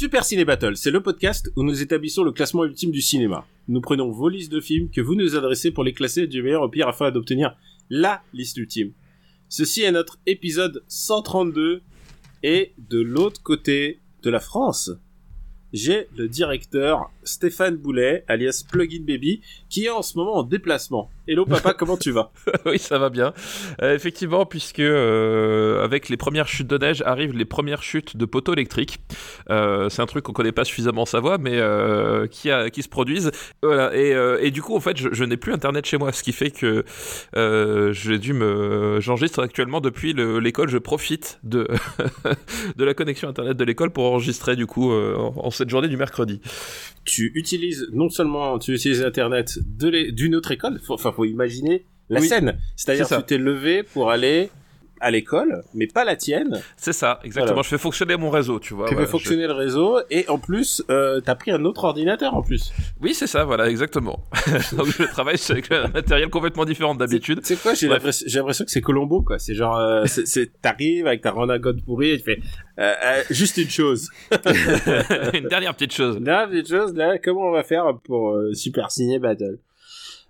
Super Ciné Battle, c'est le podcast où nous établissons le classement ultime du cinéma. Nous prenons vos listes de films que vous nous adressez pour les classer du meilleur au pire afin d'obtenir LA liste ultime. Ceci est notre épisode 132 et de l'autre côté de la France, j'ai le directeur Stéphane Boulet, alias Plugin Baby, qui est en ce moment en déplacement. Hello papa, comment tu vas? Oui, ça va bien. Euh, effectivement, puisque euh, avec les premières chutes de neige arrivent les premières chutes de poteaux électriques. Euh, c'est un truc qu'on connaît pas suffisamment sa voix, mais qui, se produisent. Voilà. Et, du coup, en fait, je, n'ai plus internet chez moi, ce qui fait que j'ai dû me, j'enregistre actuellement depuis le- l'école. Je profite de de la connexion internet de l'école pour enregistrer du coup en, en cette journée du mercredi. Tu utilises non seulement tu utilises Internet d'une autre école, faut- enfin faut imaginer la Oui, scène. C'est-à-dire tu t'es levé pour aller à l'école, mais pas la tienne. C'est ça, exactement. Voilà. Je fais fonctionner mon réseau, tu vois. tu voilà, fais fonctionner le réseau et en plus euh, t'as pris un autre ordinateur en plus. Oui, c'est ça, voilà, exactement. Donc je travaille avec un matériel complètement différent d'habitude. C'est quoi J'ai Bref. l'impression que c'est Colombo quoi. C'est genre euh, t'arrives avec ta renagode pourrie et tu fais euh, euh, juste une chose. Une dernière petite chose. Là, petite chose, là, comment on va faire pour euh, Super Ciné Battle?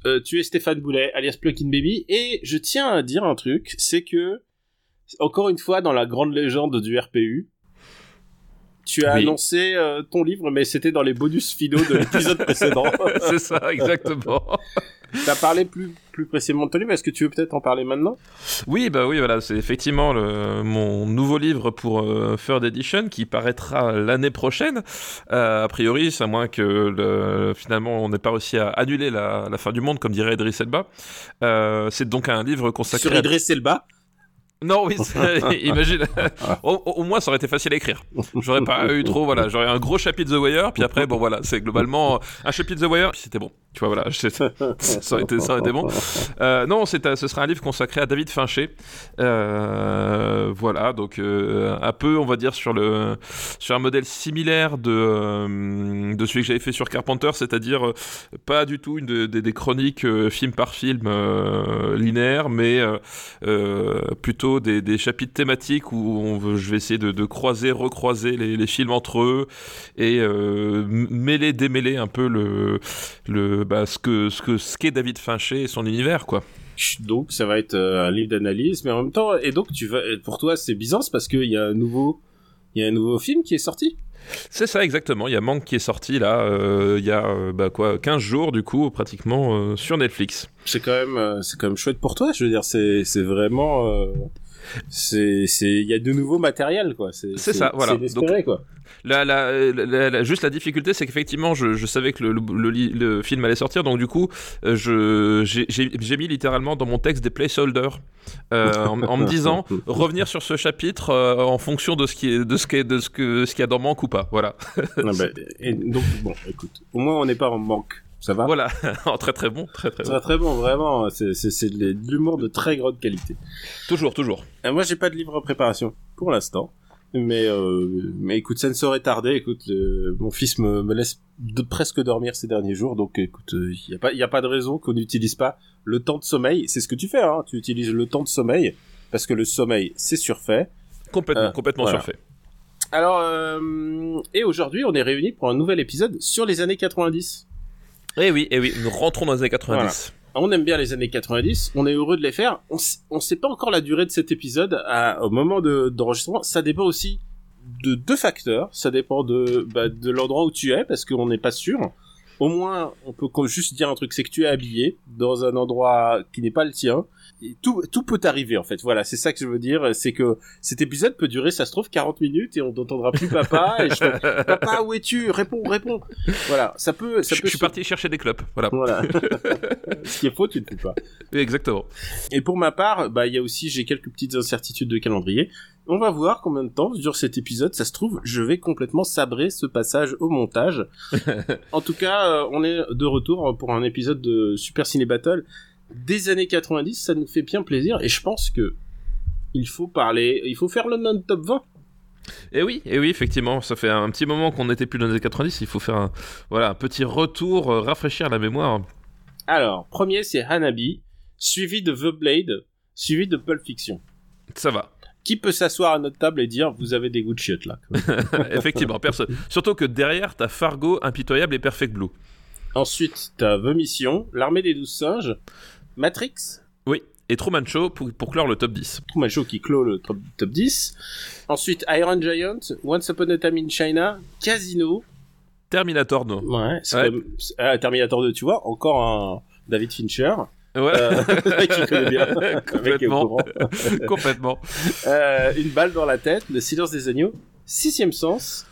Euh, Tu es Stéphane Boulet, alias Plugin Baby, et je tiens à dire un truc, c'est que, encore une fois, dans la grande légende du RPU, tu as Oui. annoncé euh, ton livre, mais c'était dans les bonus finaux de l'épisode précédent. c'est ça, exactement. T'as parlé plus, plus précisément de ton livre, est-ce que tu veux peut-être en parler maintenant? Oui, bah oui, voilà, c'est effectivement le, mon nouveau livre pour euh, Third Edition qui paraîtra l'année prochaine. Euh, a priori, c'est à moins que le, finalement on n'ait pas réussi à annuler la, la fin du monde, comme dirait Idriss Elba. Euh, c'est donc un livre consacré. Sur Idriss Elba Non, oui, imagine. au, moins, ça aurait été facile à écrire. J'aurais pas eu trop, voilà. J'aurais un gros chapitre The Wire, puis après, bon, voilà, c'est globalement un chapitre The Wire, puis c'était bon. Tu vois, voilà, ça aurait été, ça aurait été bon. Euh, non, c'est, ce sera un livre consacré à David Fincher. Euh, voilà, donc euh, un peu, on va dire, sur le sur un modèle similaire de de celui que j'avais fait sur Carpenter, c'est-à-dire pas du tout une de- des- des chroniques film par film linéaires, mais euh, des, des chapitres thématiques où on veut, je vais essayer de, de croiser, recroiser les, les films entre eux et euh, mêler, démêler un peu le, le bah, ce que ce que ce qu'est David Fincher et son univers quoi. Donc ça va être euh, un livre d'analyse, mais en même temps, et donc tu vas, pour toi c'est bizarre, c'est parce qu'il y a un nouveau, il y a un nouveau film qui est sorti? C'est ça exactement. Il y a Manque qui est sorti là, euh, il y a bah, quoi 15 jours du coup pratiquement euh, sur Netflix. C'est quand même, c'est quand même chouette pour toi. Je veux dire, c'est, c'est vraiment, euh, c'est, il y a de nouveaux matériels quoi. C'est, ça, voilà. C'est quoi. La, la, juste la difficulté, c'est qu'effectivement, je, je savais que le, le, le li- le film allait sortir, donc du coup, euh, je, j'ai, mis littéralement dans mon texte des placeholders euh, en, en me disant revenir sur ce chapitre euh, en fonction de ce qui est, de ce qui est, de ce que ce qu'il y a dans manque ou pas. Voilà, Ah bah, et donc bon, écoute, au moins on n'est pas en manque. Ça va. voilà, très très bon, très très bon. Très très bon, vraiment. C'est, c'est, c'est de l'humour de très grande qualité. Toujours, toujours. Euh, moi, j'ai pas de livre en préparation pour l'instant. Mais, euh, mais écoute, ça ne saurait tarder. Écoute, mon fils me, me laisse de, presque dormir ces derniers jours. Donc, écoute, il n'y a, a pas de raison qu'on n'utilise pas le temps de sommeil. C'est ce que tu fais, hein. Tu utilises le temps de sommeil. Parce que le sommeil, c'est surfait. Complètement, Euh, complètement voilà. surfait. Alors, euh, et aujourd'hui, on est réunis pour un nouvel épisode sur les années 90. Eh oui, eh oui, nous rentrons dans les années 90. On aime bien les années 90, on est heureux de les faire. On, on sait pas encore la durée de cet épisode à- au moment de- d'enregistrement. Ça dépend aussi de deux facteurs. Ça dépend de, bah, de l'endroit où tu es, parce qu'on n'est pas sûr. Au moins, on peut juste dire un truc, c'est que tu es habillé dans un endroit qui n'est pas le tien. Tout, tout peut arriver, en fait. Voilà, c'est ça que je veux dire. C'est que cet épisode peut durer, ça se trouve, 40 minutes et on n'entendra plus papa. et je papa, où es-tu? Réponds, réponds. Voilà, ça peut, ça Je, peut je suis parti chercher des clopes. Voilà, Voilà. Ce qui est faux, tu ne fais pas. Exactement. Et pour ma part, bah il y a aussi j'ai quelques petites incertitudes de calendrier. On va voir combien de temps dure cet épisode. Ça se trouve, je vais complètement sabrer ce passage au montage. en tout cas, euh, on est de retour pour un épisode de Super Ciné Battle des années 90. Ça nous fait bien plaisir et je pense que il faut parler, il faut faire le non-top 20. Et oui, et oui, effectivement, ça fait un petit moment qu'on n'était plus dans les années 90. Il faut faire un, voilà, un petit retour, euh, rafraîchir la mémoire. Alors, premier c'est Hanabi, suivi de The Blade, suivi de Pulp Fiction. Ça va. Qui peut s'asseoir à notre table et dire vous avez des goûts de chiottes là Effectivement, personne. Surtout que derrière, t'as Fargo, Impitoyable et Perfect Blue. Ensuite, t'as The Mission, L'Armée des Douze Singes, Matrix, Oui, et Truman Show pour, pour clore le top 10. Truman Show qui clôt le top, top 10. Ensuite, Iron Giant, Once Upon a Time in China, Casino. Terminator, non. Ouais, c'est Ouais. comme- ah, Terminator 2, tu vois, encore un David Fincher. Ouais. Euh, qui connaît bien. Complètement. Euh, une balle dans la tête, Le silence des agneaux, Sixième sens,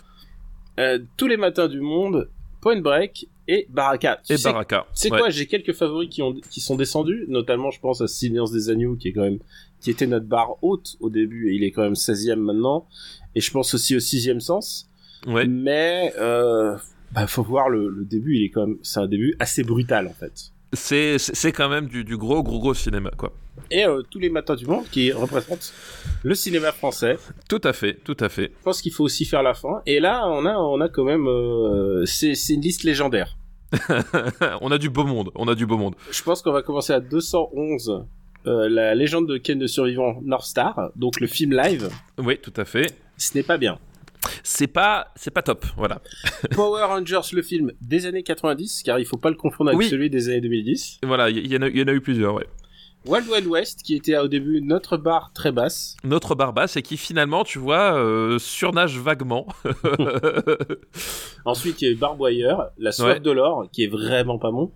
euh, Tous les matins du monde, Point Break et Baraka. Tu Et Baraka. C'est Ouais. quoi J'ai quelques favoris qui, ont, qui sont descendus, notamment je pense à Silence des agneaux qui est quand même qui était notre barre haute au début et il est quand même 16e maintenant. Et je pense aussi au sixième sens. Ouais. Mais euh, bah, faut voir le, le début, il est quand même c'est un début assez brutal en fait. C'est, c'est c'est quand même du, du gros, gros, gros cinéma, quoi. Et euh, tous les matins du monde qui représentent le cinéma français. Tout à fait, tout à fait. Je pense qu'il faut aussi faire la fin. Et là, on a on a quand même euh, c'est une liste légendaire. on a du beau monde, on a du beau monde. Je pense qu'on va commencer à 211. euh, la légende de Ken le survivant North Star, donc le film live, Oui, tout à fait. ce n'est pas bien. C'est pas, c'est pas top, voilà. Power Rangers, le film des années 90, car il faut pas le confondre avec Oui. celui des années 2010. Et Voilà, il y, y en a- y en a eu plusieurs, ouais. Wild Wild West, qui était au début notre barre très basse. Notre Barbas, et qui finalement, tu vois, euh, surnage vaguement. Ensuite, il y a eu Barbwire, La Soif Ouais. de l'or, qui est vraiment pas bon.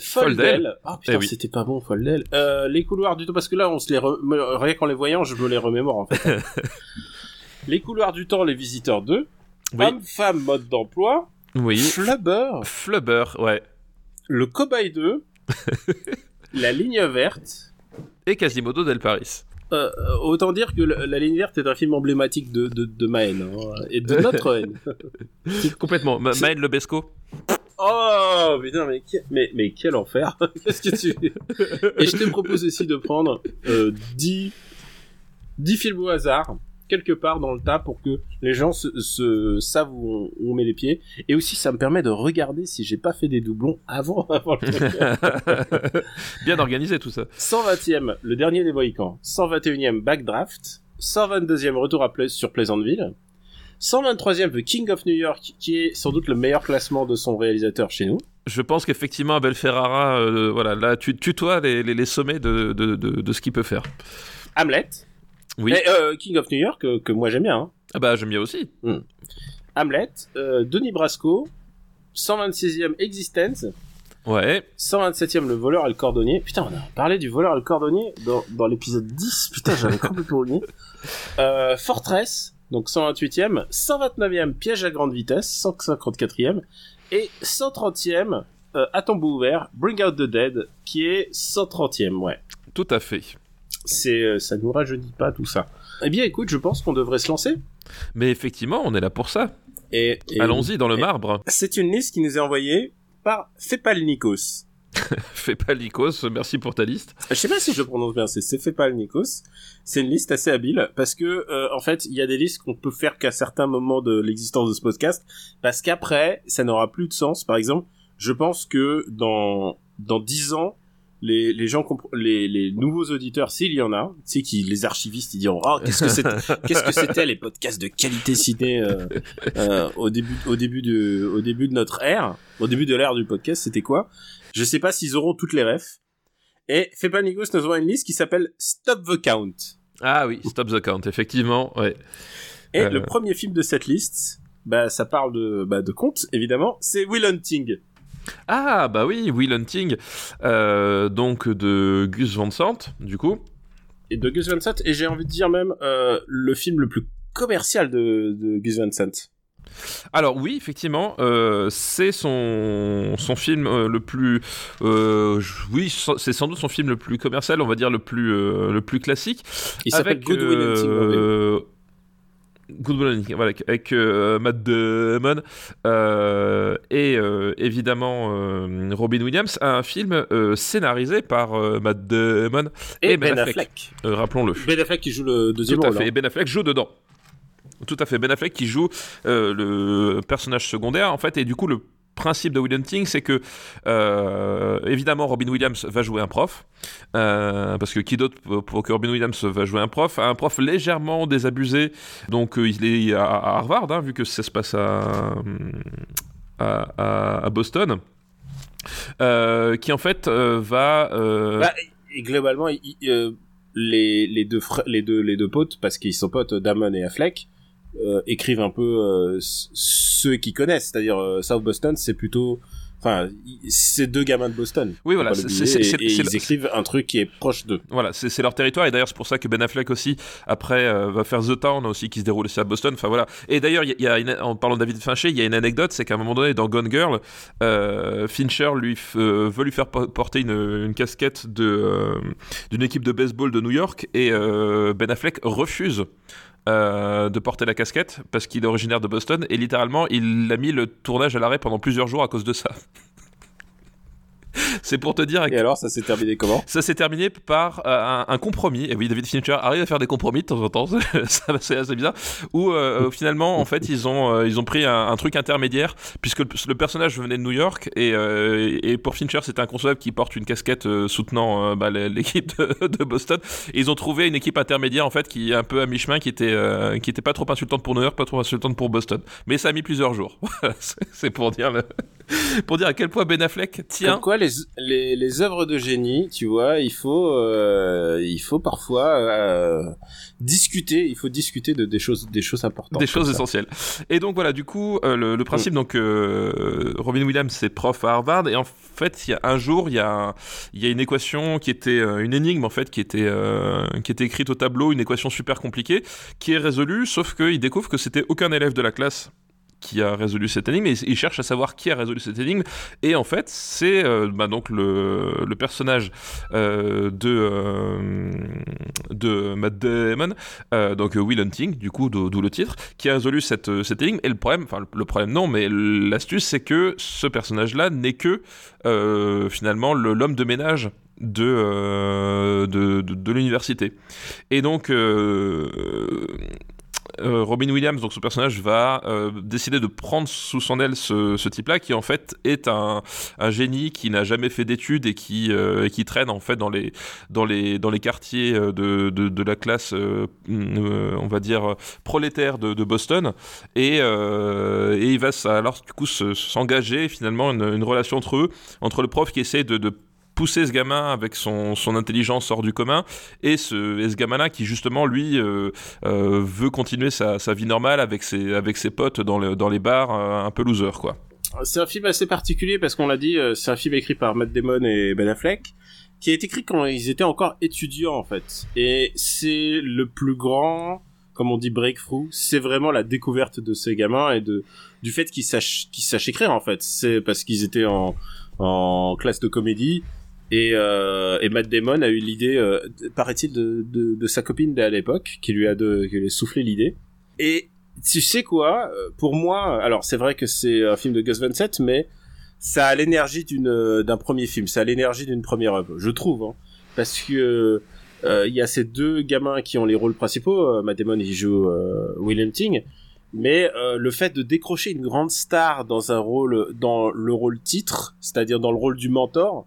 Foldel. Ah putain, Eh oui. c'était pas bon, Foldel. Euh, les couloirs du temps, parce que là, on se les re- rien qu'en les voyant, je me les remémore, en fait. les couloirs du temps, les visiteurs 2. Oui. Homme-femme, mode d'emploi. Oui. Flubber. Flubber, ouais. Le Cobaye 2. la ligne verte. Et Quasimodo del Paris. Euh, euh, autant dire que le- la ligne verte est un film emblématique de, de, de ma haine, hein, et de notre haine. Complètement. Ma- Lebesco. Oh putain, mais, mais, mais quel enfer Qu'est-ce que tu... Et je te propose aussi de prendre euh, 10, 10 films au hasard, quelque part dans le tas, pour que les gens se, se savent où on, où on met les pieds. Et aussi, ça me permet de regarder si j'ai pas fait des doublons avant, avant le. Bien organisé tout ça. 120e, le dernier des Mohicans. 121e, Backdraft. 122e, Retour à Pla- sur Pleasantville. 123e, The King of New York, qui est sans doute le meilleur classement de son réalisateur chez nous. Je pense qu'effectivement, Abel Ferrara, euh, voilà, là, tu tutoies les, les, les sommets de, de, de, de ce qu'il peut faire. Hamlet. Oui. Et, euh, King of New York, euh, que moi j'aime bien. hein. Ah bah, j'aime bien aussi. Hamlet. euh, Denis Brasco. 126e, Existence. Ouais. 127e, Le voleur et le cordonnier. Putain, on a parlé du voleur et le cordonnier dans, dans l'épisode 10. Putain, j'avais complètement oublié. Euh, Fortress. Donc 128e. 129e, Piège à grande vitesse. 154e. Et 130e, euh, à tombeau ouvert, Bring Out the Dead, qui est 130e, ouais. Tout à fait. C'est, euh, ça nous rajeunit pas tout ça. Eh bien, écoute, je pense qu'on devrait se lancer. Mais effectivement, on est là pour ça. Et, et- Allons-y dans le et- marbre. C'est une liste qui nous est envoyée par Fepalnikos. L'icos, merci pour ta liste. Je sais pas si je prononce bien, c'est Fepalnikos. C'est une liste assez habile parce que euh, en fait, il y a des listes qu'on peut faire qu'à certains moments de l'existence de ce podcast parce qu'après, ça n'aura plus de sens. Par exemple, je pense que dans dans dix ans, les, les gens les, les nouveaux auditeurs, s'il y en a, tu sais, qui les archivistes, ils diront oh qu'est-ce que c'était qu'est-ce que c'était les podcasts de qualité ciné euh, euh, au début au début de au début de notre ère, au début de l'ère du podcast, c'était quoi? Je sais pas s'ils auront toutes les refs. Et Fepanigos nous envoie une liste qui s'appelle Stop the Count. Ah oui, Stop the Count, effectivement, ouais. Et Euh. le premier film de cette liste, bah ça parle de bah, de contes évidemment, c'est Will Hunting. Ah bah oui, Will Hunting, euh, donc de Gus Van Sant, du coup. Et de Gus Van Sant et j'ai envie de dire même euh, le film le plus commercial de, de Gus Van Sant. Alors oui, effectivement, euh, c'est son, son film euh, le plus... euh, oui, c'est sans doute son film le plus commercial, on va dire le plus, le plus classique. Il s'appelle Good Will Hunting. Good voilà, avec euh, Matt Damon euh, et euh, évidemment Robin Williams, un film scénarisé par Matt Damon, Et, et Ben Ben Affleck. Affleck. rappelons-le. Ben Affleck qui joue le deuxième Tout à rôle. fait. hein. Et Ben Affleck joue dedans. Tout à fait. Ben Affleck qui joue le personnage secondaire, en fait, et du coup, le principe de Will Hunting, c'est que, euh, évidemment, Robin Williams va jouer un prof, euh, parce que qui d'autre pour- que Robin Williams va jouer un prof? Un prof légèrement désabusé, donc euh, il est à, Harvard, hein, vu que ça se passe à, Boston. Qui en fait va Bah, et globalement, les, les, deux les, deux, les deux potes, parce qu'ils sont potes, Damon et Affleck, écrivent un peu euh, ceux qui connaissent. C'est-à-dire, euh, South Boston, c'est plutôt... Enfin, c'est deux gamins de Boston. Oui, voilà, c'est- ils écrivent un truc qui est proche d'eux. Voilà, c'est leur territoire et d'ailleurs c'est pour ça que Ben Affleck aussi après euh, va faire The Town aussi qui se déroule aussi à Boston. Enfin voilà. Et d'ailleurs il y, a- y a une- en parlant de David Fincher, il y a une anecdote, c'est qu'à un moment donné dans Gone Girl, euh, Fincher lui euh, veut lui faire po- porter une, une casquette de euh, d'une équipe de baseball de New York et euh, Ben Affleck refuse. Euh, de porter la casquette parce qu'il est originaire de Boston et littéralement il a mis le tournage à l'arrêt pendant plusieurs jours à cause de ça. C'est pour te dire Et alors, ça s'est terminé comment ça s'est terminé par euh, un, un compromis. Et oui, David Fincher arrive à faire des compromis de temps en temps. c'est assez bizarre. Où euh, finalement, en fait, ils ont euh, ils ont pris un, un truc intermédiaire puisque le, le personnage venait de New York et, euh, et pour Fincher, c'était inconcevable qu'il porte une casquette euh, soutenant euh, bah, l'équipe de, de Boston. Et ils ont trouvé une équipe intermédiaire en fait qui est un peu à mi-chemin, qui était euh, qui était pas trop insultante pour New York, pas trop insultante pour Boston. Mais ça a mis plusieurs jours. C'est pour dire le- pour dire à quel point Ben Affleck tient Comme quoi, les, les, les œuvres de génie, tu vois, il faut, euh, il faut parfois euh, discuter, il faut discuter de des choses, des choses importantes. des choses essentielles. Et donc voilà, du coup, euh, le, le principe, donc euh, Robin Williams, c'est prof à Harvard, et en fait, il y a un jour, il y a, il y a une équation qui était une énigme en fait, qui était qui était écrite au tableau, une équation super compliquée, qui est résolue, sauf qu'il découvre que c'était aucun élève de la classe qui a résolu cette énigme et il cherche à savoir qui a résolu cette énigme et en fait c'est euh, bah, donc le, personnage euh, de euh, de Matt Damon euh, donc Will Hunting du coup d'où le titre qui a résolu cette énigme et le problème enfin le, problème non mais l'astuce c'est que ce personnage là n'est que finalement le- l'homme de ménage de, l'université. Et donc, euh, Robin Williams, donc son personnage, va euh, décider de prendre sous son aile ce, type-là, qui en fait est un, génie qui n'a jamais fait d'études et qui, euh, traîne en fait dans les, quartiers de, la classe, euh, on va dire, prolétaire de, Boston. Et, il va alors du coup se- s'engager finalement une, une relation entre eux, entre le prof qui essaie de pousser ce gamin avec son, son intelligence hors du commun et ce, et ce gamin-là qui justement lui euh, euh, veut continuer sa, sa vie normale avec ses, avec ses potes dans, le- dans les bars euh, un peu loser quoi. C'est un film assez particulier parce qu'on l'a dit, c'est un film écrit par Matt Damon et Ben Affleck, qui été écrit quand ils étaient encore étudiants en fait. Et c'est le plus grand, comme on dit, breakthrough. C'est vraiment la découverte de ces gamins et de du fait qu'ils sachent qu'ils sachent écrire en fait. C'est parce qu'ils étaient en en classe de comédie. Et, euh, et Matt Damon a eu l'idée, euh, paraît-il, de, de, de sa copine à l'époque, qui lui a de, qui lui a soufflé l'idée. Et tu sais quoi, euh, pour moi, alors c'est vrai que c'est un film de Gus Van Sant, mais ça a l'énergie d'une euh, d'un premier film, ça a l'énergie d'une première œuvre, je trouve, hein. parce que euh, il y a ces deux gamins qui ont les rôles principaux, Matt Damon il joue euh, Will Hunting, mais le fait de décrocher une grande star dans un rôle, dans le rôle titre, c'est-à-dire dans le rôle du mentor,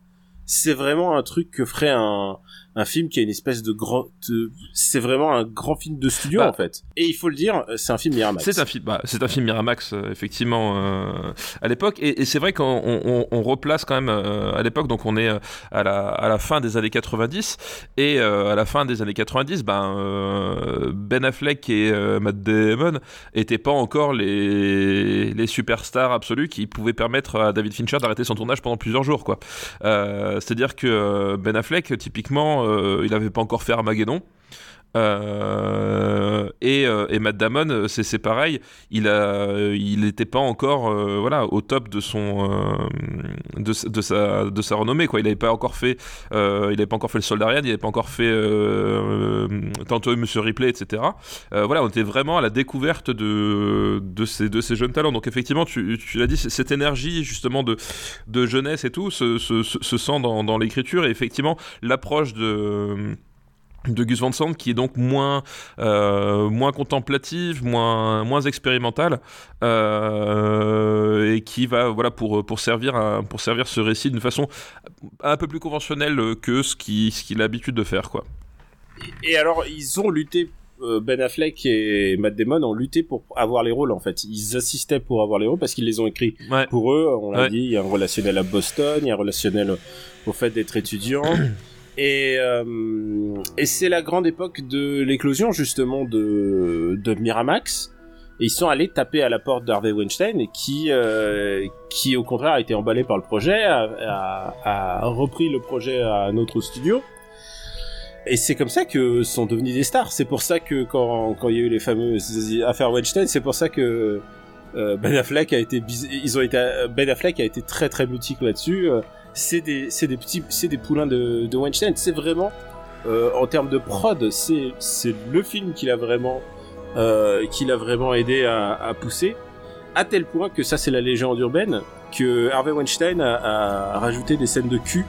c'est vraiment un truc que ferait un un film qui a une espèce de grand de- c'est vraiment un grand film de studio Bah, en fait. Et il faut le dire c'est un film Miramax. C'est un film, bah, c'est un film Miramax euh, effectivement euh, à l'époque. Et, et c'est vrai qu'on on, on- on replace quand même euh, à l'époque donc on est euh, à la, à la fin des années 90 et euh, à la fin des années 90 ben euh, Ben Affleck et euh, Matt Damon étaient pas encore les les superstars absolus qui pouvaient permettre à David Fincher d'arrêter son tournage pendant plusieurs jours quoi. Euh, C'est-à-dire que euh, Ben Affleck typiquement euh, il avait pas encore fait Armageddon. Euh, et, euh, et, Matt Damon, euh, c'est pareil. Il a, il n'était pas encore, voilà, au top de son, de, de, sa, de sa renommée. Quoi. Il n'avait pas encore fait, pas encore fait le Soldarian, il n'avait pas encore fait tantôt Monsieur Ripley, etc. voilà, on était vraiment à la découverte de, de ces, de ces jeunes talents. Donc effectivement, tu, tu l'as dit, cette énergie justement de, de jeunesse et tout se, se, se sent dans, dans l'écriture. Et effectivement, l'approche de de Gus Van Sant qui est donc moins euh, moins contemplative moins moins expérimentale euh, et qui va voilà pour pour servir pour servir ce récit d'une façon un peu plus conventionnelle que ce qui ce qu'il a l'habitude de faire quoi et, alors ils ont lutté euh, Ben Affleck et Matt Damon ont lutté pour avoir les rôles en fait. Ils assistaient pour avoir les rôles parce qu'ils les ont écrits pour eux. On l'a dit, il y a un relationnel à Boston, il y a un relationnel au fait d'être étudiant. Et, euh, et c'est la grande époque de l'éclosion justement de, de Miramax. Et ils sont allés taper à la porte d'Harvey Weinstein, qui, euh, qui au contraire a été emballé par le projet, a, repris le projet à un autre studio. Et c'est comme ça que sont devenus des stars. C'est pour ça que quand, quand il y a eu les fameuses affaires Weinstein, c'est pour ça que euh, Ben Affleck a été, ils ont été, Ben Affleck a été très très boutique là-dessus. C'est des, des petits, c'est des poulains de, de Weinstein. C'est vraiment, euh, en termes de prod, c'est, c'est le film qu'il a vraiment, euh, qu'il vraiment aidé à, à, pousser, à tel point que ça c'est la légende urbaine, que Harvey Weinstein a, a rajouté des scènes de cul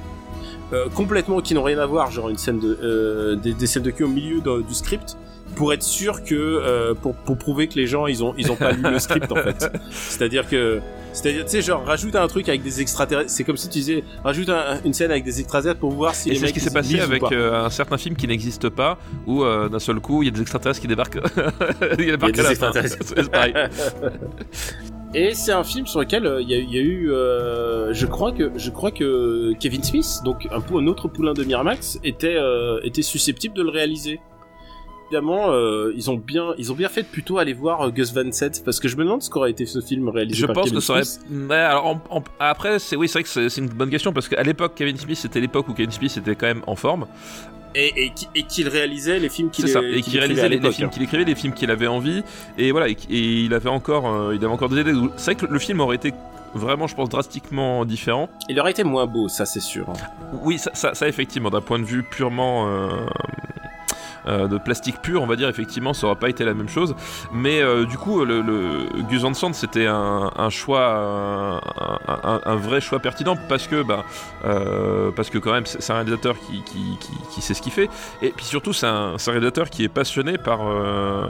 euh, complètement qui n'ont rien à voir, genre une scène de, euh, des, des, scènes de cul au milieu du script, pour être sûr que euh, pour, pour prouver que les gens ils ont ils ont pas lu le script en fait. C'est-à-dire que c'est-à-dire tu sais genre rajoute un truc avec des extraterrestres, c'est comme si tu disais rajoute une scène avec des extraterrestres pour voir si Et c'est ce qui s'est passé avec euh, un certain film qui n'existe pas où euh, d'un seul coup il y a des extraterrestres qui débarquent il y a, des extraterrestres. c'est pareil. Et c'est un film sur lequel il y, y, a eu, euh, je crois que je crois que Kevin Smith, donc un peu un autre poulain de Miramax, était était susceptible de le réaliser évidemment, euh, ils ont bien, ils ont bien fait de plutôt aller voir euh, Gus Van Sant parce que je me demande ce qu'aurait été ce film réalisé je par pense Kevin que ça aurait... Smith. Ouais, alors en- en- après, c'est oui, c'est vrai que c'est une bonne question parce qu'à l'époque, Kevin Smith, c'était l'époque où Kevin Smith était quand même en forme. Et, et, qui- et qu'il réalisait les films qu'il et qu'il réalisait les, films qu'il écrivait, les films qu'il avait envie, et voilà, et, et il avait encore, euh, il avait encore des idées. C'est vrai que le film aurait été vraiment, je pense, drastiquement différent. Il aurait été moins beau, ça c'est sûr. Oui, ça, ça, ça, effectivement, d'un point de vue purement euh, de plastique pur, on va dire, effectivement, ça aurait pas été la même chose. Mais euh, du coup, le, le Gus Van Sant, c'était un, choix, un, vrai choix pertinent parce que, bah, euh, parce que quand même, c'est un réalisateur qui, sait ce qu'il fait. Et puis surtout, c'est un, réalisateur qui est passionné par, euh,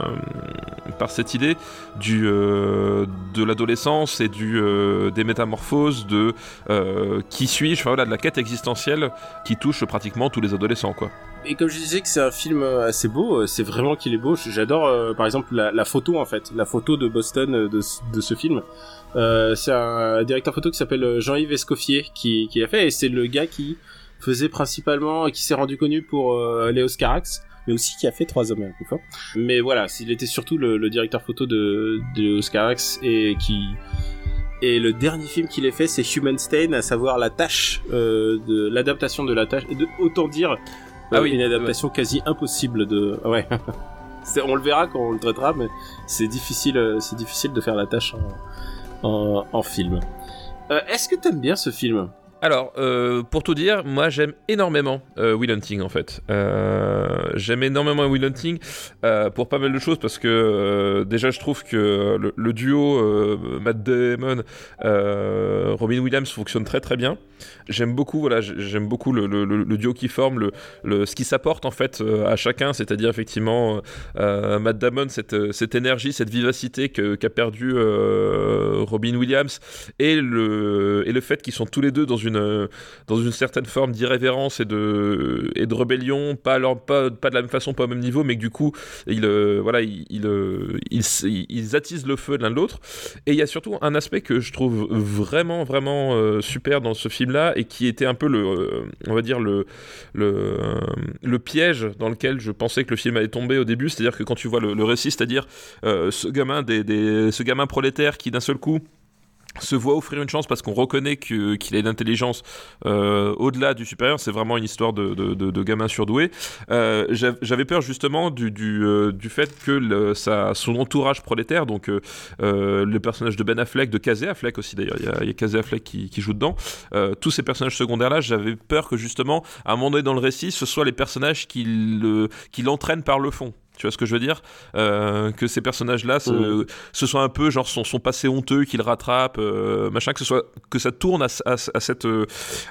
par cette idée du, euh, de l'adolescence et du, euh, des métamorphoses, de euh, qui suis-je, enfin, voilà, de la quête existentielle qui touche pratiquement tous les adolescents, quoi. Et comme je disais que c'est un film euh, assez beau, euh, c'est vraiment qu'il est beau. J'adore euh, par exemple la, photo en fait, la photo de Boston de, ce- film. C'est un directeur photo qui s'appelle Jean-Yves Escoffier qui, qui l'a fait et c'est le gars qui faisait principalement, qui s'est rendu connu pour euh, Léo Carax, mais aussi qui a fait Trois hommes et un coup fort. Mais voilà, il était surtout le, directeur photo de, de Léo Carax et qui et le dernier film qu'il ait fait, c'est Human Stain, à savoir la tâche de l'adaptation de la tâche. Autant dire, Ah euh, oui, une adaptation quasi impossible de. Ouais. On le verra quand on le traitera, mais c'est difficile, euh, c'est difficile de faire la tâche en, en, en film. Euh, Est-ce que t'aimes bien ce film? Alors, euh, pour tout dire, moi j'aime énormément euh, Will Hunting en fait. Euh, j'aime énormément Will Hunting pour pas mal de choses parce que déjà je trouve que le, duo Matt Damon, Robin Williams fonctionne très très bien. J'aime beaucoup, voilà, j'aime beaucoup le, duo qui forme, le, ce qui s'apporte en fait à chacun, c'est-à-dire effectivement Matt Damon, cette, énergie, cette vivacité qu'a perdu euh, Robin Williams et le, et le fait qu'ils sont tous les deux dans une, dans une certaine forme d'irrévérence et de, et de rébellion, pas, alors, pas, pas de la même façon, pas au même niveau, mais que du coup, ils, euh, voilà, ils, euh, ils, ils attisent le feu l'un de l'autre. Et il y a surtout un aspect que je trouve vraiment, vraiment euh, super dans ce film-là et qui était un peu le, euh, on va dire, le, le, euh, le piège dans lequel je pensais que le film allait tomber au début. C'est-à-dire que quand tu vois le, récit, c'est-à-dire euh, ce gamin, des, des- ce gamin prolétaire qui d'un seul coup se voit offrir une chance parce qu'on reconnaît qu'il a une intelligence euh, au-delà du supérieur. C'est vraiment une histoire de, de, de, gamin surdoué. Euh, j'av- j'avais peur justement du, du, euh, du fait que son entourage prolétaire, donc le personnage de Ben Affleck, de Casey Affleck aussi d'ailleurs, il y a, y a Affleck qui, joue dedans, tous ces personnages secondaires-là, j'avais peur que justement, à un moment donné dans le récit, ce soit les personnages qui, le, qui l'entraînent par le fond. Tu vois ce que je veux dire? Euh, Que ces personnages-là, ce soit un peu genre son, son passé honteux qu'il rattrape, euh, machin, que ce soit que ça tourne à, à, à cette euh,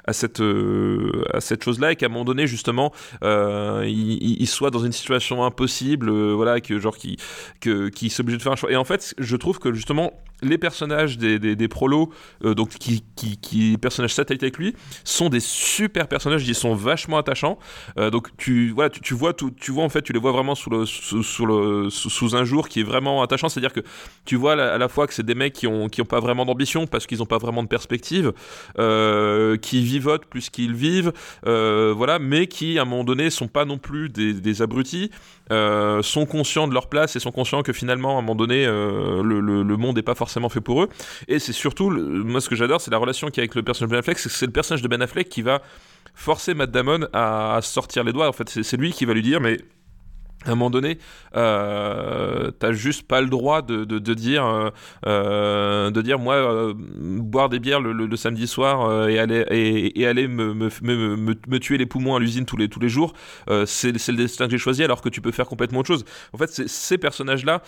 à cette euh, à cette chose-là et qu'à un moment donné justement euh, il, soit dans une situation impossible, voilà, que genre qui que qui s'oblige de faire un choix. Et en fait, je trouve que justement les personnages des, des, des prolos, donc qui, qui, qui personnages satellites avec lui, sont des super personnages, ils sont vachement attachants. Donc tu voilà, tu, tu vois tout, tu vois en fait, tu les vois vraiment sous le sous, un jour qui est vraiment attachant, c'est-à-dire que tu vois à la, fois que c'est des mecs qui ont qui ont pas vraiment d'ambition parce qu'ils ont pas vraiment de perspective, euh, qui vivotent plus qu'ils vivent, euh, voilà, mais qui à un moment donné sont pas non plus des, abrutis, euh, sont conscients de leur place et sont conscients que finalement à un moment donné le, monde est pas forcément fait pour eux. Et c'est surtout moi ce que j'adore, c'est la relation qu'il y a avec le personnage de Ben Affleck, c'est le personnage de Ben Affleck qui va forcer Matt Damon à, sortir les doigts. En fait, c'est lui qui va lui dire mais à un moment donné, euh, t'as juste pas le droit de, de, de dire, euh, euh, de dire moi euh, boire des bières le, le- samedi soir euh, et aller et, et aller me, me, me, me- tuer les poumons à l'usine tous les tous les jours, euh, c'est le destin que j'ai choisi alors que tu peux faire complètement autre chose. En fait, c'est ces personnages-là,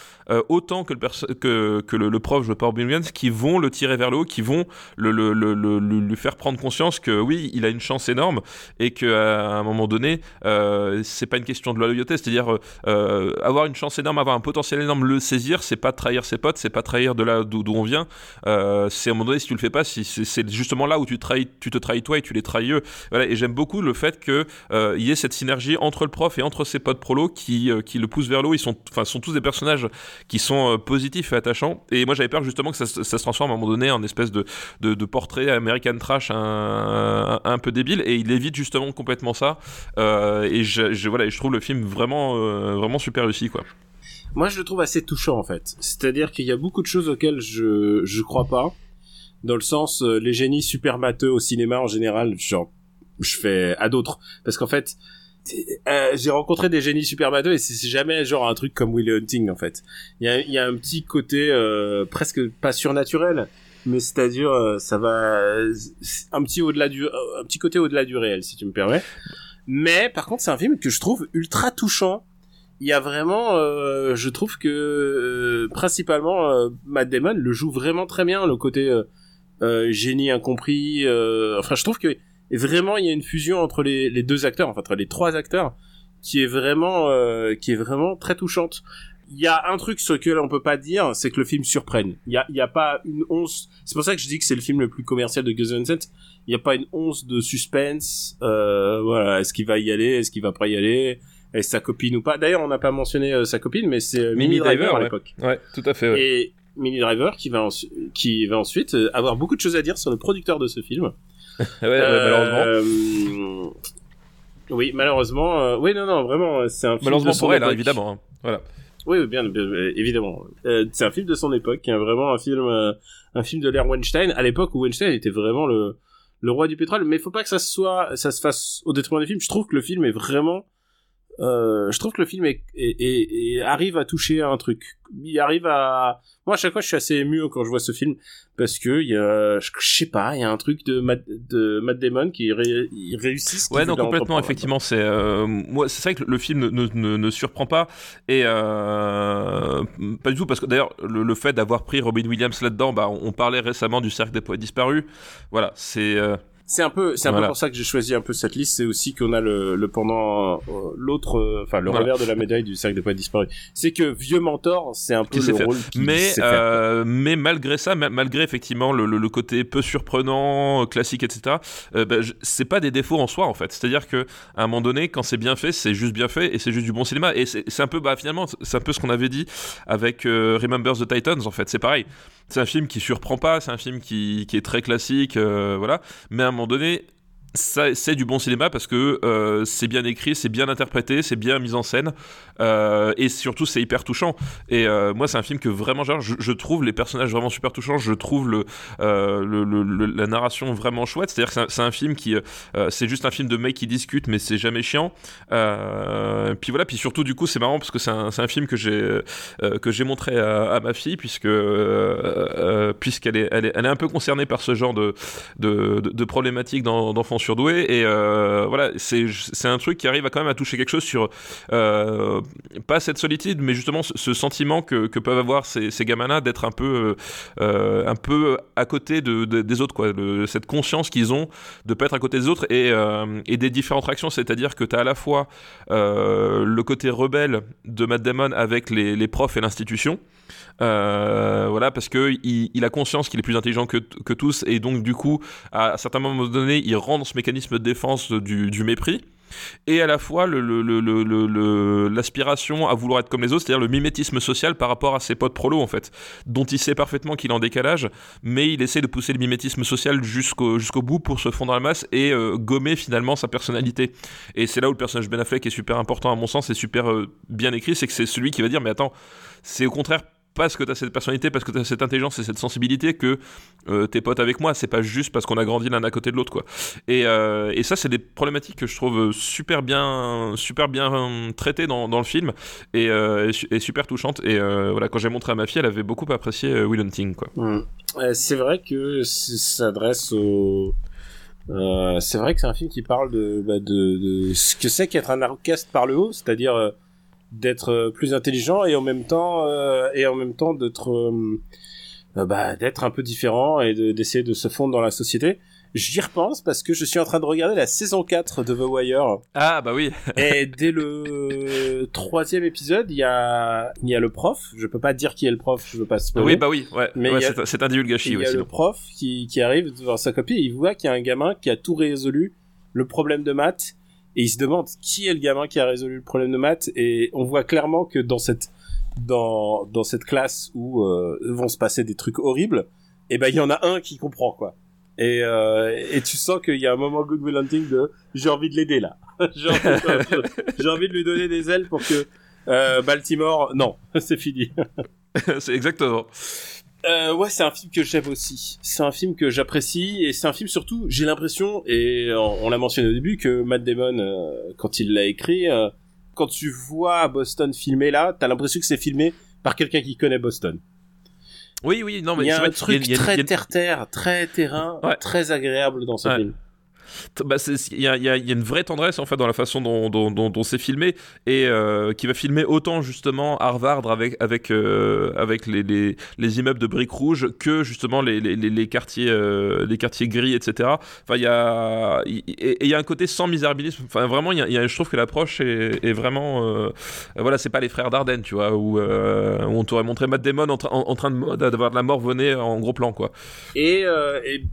autant que le perso- que, que le, le prof joué par Robin Williams, qui vont le tirer vers le haut, qui vont le, le, le, lui faire prendre conscience que oui, il a une chance énorme et qu'à un moment donné, c'est pas une question de loyauté, c'est-à-dire avoir une chance énorme, avoir un potentiel énorme, le saisir, c'est pas trahir ses potes, c'est pas trahir de là d'où on vient. Euh, c'est à un moment donné, si tu le fais pas, c'est- justement là où tu, trahis, tu te trahis toi et tu les trahis eux. Voilà, et j'aime beaucoup le fait que euh, y ait cette synergie entre le prof et entre ses potes prolo qui, euh, qui le poussent vers le haut. Ils sont, sont tous des personnages qui sont euh, positifs et attachants. Et moi, j'avais peur justement que ça, se- transforme à un moment donné en espèce de, de, portrait American trash un, un, peu débile. Et il évite justement complètement ça. Euh, et je, je- voilà, je trouve le film vraiment, euh, vraiment super réussi, quoi. Moi, je le trouve assez touchant, en fait. C'est-à-dire qu'il y a beaucoup de choses auxquelles je, je crois pas. Dans le sens, euh, les génies super matheux au cinéma, en général, genre, je fais à d'autres. Parce qu'en fait, euh, j'ai rencontré des génies super matheux et c'est jamais genre un truc comme Willy Hunting, en fait. Il y a, un petit côté euh, presque pas surnaturel, mais c'est-à-dire, euh, ça va un petit au-delà du, euh, un petit côté au-delà du réel, si tu me permets. Mais par contre, c'est un film que je trouve ultra touchant il y a vraiment, euh, je trouve que euh, principalement euh, Matt Damon le joue vraiment très bien, le côté euh, euh, génie incompris. euh, enfin, je trouve que vraiment il y a une fusion entre les, deux acteurs, enfin entre les trois acteurs, qui est vraiment, qui est vraiment très touchante. Il y a un truc sur lequel on peut pas dire, c'est que le film surprenne. Il y a, il y a pas une once. C'est pour ça que je dis que c'est le film le plus commercial de Gus Van. Il y a pas une once de suspense. Voilà, est-ce qu'il va y aller, est-ce qu'il va pas y aller? Est-ce sa copine ou pas D'ailleurs, on n'a pas mentionné euh, sa copine, mais c'est euh, Mini Driver, à l'époque. Ouais, tout à fait. Et Mini Driver qui va, qui va ensuite euh, avoir beaucoup de choses à dire sur le producteur de ce film. Ouais, malheureusement. malheureusement. Oui, malheureusement. Oui, non, non, vraiment, c'est un film Malheureusement de son pour elle, hein, évidemment. hein. Voilà. Oui, bien, bien, évidemment. Euh, c'est un film de son époque, hein, vraiment un film, euh, un film de l'ère Weinstein, à l'époque où Weinstein était vraiment le, le roi du pétrole. Mais il faut pas que ça se soit, ça se fasse au détriment des films. Je trouve que le film est vraiment, euh, je trouve que le film est, est- est- est- arrive à toucher à un truc. Il arrive à, moi à chaque fois je suis assez ému quand je vois ce film parce que il y a, je, je sais pas, il y a un truc de Matt, de Matt Damon qui ré, il réussit. Ouais, non, complètement, effectivement. C'est euh, moi, c'est vrai que le film ne, ne, ne, surprend pas et euh, pas du tout parce que d'ailleurs le, le fait d'avoir pris Robin Williams là-dedans, bah, on, on parlait récemment du cercle des poètes disparus. Voilà, c'est C'est un peu, c'est un Voilà. peu pour ça que j'ai choisi un peu cette liste. C'est aussi qu'on a le, le pendant, euh, l'autre, euh, enfin le Voilà. revers de la médaille du cercle des poètes disparus. C'est que vieux mentor, c'est un peu Qui le rôle qui mais euh, mais malgré ça, ma- malgré effectivement le, le, le côté peu surprenant, euh, classique, etc. euh, bah, c'est pas des défauts en soi en fait. C'est-à-dire que à un moment donné, quand c'est bien fait, c'est juste bien fait et c'est juste du bon cinéma. Et c'est c'est un peu, bah finalement, c'est un peu ce qu'on avait dit avec euh, Remember the Titans en fait. C'est pareil. C'est un film qui surprend pas, c'est un film qui, est très classique, euh, voilà. Mais à un moment donné, c'est du bon cinéma parce que euh, c'est bien écrit, c'est bien interprété, c'est bien mis en scène euh, et surtout c'est hyper touchant. Et euh, moi c'est un film que vraiment je, trouve les personnages vraiment super touchants, je trouve la narration vraiment chouette. C'est-à-dire que c'est un, film qui c'est juste un film de mecs qui discutent mais c'est jamais chiant. Puis voilà, puis surtout du coup c'est marrant parce que c'est un, film que j'ai que j'ai montré à, ma fille puisque puisqu'elle est, elle est un peu concernée par ce genre de de, problématiques d'en- d'enfants surdoués et euh, voilà c'est un truc qui arrive à quand même à toucher quelque chose sur euh, pas cette solitude mais justement ce, sentiment que, peuvent avoir ces, ces gamins là d'être un peu euh, un peu à côté de, de- des autres quoi. Cette conscience qu'ils ont de pas être à côté des autres et, et des différentes réactions. C'est-à-dire que tu as à la fois le côté rebelle de Matt Damon avec les, les profs et l'institution euh, voilà, parce que il, a conscience qu'il est plus intelligent que, que tous, et donc du coup, à, certains moments donnés, il rentre dans ce mécanisme de défense du, mépris. Et à la fois l'aspiration à vouloir être comme les autres, c'est-à-dire le mimétisme social par rapport à ses potes prolo en fait, dont il sait parfaitement qu'il est en décalage, mais il essaie de pousser le mimétisme social jusqu'au bout pour se fondre dans la masse et euh, gommer finalement sa personnalité. Et c'est là où le personnage Ben Affleck est super important à mon sens, et super euh, bien écrit, c'est que c'est celui qui va dire mais attends, c'est au contraire parce que tu as cette personnalité, parce que tu as cette intelligence et cette sensibilité que euh, t'es pote avec moi. C'est pas juste parce qu'on a grandi l'un à côté de l'autre, quoi. Et, euh, et ça, c'est des problématiques que je trouve super bien, super bien euh, traitées dans, dans le film et, et su- et super touchantes. Et voilà, quand j'ai montré à ma fille, elle avait beaucoup apprécié Will Hunting, quoi. Mm. C'est vrai que s'adresse au. C'est vrai que c'est un film qui parle de, bah, de, ce que c'est qu'être un outcast par le haut, c'est-à-dire d'être euh, plus intelligent et en même temps euh, et en même temps d'être euh, bah, d'être un peu différent et de- d'essayer de se fondre dans la société. J'y repense parce que je suis en train de regarder la saison 4 de The Wire Ah bah oui. et dès le troisième épisode, il y a il y a le prof. Je peux pas dire qui est le prof, je veux pas spoiler. oui bah oui. Ouais. Mais Ouais, c'est, un divulgachi Il y a le prof qui, qui arrive devant sa copie et il voit qu'il y a un gamin qui a tout résolu le problème de maths et il se demande qui est le gamin qui a résolu le problème de maths? Et on voit clairement que dans cette dans dans cette classe où euh, vont se passer des trucs horribles et ben il y en a un qui comprend quoi. Et euh, et tu sens qu'il y a un moment Good Will Hunting de j'ai envie de l'aider là. J'ai envie, j'ai envie de lui donner des ailes pour que euh, Baltimore non c'est fini. C'est exactement. Euh, ouais, c'est un film que j'aime aussi. C'est un film que j'apprécie et c'est un film surtout, j'ai l'impression, et on, on l'a mentionné au début, que Matt Damon, euh, quand il l'a écrit, euh, quand tu vois Boston filmé là, t'as l'impression que c'est filmé par quelqu'un qui connaît Boston. Oui oui non mais il y a un vrai, truc il y a- il y a- très terre-terre, très terrain, Ouais. très agréable dans ce Ouais. film. Il y a, une vraie tendresse en fait dans la façon dont, c'est filmé et euh, qui va filmer autant justement Harvard avec avec euh, avec les, les, les immeubles de briques rouges que justement les, les, les, quartiers euh, les quartiers gris etc. Enfin il y a et il y a un côté sans misérabilisme. Enfin vraiment y y a- je trouve que l'approche est, vraiment voilà c'est pas les frères Dardenne tu vois où, où on t'aurait montré Matt Damon en, tra- en, en train d'avoir de la mort venait en gros plan quoi. Et,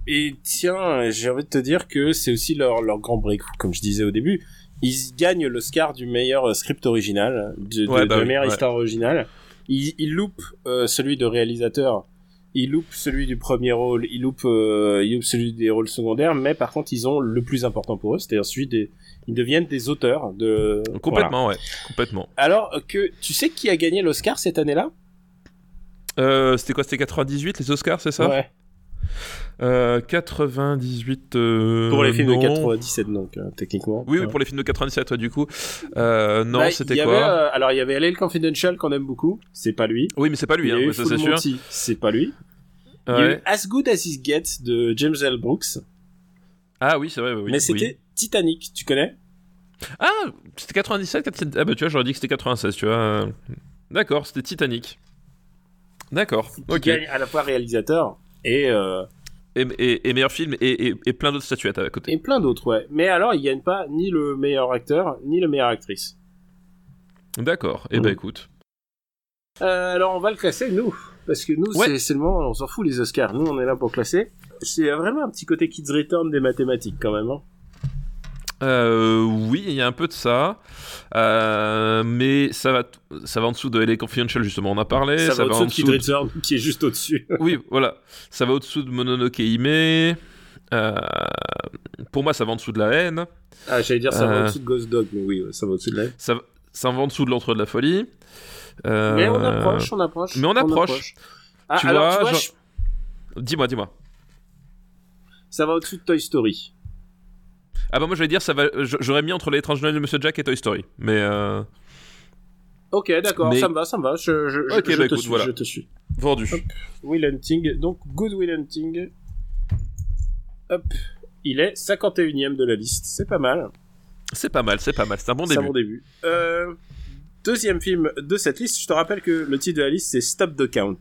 et tiens, j'ai envie de te dire que c'est aussi leur, leur grand break, comme je disais au début. Ils gagnent l'Oscar du meilleur euh, script original, de, de- Ouais, bah de la meilleure ouais. histoire originale. Ils, ils loupent euh, celui de réalisateur, ils loupent celui du premier rôle, ils loupent, euh, ils loupent celui des rôles secondaires, mais par contre ils ont le plus important pour eux, c'est-à-dire celui des... Ils deviennent des auteurs de... Voilà. Complètement ouais complètement. Alors que tu sais qui a gagné l'Oscar cette année-là? Euh, c'était quoi? C'était 98 les Oscars, c'est ça? Ouais. Euh, 98. euh, Pour les films non. de 97 donc, euh, techniquement. Oui, oui, pour les films de 97, ouais, du coup. Euh, non, Bah, c'était quoi avait, euh, Alors, il y avait LL Confidential qu'on aime beaucoup. C'est pas lui. Oui, mais c'est pas lui, hein, ça c'est sûr. C'est pas lui. Il y a eu. As Good As It Gets de James L. Brooks. Ah oui, c'est vrai, oui. mais oui. c'était Titanic. Tu connais? Ah, c'était 97, 97. Ah bah tu vois, j'aurais dit que c'était 96, tu vois. euh. D'accord, c'était Titanic. D'accord, ok. à la fois réalisateur et, euh, Et, et- et meilleur film et, plein d'autres statuettes à côté. et plein d'autres, ouais. Mais alors, il gagne pas ni le meilleur acteur, ni le meilleure actrice. D'accord, et Mm. bah écoute. Euh, alors, on va le classer, nous. Parce que nous, Ouais. c'est- c'est le moment, on s'en fout les Oscars. Nous, on est là pour classer. C'est vraiment un petit côté Kids Return des mathématiques, quand même. hein. Euh, oui, il y a un peu de ça. Euh, mais ça va, ça va en dessous de LA Confidential, justement, on a parlé. Ça, va en au-dessous de dessous de- qui est juste au-dessus. Oui, voilà. Ça va au-dessous de Mononoke Hime. Euh, Pour moi, ça va en dessous de la haine. Ah, j'allais dire ça va Euh. en dessous de Ghost Dog, mais oui, ça va au-dessus de la haine. Ça, ça va en dessous de l'entre de la folie. Euh, Mais on approche, on approche. mais on approche. Ah, Tu alors, vois, tu vois, genre- je- Dis-moi, dis-moi. ça va au-dessus de Toy Story. Ah bah moi, j'allais dire, ça va. J'aurais mis entre l'étrange Noël de Monsieur Jack et Toy Story. Mais euh, Ok, d'accord, Mais- ça me va, ça me va. Je, je, je- Ok, je bah te écoute, suis, voilà. je te suis. vendu. Will Hunting, donc Good Will Hunting. Hop, il est 51ème de la liste, c'est pas mal. C'est pas mal, c'est pas mal. C'est un bon c'est un début. bon début. Euh, deuxième film de cette liste, je te rappelle que le titre de la liste c'est Stop the Count.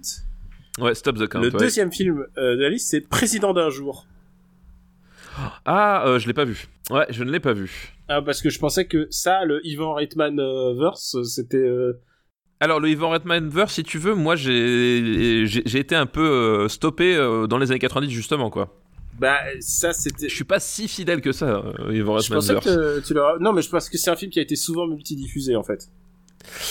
Ouais, Stop the Count. le ouais. deuxième film euh, de la liste c'est Président d'un jour. Ah, euh, je l'ai pas vu. Ouais, je ne l'ai pas vu. Ah, parce que je pensais que ça, le Ivan Reitman euh, verse, c'était. euh, Alors, le Ivan Reitman verse, si tu veux, moi, j'ai été un peu euh, stoppé dans les années 90, justement, quoi. Bah, ça c'était. Je suis pas si fidèle que ça, Ivan Je Reitman pensais verse. que tu. Non, mais je pense que c'est un film qui a été souvent multidiffusé en fait.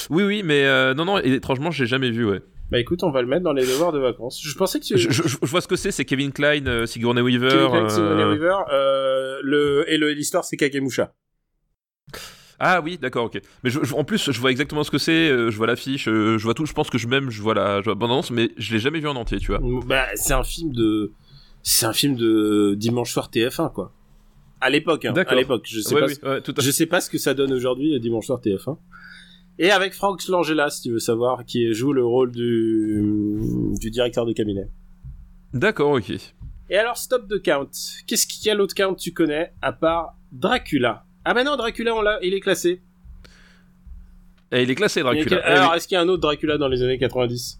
Oui, oui, mais non, non, et étrangement, j'ai jamais vu, ouais. Bah écoute, on va le mettre dans les devoirs de vacances. Je pensais que tu. Je, je- je vois ce que c'est, c'est Kevin Klein, euh, Sigourney Weaver. Kevin Klein, Sigourney euh, Weaver, euh, le... et l'histoire c'est Kagemusha. Ah oui, d'accord, ok. Mais je- je- en plus, je vois exactement ce que c'est, je vois l'affiche, je vois tout, je pense que je même, je vois la, je vois la bande-annonce, mais je l'ai jamais vu en entier, tu vois. Bah c'est un film de. C'est un film de dimanche soir TF1 quoi. À l'époque, hein. D'accord. À l'époque, je sais Ouais, pas. oui, ouais, tout à Je sais pas ce que ça donne aujourd'hui dimanche soir TF1. Et avec Frank Langella, si tu veux savoir, qui joue le rôle du, du directeur de cabinet. D'accord, ok. Et alors, stop de count. Qu'est-ce qu'il y a l'autre count tu connais, à part Dracula? Ah bah non, Dracula, on l'a, il est classé. Et il est classé, Il est Dracula. Eh alors, est-ce qu'il y a un autre Dracula dans les années 90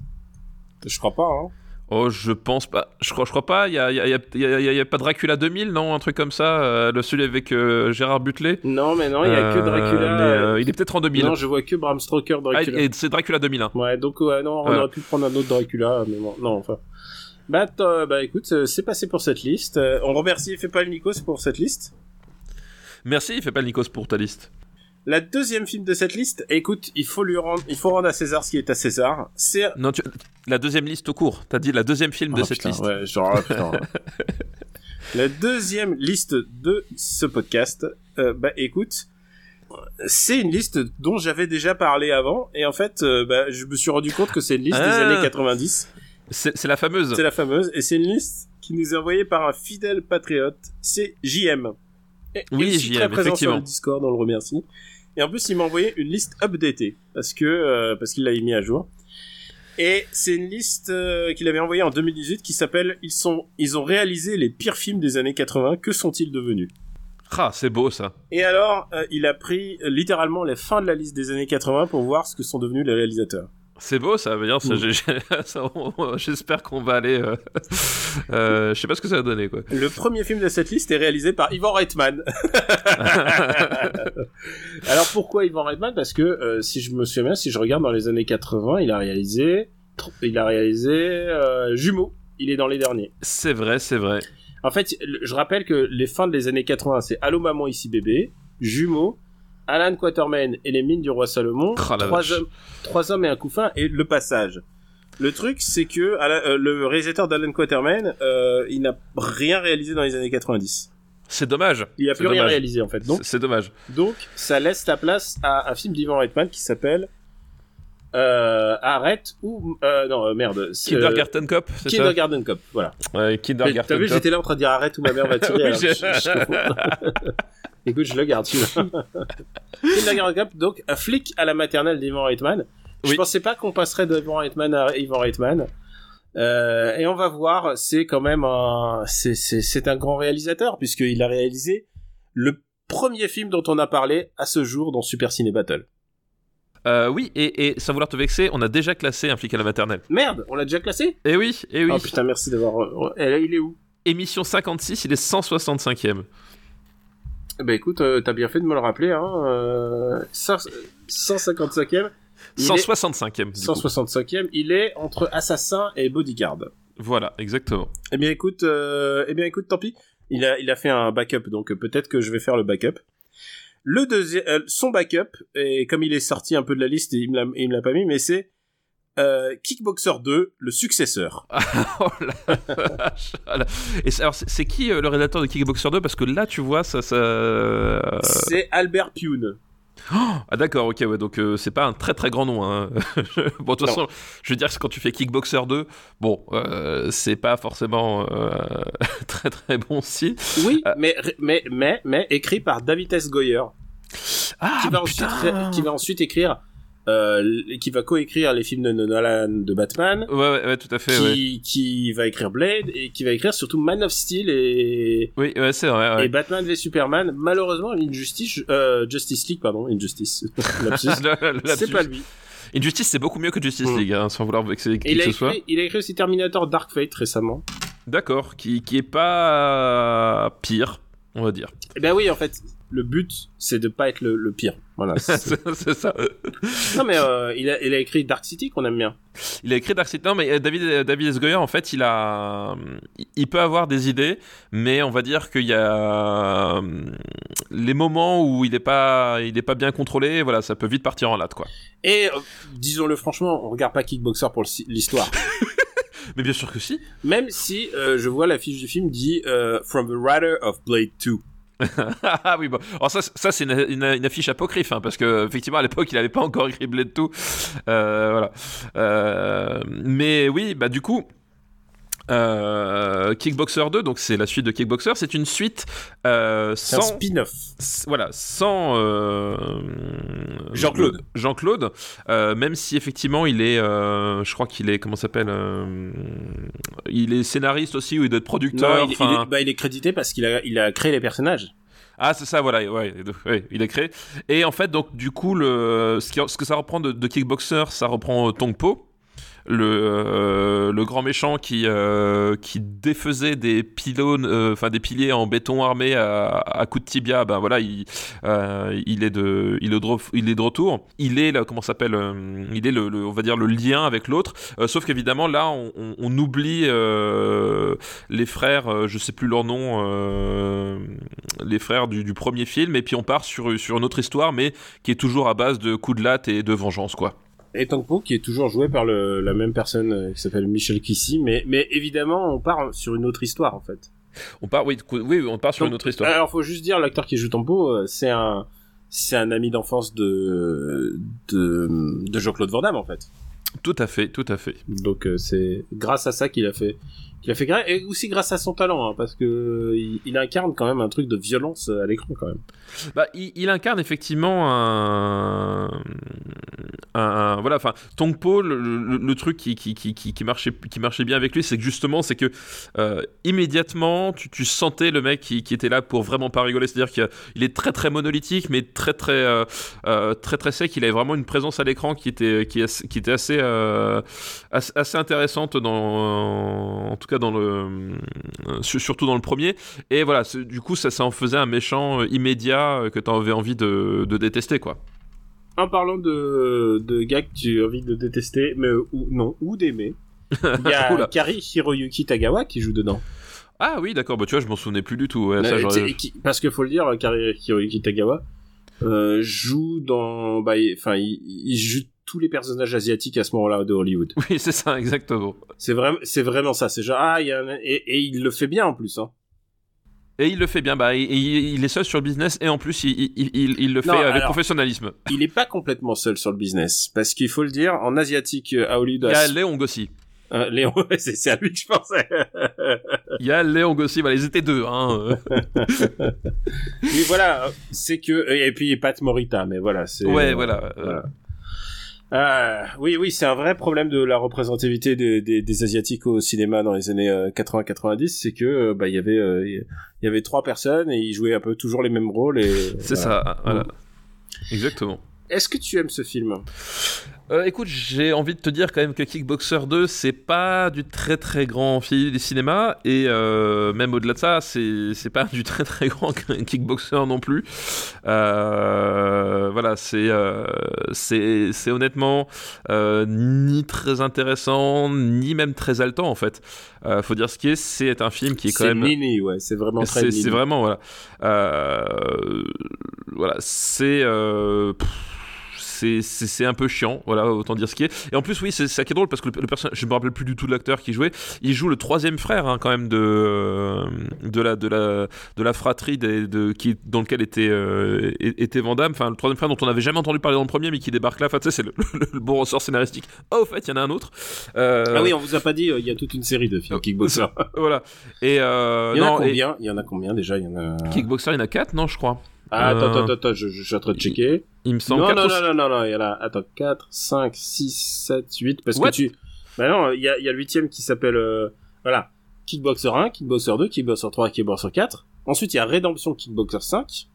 Je crois pas, hein. Oh, je pense pas. Je crois, je crois pas. Il y a, y, a, y, a, y pas Dracula 2000, non? Un truc comme ça euh, Le celui avec euh, Gérard Butler? Non, mais non, il y a que Euh, Dracula. mais, il est peut-être en 2000. Non, je vois que Bram Stoker Ah, Dracula. et c'est Dracula 2001. Ouais, donc ouais, non, on aurait pu prendre un autre Dracula, mais bon, non, enfin. Bah, bah écoute, c'est passé pour cette liste. On remercie Fait pas le Nikos pour cette liste. Merci, fait pas le Nikos pour ta liste. La deuxième film de cette liste, écoute, il faut lui rendre, il faut rendre à César ce qui est à César. C'est Non, tu... la deuxième liste au cours. T'as dit la deuxième film de Oh, cette putain, liste. ouais, genre, ah, putain. La deuxième liste de ce podcast, euh, bah écoute, c'est une liste dont j'avais déjà parlé avant, et en fait, euh, bah, je me suis rendu compte que c'est une liste des Ah. années 90. C'est la fameuse. C'est la fameuse, et c'est une liste qui nous est envoyée par un fidèle patriote, c'est JM. Et, Oui, et JM, très présent effectivement. sur le Discord, on le remercie. Et en plus, il m'a envoyé une liste updatée, parce que, euh, parce qu'il l'avait mis à jour. Et c'est une liste euh, qu'il avait envoyée en 2018 qui s'appelle ils sont ils ont réalisé les pires films des années 80 que sont-ils devenus? Ah, c'est beau ça. Et alors euh, il a pris littéralement les fins de la liste des années 80 pour voir ce que sont devenus les réalisateurs. C'est beau ça. veut dire, ça, Mm. J'espère qu'on va aller. euh, euh, je sais pas ce que ça va donner quoi. Le premier film de cette liste est réalisé par Ivan Reitman. Alors pourquoi Ivan Reitman? Parce que euh, si je me souviens bien, si je regarde dans les années 80, il a réalisé, il a réalisé Jumeaux. Il est dans les derniers. c'est vrai, c'est vrai. En fait, je rappelle que les fins des années 80, c'est Allô maman ici bébé, Jumeaux, Alan Quatermain et les mines du roi Salomon, Oh, trois hommes, trois hommes et un couffin et Le Passage. Le truc, c'est que euh, le réalisateur d'Alan Quatermain, euh, il n'a rien réalisé dans les années 90. C'est dommage. Il a plus rien réalisé en fait. Donc, C'est- dommage. donc, ça laisse la place à un film d'Ivan Reitman qui s'appelle euh, Arrête ou euh, non merde. Kindergarten Cop, Kindergarten Cop. Voilà. Kindergarten T'as vu, j'étais là en train de dire arrête ou ma mère va tirer. Oui, Écoute, je le garde celui-là. Donc un flic à la maternelle d'Ivan Reitman. Je Oui. pensais pas qu'on passerait d'Ivan Reitman à Ivan Reitman. Euh, et on va voir, c'est quand même un, c'est, un grand réalisateur puisqu'il a réalisé le premier film dont on a parlé à ce jour dans Super Ciné Battle. Euh, oui, et, et sans vouloir te vexer, on a déjà classé un flic à la maternelle. Merde, on l'a déjà classé? Et oui, et oui. Oh putain, merci d'avoir. Eh, Il est où? Émission 56, il est 165ème. Ben écoute, euh, t'as bien fait de me le rappeler. Hein. Euh, 155e. Il est 165ème. du coup. 165e. Il est entre Assassin et Bodyguard. Voilà, exactement. Eh bien écoute, euh, eh bien écoute, tant pis. Il a, il a fait un backup, donc euh, peut-être que je vais faire le backup. Le deuxième, euh, son backup, et comme il est sorti un peu de la liste, il me l'a, il me l'a pas mis, mais c'est euh, Kickboxer 2, le successeur. oh la vache. Voilà. Et c'est- alors, c'est qui euh, le rédacteur de Kickboxer 2 Parce que là, tu vois, ça. ça... euh, C'est Albert Pune. Ah d'accord, ok, ouais, donc euh, c'est pas un très très grand nom. Hein. bon, de toute façon, je veux dire que quand tu fais Kickboxer 2, bon, euh, c'est pas forcément euh, très très bon si. Oui, mais, mais, mais, mais, écrit par David S. Goyer, Ah, qui va, ensuite, qui va ensuite écrire, euh, qui va coécrire les films de Nolan de Batman, Ouais, ouais, ouais, tout à fait, ouais. qui, va écrire Blade, et qui va écrire surtout Man of Steel et, Oui, ouais, c'est vrai, ouais. et Batman v Superman. Malheureusement, Injustice, euh, Justice League, pardon, Injustice. C'est pas lui. Injustice, c'est beaucoup mieux que Justice Mm. League, hein, sans vouloir vexer qui que a, ce soit. il a écrit aussi Terminator Dark Fate récemment. D'accord, qui, qui est pas pire, on va dire. Eh ben oui, en fait, le but, c'est de pas être le, le pire. Voilà. c'est- ça. non mais euh, il, a, il a écrit Dark City qu'on aime bien. Il a écrit Dark City. Non, mais euh, David, euh, David S. Goyer, en fait, il a, il peut avoir des idées, mais on va dire qu'il y a les moments où il est pas, il est pas bien contrôlé. Voilà, ça peut vite partir en latte, quoi. Et euh, disons-le franchement, on regarde pas Kickboxer pour l'histoire. Mais bien sûr que si. Même si euh, je vois l'affiche du film dit euh, From the writer of Blade 2. ah oui, bon. Alors ça, ça c'est une, affiche apocryphe, hein, parce que effectivement à l'époque il n'avait pas encore écrit Blade 2. Euh, voilà. Euh, mais oui, bah du coup. Euh, Kickboxer 2, donc c'est la suite de Kickboxer, c'est une suite euh, sans, spin-off. Voilà, sans euh, Jean-Claude. Jean-Claude, euh, même si effectivement il est, je crois qu'il est, comment s'appelle, il est scénariste aussi ou il doit être producteur. Non, il, il enfin- est, bah, il est crédité parce qu'il a, il a créé les personnages. Ah, c'est ça, voilà, ouais, ouais, il est créé. Et en fait, donc, du coup, le, ce, qui- ce que ça reprend de, de Kickboxer, ça reprend Tongpo, le, euh, le grand méchant qui, euh, qui défaisait des pylônes, euh, enfin des piliers en béton armé à, à coups de tibia. Ben voilà, il, est de, il, est de, retour. Il est, là, comment s'appelle Il est, le, on va dire, le lien avec l'autre. Sauf qu'évidemment, là, on, oublie les frères, je sais plus leur nom, les frères du, du premier film, et puis on part sur, sur une autre histoire, mais qui est toujours à base de coups de latte et de vengeance, quoi. Et Tangpo qui est toujours joué par le, la même personne euh, qui s'appelle Michel Kissy. Mais, mais évidemment, on part sur une autre histoire en fait. On part, oui, oui, on part sur Donc, une autre histoire. Alors, faut juste dire, l'acteur qui joue Tangpo, euh, c'est un, c'est un ami d'enfance de, de, de Jean-Claude Van Damme en fait. Tout à fait, tout à fait. Donc euh, c'est grâce à ça qu'il a fait qu'il a fait et aussi grâce à son talent hein, parce que il, il incarne quand même un truc de violence euh, à l'écran quand même. Bah, il, il incarne effectivement un, voilà, enfin, Tongpo, le, le, truc qui, qui, qui, marchait, qui marchait bien avec lui, c'est que justement, c'est que euh, immédiatement, tu, tu sentais le mec qui, était là pour vraiment pas rigoler, c'est-à-dire qu'il il est très très monolithique, mais très très euh, euh, très très sec. Il avait vraiment une présence à l'écran qui était qui, était assez, assez assez intéressante dans, en tout cas dans le, euh, sur- surtout dans le premier. Et voilà, du coup, ça, ça en faisait un méchant euh, immédiat euh, que tu avais envie de, de détester, quoi. En parlant de de gars que tu as envie de détester mais ou non ou d'aimer. Il y a. Kari Hiroyuki Tagawa qui joue dedans. Ah oui, d'accord, bah tu vois, je m'en souvenais plus du tout. Ouais, ça, qui- parce que faut le dire, Kari Hiroyuki Tagawa euh, joue dans bah il- enfin il, il joue tous les personnages asiatiques à ce moment-là de Hollywood. Oui, c'est ça, exactement. C'est vraiment c'est vraiment ça, c'est genre ah il y a un- et, et il le fait bien en plus hein. Et il le fait bien, bah, et- et il, est seul sur le business, et en plus, il, il, il, il le fait avec alors- professionnalisme. il est pas complètement seul sur le business parce qu'il faut le dire en asiatique euh, à Hollywood Il y a Léon Gossi. euh, Léon c'est à lui que je pensais Il y a Léon Gossi, voilà, ils étaient deux, hein. mais voilà c'est que et puis Pat Morita mais voilà c'est Ouais, euh, voilà. euh, voilà. Ah, oui, oui, c'est un vrai problème de la représentativité des, des, des asiatiques au cinéma dans les années 80-90, c'est que euh, bah il y avait euh, il y avait trois personnes et ils jouaient un peu toujours les mêmes rôles et C'est voilà. ça, voilà. Exactement. Est-ce que tu aimes ce film? Euh, écoute, j'ai envie de te dire quand même que Kickboxer 2, c'est pas du très très grand film des cinémas, et euh, même au-delà de ça, c'est c'est pas du très très grand Kickboxer non plus. Euh, voilà, c'est c'est c'est honnêtement ni très intéressant, ni même très haletant en fait. Faut dire ce qui est, c'est un film qui est quand C'est même nini, ouais, c'est vraiment très c'est nini. c'est vraiment voilà. Voilà, c'est c'est un peu chiant, voilà, autant dire ce qui est. Et en plus, oui, c'est ça qui est drôle parce que le, le personnage, je me rappelle plus du tout de l'acteur qui jouait. Il joue le troisième frère, hein, quand même de euh, de la de la de la fratrie des, de qui dans lequel était euh, était Van Damme. Enfin, le troisième frère dont on n'avait jamais entendu parler dans le premier, mais qui débarque là. Enfin, tu sais, c'est le, le- le bon ressort scénaristique. Oh, au fait, il y en a un autre. Euh, Ah oui, on vous a pas dit, euh, il y a toute une série de films Kickboxer. voilà. Et Il y en a non, combien? Il y en a combien déjà? Il y en a. Kickboxer, il y en a 4, non, je crois. Ah, attends, Euh, attends, attends, je, je suis en train de checker. Il me semble Non, 4 non, non, non, non, non, il y en a, attends, 4, 5, 6, 7, 8, parce What? que tu, bah non, il y a, il y a le huitième qui s'appelle, euh, voilà, Kickboxer 1, Kickboxer 2, Kickboxer 3, Kickboxer 4. Ensuite, il y a Redemption Kickboxer 5.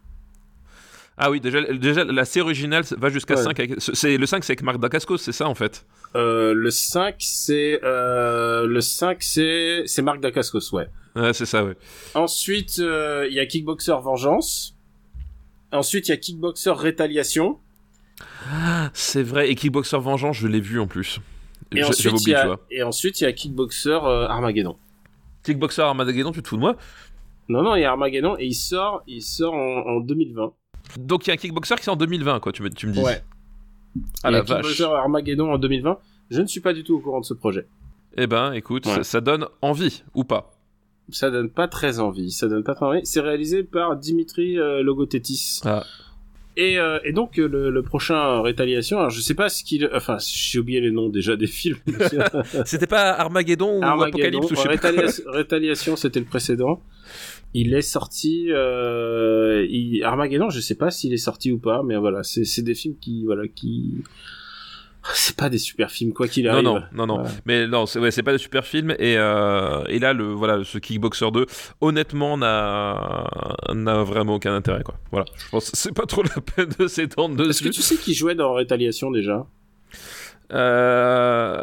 Ah oui, déjà, déjà la série originale va jusqu'à Ouais. 5. Avec, c'est, le 5, c'est avec Marc Dacascos, c'est ça en fait? Euh, le 5, c'est, euh, le 5, c'est, c'est Marc Dacascos, ouais. Ouais, c'est ça, ouais. Ensuite, euh, il y a Kickboxer Vengeance. Ensuite, il y a Kickboxer Rétaliation. C'est vrai, et Kickboxer Vengeance, je l'ai vu en plus. Et ensuite, tu vois. et ensuite, il y a Kickboxer euh, Armageddon. Kickboxer Armageddon, tu te fous de moi Non, non, il y a Armageddon et il sort, il sort en, en 2020. Donc il y a un Kickboxer qui sort en 2020, quoi, tu me, tu me dis. Ouais. Ah la vache. Kickboxer Armageddon en 2020. Je ne suis pas du tout au courant de ce projet. Eh ben, écoute, Ouais. ça, ça donne envie, ou pas Ça donne pas très envie. Ça donne pas très envie. C'est réalisé par Dimitri euh, Logothetis. Ah. Et, euh, et donc euh, le, le prochain Rétaliation, alors je sais pas ce qu'il, enfin j'ai oublié les noms déjà des films. C'était pas Armageddon ou Armageddon, Apocalypse ou je sais pas. Rétaliation, Rétaliation, c'était le précédent. Il est sorti, euh, il- Armageddon, je sais pas s'il est sorti ou pas, mais voilà, c'est c'est des films qui, voilà, qui, c'est pas des super films quoi qu'il Non, arrive. non, non, non. Voilà. Mais non, c'est ouais, c'est pas de super film. Et, euh, et là, le, voilà, ce Kickboxer 2, honnêtement, n'a n'a vraiment aucun intérêt. Quoi. Voilà, je pense c'est pas trop la peine de s'étendre Est-ce que dessus. tu sais qui jouait dans Rétaliation déjà? Euh,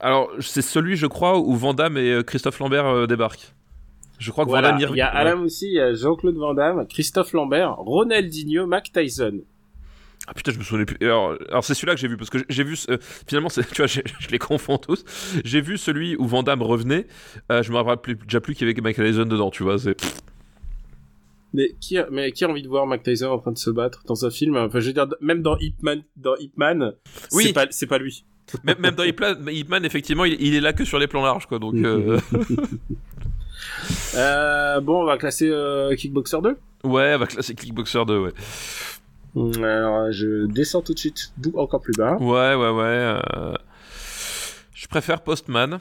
alors, c'est celui, je crois, où Van Damme et euh, Christophe Lambert euh, débarquent. Je crois que Voilà, Van Damme il y a Alan aussi, il y a Jean-Claude Van Damme, Christophe Lambert, Ronaldinho, Mac Tyson. Ah putain, je me souvenais plus. Alors, alors c'est celui-là que j'ai vu parce que j'ai vu. euh, finalement, tu vois, je les confonds tous. J'ai vu celui où Van Damme revenait. Euh, je me rappelle plus- déjà plus qu'il y avait Michael Tyson dedans. Tu vois, c'est. Mais qui, a, mais qui a envie de voir Mac Tyson en train de se battre dans un film Enfin, je veux dire, même dans Hitman, dans Hitman, Oui. c'est pas, c'est pas lui. Même, même dans Hitman, Hitman, effectivement, il, il est là que sur les plans larges, quoi. Donc, euh, Euh, bon, on va classer Kickboxer 2. ouais, bah classique Kickboxer 2, ouais. Mm, Alors, je descends tout de suite, encore plus bas. Ouais, ouais, ouais. euh, Je préfère Postman.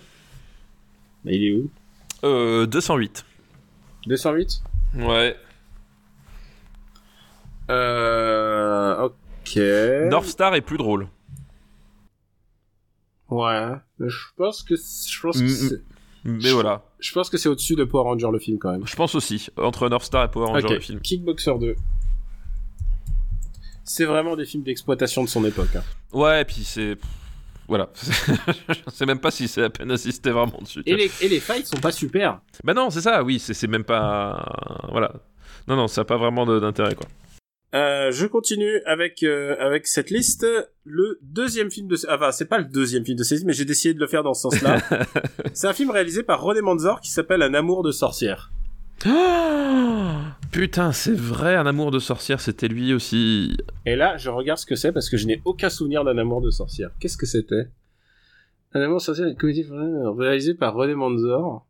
Mais il est où? Euh, 208. 208 Ouais. Euh, ok. North Star est plus drôle. Ouais. Mais Je pense que, je pense que Mm, c'est, Mais Je- voilà. je pense que c'est au-dessus de Power Ranger le film quand même. Je pense aussi. Entre North Star et Power Ranger, le film. Kickboxer 2. C'est vraiment des films d'exploitation de son époque. hein. Ouais, et puis c'est. Voilà. Je sais même pas si c'est à peine assister vraiment dessus. Et les, et les fights sont pas super. Bah non, c'est ça, oui, c'est même pas. Voilà. Non, non, ça n'a pas vraiment d'intérêt, quoi. Euh, je continue avec euh, avec cette liste. Le deuxième film de, ce- enfin c'est pas le deuxième film de liste, mais j'ai décidé de le faire dans ce sens-là. c'est un film réalisé par René Manzor qui s'appelle Un amour de sorcière. Putain, c'est vrai, un amour de sorcière, c'était lui aussi. Et là, je regarde ce que c'est parce que je n'ai aucun souvenir d'un amour de sorcière. Qu'est-ce que c'était? Un amour de sorcière, une comédie réalisée par René Manzor.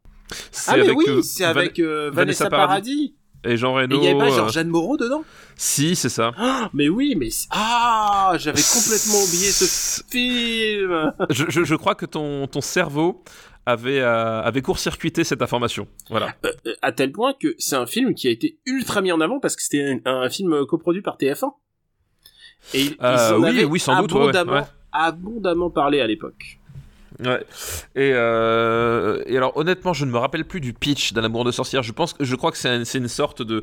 C'est Ah mais avec, oui, euh, c'est Van- avec euh, Vanessa Vanessa Paradis. Paradis. Et Jean Reno. il y avait pas euh, Jean-Jeanne Moreau dedans? Si, c'est ça. Ah, Mais oui, mais ah, j'avais complètement oublié ce film. je, je, je crois que ton, ton cerveau avait, euh, avait court-circuité cette information. Voilà. Euh, à tel point que c'est un film qui a été ultra mis en avant parce que c'était un, un film coproduit par TF1. Et ils, Euh, ils en oui, avaient oui, sans doute, ouais, ouais. abondamment parlé à l'époque. Ouais. Et, euh, et alors honnêtement, je ne me rappelle plus du pitch d'un amour de sorcière. Je pense, je crois que c'est un- c'est une sorte de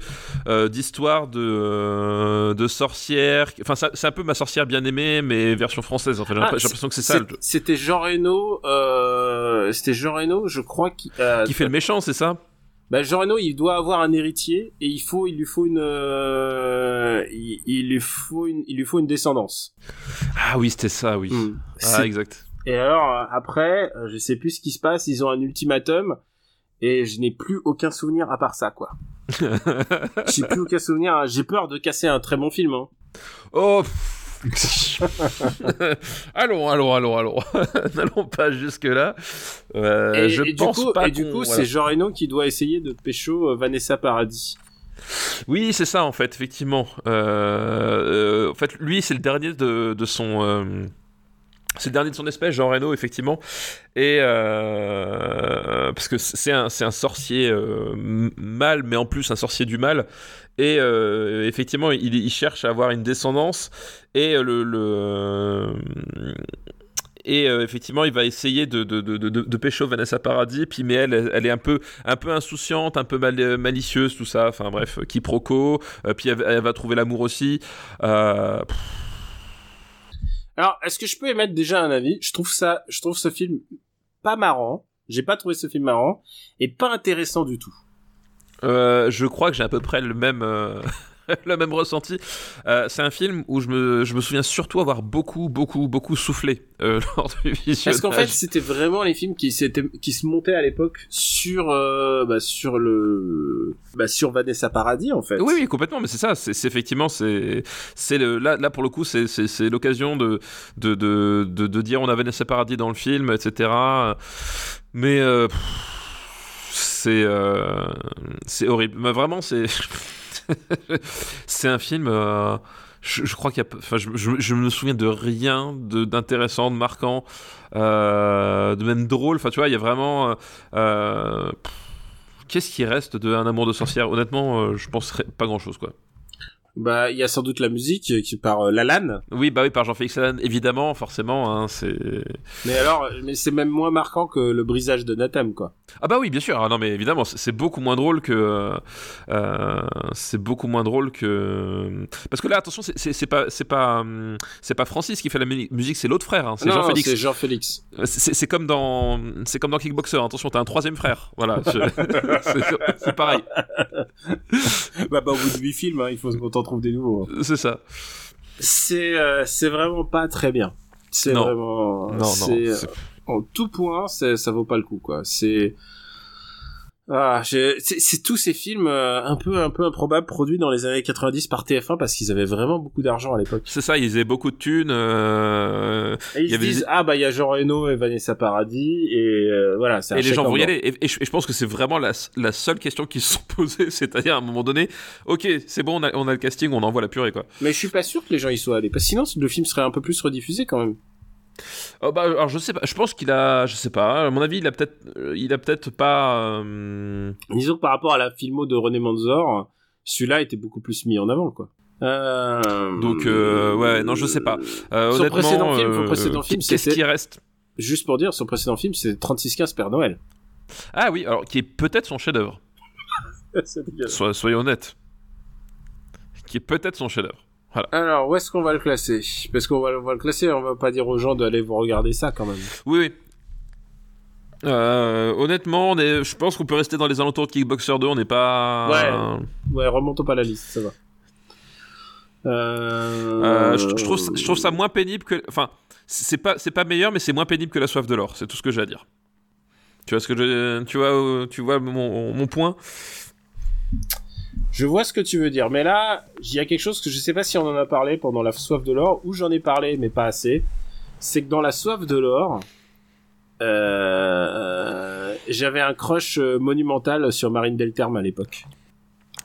euh, d'histoire de euh, de sorcière. Enfin, c'est un peu ma sorcière bien aimée, mais version française. Enfin, j'ai Ah, l'impression- j'ai l'impression que c'est ça. C'était Jean Reno, c'était Jean Reno, je crois qui, Qui fait le méchant, c'est ça? Bah, Jean Reno, il doit avoir un héritier et il faut, il lui faut une, euh, il, il lui faut une, il lui faut une descendance. Ah oui, c'était ça, oui. Hmm. Ah exact. Et alors euh, après, euh, je sais plus ce qui se passe. Ils ont un ultimatum et je n'ai plus aucun souvenir à part ça, quoi. J'ai plus aucun souvenir. hein. J'ai peur de casser un très bon film. Hein. oh, allons, allons, allons, allons. N'allons pas jusque-là. Euh, et, je et pense du coup, pas et du coup, voilà. c'est Jean Reno qui doit essayer de pécho Vanessa Paradis. Oui, c'est ça en fait, effectivement. Euh, euh, en fait, lui, c'est le dernier de, de son. C'est le dernier de son espèce, Jean Reno, effectivement. Et euh, parce que c'est un, sorcier euh, mâle, mais en plus un sorcier du mal. Et euh, effectivement, il, cherche à avoir une descendance. Et euh, le. le et euh, effectivement, il va essayer de, de, de, pécho Vanessa Paradis, puis mais elle, elle est un peu, insouciante, un peu mal- malicieuse, tout ça. Enfin bref, quiproquo. Puis elle, va trouver l'amour aussi. Pff, Alors, est-ce que je peux émettre déjà un avis? Je trouve ça, je trouve ce film pas marrant. J'ai pas trouvé ce film marrant et pas intéressant du tout. euh, je crois que j'ai à peu près le même. euh, le même ressenti. Euh, c'est un film où je me, je me souviens surtout avoir beaucoup, beaucoup, beaucoup soufflé euh, lors du visionnage. Parce qu'en fait, c'était vraiment les films qui s'étaient, qui se montaient à l'époque sur, euh, bah, sur le, bah, sur Vanessa Paradis en fait. Oui, oui, complètement, mais c'est ça, c'est effectivement, c'est c'est le là, là pour le coup, c'est c'est- l'occasion de de, de, de de dire on a Vanessa Paradis dans le film, etc. Mais euh, c'est euh, c'est horrible, mais vraiment c'est c'est un film. euh, je, crois qu'il y a, enfin, je, me souviens de rien d'intéressant, de, marquant, euh, de même drôle. Enfin, tu vois, il y a vraiment. euh, Qu'est-ce qui reste de Un amour de sorcière? Honnêtement, je penserais pas grand-chose, quoi. Bah, il y a sans doute la musique euh, qui par euh, Lalanne. Oui, bah oui, par Jean-Félix Lalanne, évidemment, forcément, hein, c'est... Mais alors, mais c'est même moins marquant que le brisage de Natham, quoi. Ah bah oui, bien sûr, ah non mais évidemment, c'est beaucoup moins drôle que... euh, c'est beaucoup moins drôle que... Parce que là, attention, c'est- pas, c'est pas, hum, c'est pas Francis qui fait la mu- musique, c'est l'autre frère, hein, c'est Jean-Félix. C'est Jean-Félix. C'est comme dans, c'est comme dans Kickboxer. Attention, t'as un troisième frère. Voilà, je- c'est- pareil. bah, bah, au bout de 8 films, hein, il faut qu'on t'en trouve des nouveaux. hein. C'est ça. C'est, euh, c'est vraiment pas très bien. C'est Non. vraiment, Non, non. c'est, c'est- en tout point, c'est- ça vaut pas le coup, quoi. C'est, ah, c'est tous ces films euh, un peu, un peu improbables produits dans les années 90 par TF1 parce qu'ils avaient vraiment beaucoup d'argent à l'époque. C'est ça, ils avaient beaucoup de thunes. euh, Et ils Il y se disent, des- ah bah il y a Jean Reno et Vanessa Paradis et euh, voilà. c'est un Et les gens en vont y aller. Et, et je, et je pense que c'est vraiment la, la seule question qu'ils se sont posées. C'est-à-dire, à un moment donné, ok, c'est bon, on a, on a le casting, on envoie la purée, quoi. Mais je suis pas sûr que les gens y soient allés parce que sinon le film serait un peu plus rediffusé quand même. Oh, bah, alors, je sais pas, je pense qu'il a, je sais pas, à mon avis, il a peut-être, euh, il a peut-être pas. euh, Disons que par rapport à la filmo de René Manzor, celui-là était beaucoup plus mis en avant quoi. Euh... Donc, euh, ouais, non, je sais pas. Son précédent film, son précédent film, qu'est-ce qui reste? Juste pour dire, son précédent film, c'est 3615 Père Noël. Ah oui, alors qui est peut-être son chef-d'œuvre. So- soyons honnêtes. Qui est peut-être son chef-d'œuvre. Alors, où est-ce qu'on va le classer? Parce qu'on va, le classer, on va pas dire aux gens d'aller vous regarder ça quand même. Oui, oui. Euh, honnêtement, on est, je pense qu'on peut rester dans les alentours de Kickboxer 2. On n'est pas. Ouais. Ouais, remontons pas la liste, ça va. Euh... Euh, je, je trouve, ça- je trouve ça moins pénible que. Enfin, c'est pas, c'est pas meilleur, mais c'est moins pénible que la soif de l'or. C'est tout ce que j'ai à dire. Tu vois ce que je, tu vois, tu vois mon, mon point? Je vois ce que tu veux dire, mais là, il y a quelque chose que je sais pas si on en a parlé pendant la soif de l'or, ou j'en ai parlé, mais pas assez. C'est que dans la soif de l'or, euh, j'avais un crush euh, monumental sur Marine Delterme à l'époque.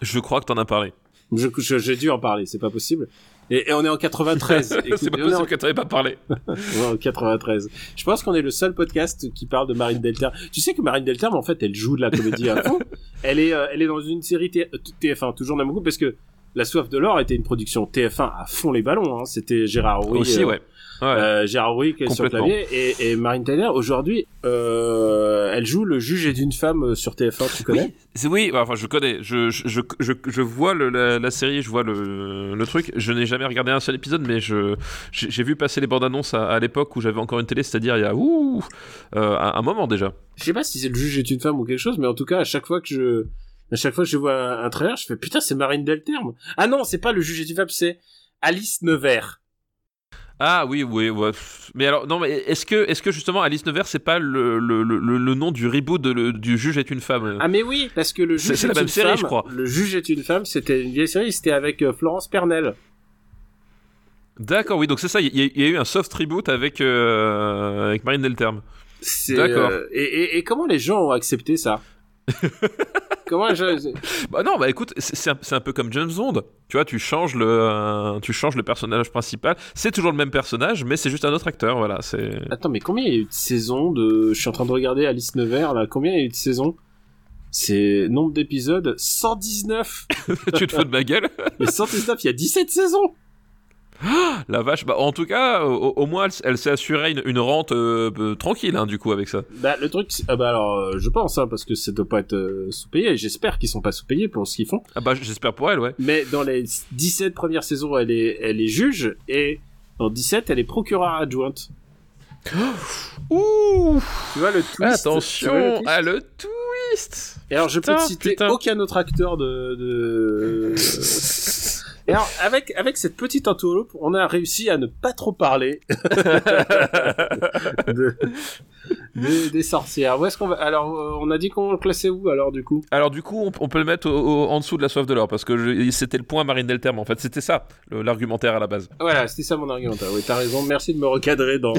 Je crois que t'en as parlé. J'ai dû en parler, c'est pas possible. Et, et on est en 93. Écoute, c'est pas est en- possible que t'avais pas parlé. En 93. Je pense qu'on est le seul podcast qui parle de Marine Delterme. Tu sais que Marine Delterme, en fait, elle joue de la comédie à fond. Elle est, euh, elle est dans une série T- TF1, toujours dans mon groupe, parce que La Soif de l'Or était une production TF1 à fond les ballons. Hein. C'était Gérard Rouy, Aussi, euh, ouais. Ouais. euh, Gérard est sur clavier, et, et Marine Taylor, aujourd'hui, euh, elle joue le juge et d'une femme euh, sur TF1, tu connais? Oui, oui, enfin je connais, je, je, je, je, vois le, la, la série, je vois le, le truc. Je n'ai jamais regardé un seul épisode, mais je j'ai vu passer les bandes annonces à, à l'époque où j'avais encore une télé, c'est-à-dire il y a ouh, euh, un, un moment déjà. Je sais pas si c'est le juge est une femme ou quelque chose, mais en tout cas, à chaque fois que je, à chaque fois que je vois un, un trailer, je fais putain, c'est Marine Delterme. Ah non, c'est pas le juge est une femme, c'est Alice Nevers. Ah oui, oui, ouais. Mais alors non, mais est-ce que est-ce que justement Alice Nevers c'est pas le, le, le, le nom du reboot de le- du juge est une femme? Ah mais oui, parce que le C'est- juge c'est est la même une série, femme, je crois. Le juge est une femme, c'était une vieille série, c'était avec euh, Florence Pernel. D'accord, oui, donc c'est ça, il y, a- il y a eu un soft reboot avec, euh, avec Marine Delterme. C'est, D'accord. euh, et, et, et comment les gens ont accepté ça? Comment Bah non, bah écoute, c'est un, un peu comme James Bond. Tu vois, tu changes le, euh, tu changes le personnage principal. C'est toujours le même personnage, mais c'est juste un autre acteur. Voilà, c'est. Attends, mais combien il y a eu de saisons de Je suis en train de regarder Alice Nevers là. Combien il y a eu de saisons? C'est nombre d'épisodes 119. tu te fous de ma gueule? Mais 119, il y a 17 saisons. La vache. Bah en tout cas, au, au moins, elle, s'est assurée une, une rente euh, euh, tranquille, hein, du coup, avec ça. Bah le truc, ah bah alors euh, je pense hein, parce que ça doit pas être sous-payé. J'espère qu'ils sont pas sous-payés pour ce qu'ils font. Ah bah j'espère pour elle, ouais. Mais dans les 17 premières saisons, elle est, elle est juge et dans 17, elle est procureure adjointe. Ouh Tu vois le twist le Attention twist à le twist Et alors, je peux te citer putain. aucun autre acteur de. de... Et alors, avec, avec cette petite entourloupe, on a réussi à ne pas trop parler de- des- des sorcières. Où est-ce qu'on va Alors, euh, on a dit qu'on le classait où alors du coup? Alors du coup, on, on peut le mettre au- au- en dessous de la soif de l'or, parce que c'était le point Marine Delterme, en fait. C'était ça, l'argumentaire à la base. Voilà, c'était ça mon argumentaire. Oui, t'as raison. Merci de me recadrer dans,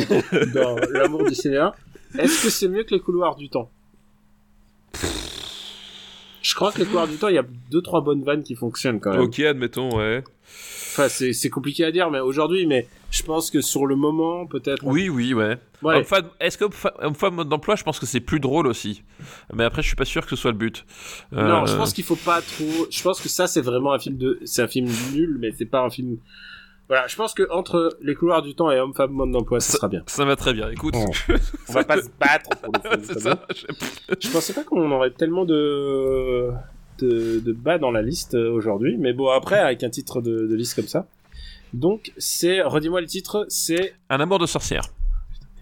dans l'amour du cinéma. Est-ce que c'est mieux que les couloirs du temps? Je crois que les couloirs du temps, il y a deux trois bonnes vannes qui fonctionnent quand même. Ok, admettons, ouais. Enfin, c'est c'est compliqué à dire, mais aujourd'hui, mais je pense que sur le moment, peut-être. Oui, oui, ouais. Femme- Est-ce que femme mode d'emploi, je pense que c'est plus drôle aussi. Mais après, je suis pas sûr que ce soit le but. Non, Euh, je pense qu'il faut pas trop. Je pense que ça, c'est vraiment un film de. C'est un film nul, mais c'est pas un film. Voilà, je pense que entre les couloirs du temps et homme femme monde d'emploi, ça sera bien. Ça va très bien. Écoute, On va pas se battre pour le film. c'est ça ça. Je- Je pensais pas qu'on aurait tellement de de, de bas dans la liste euh, aujourd'hui, mais bon après avec un titre de, de liste comme ça. Donc c'est, redis-moi le titre, c'est Un amour de sorcière.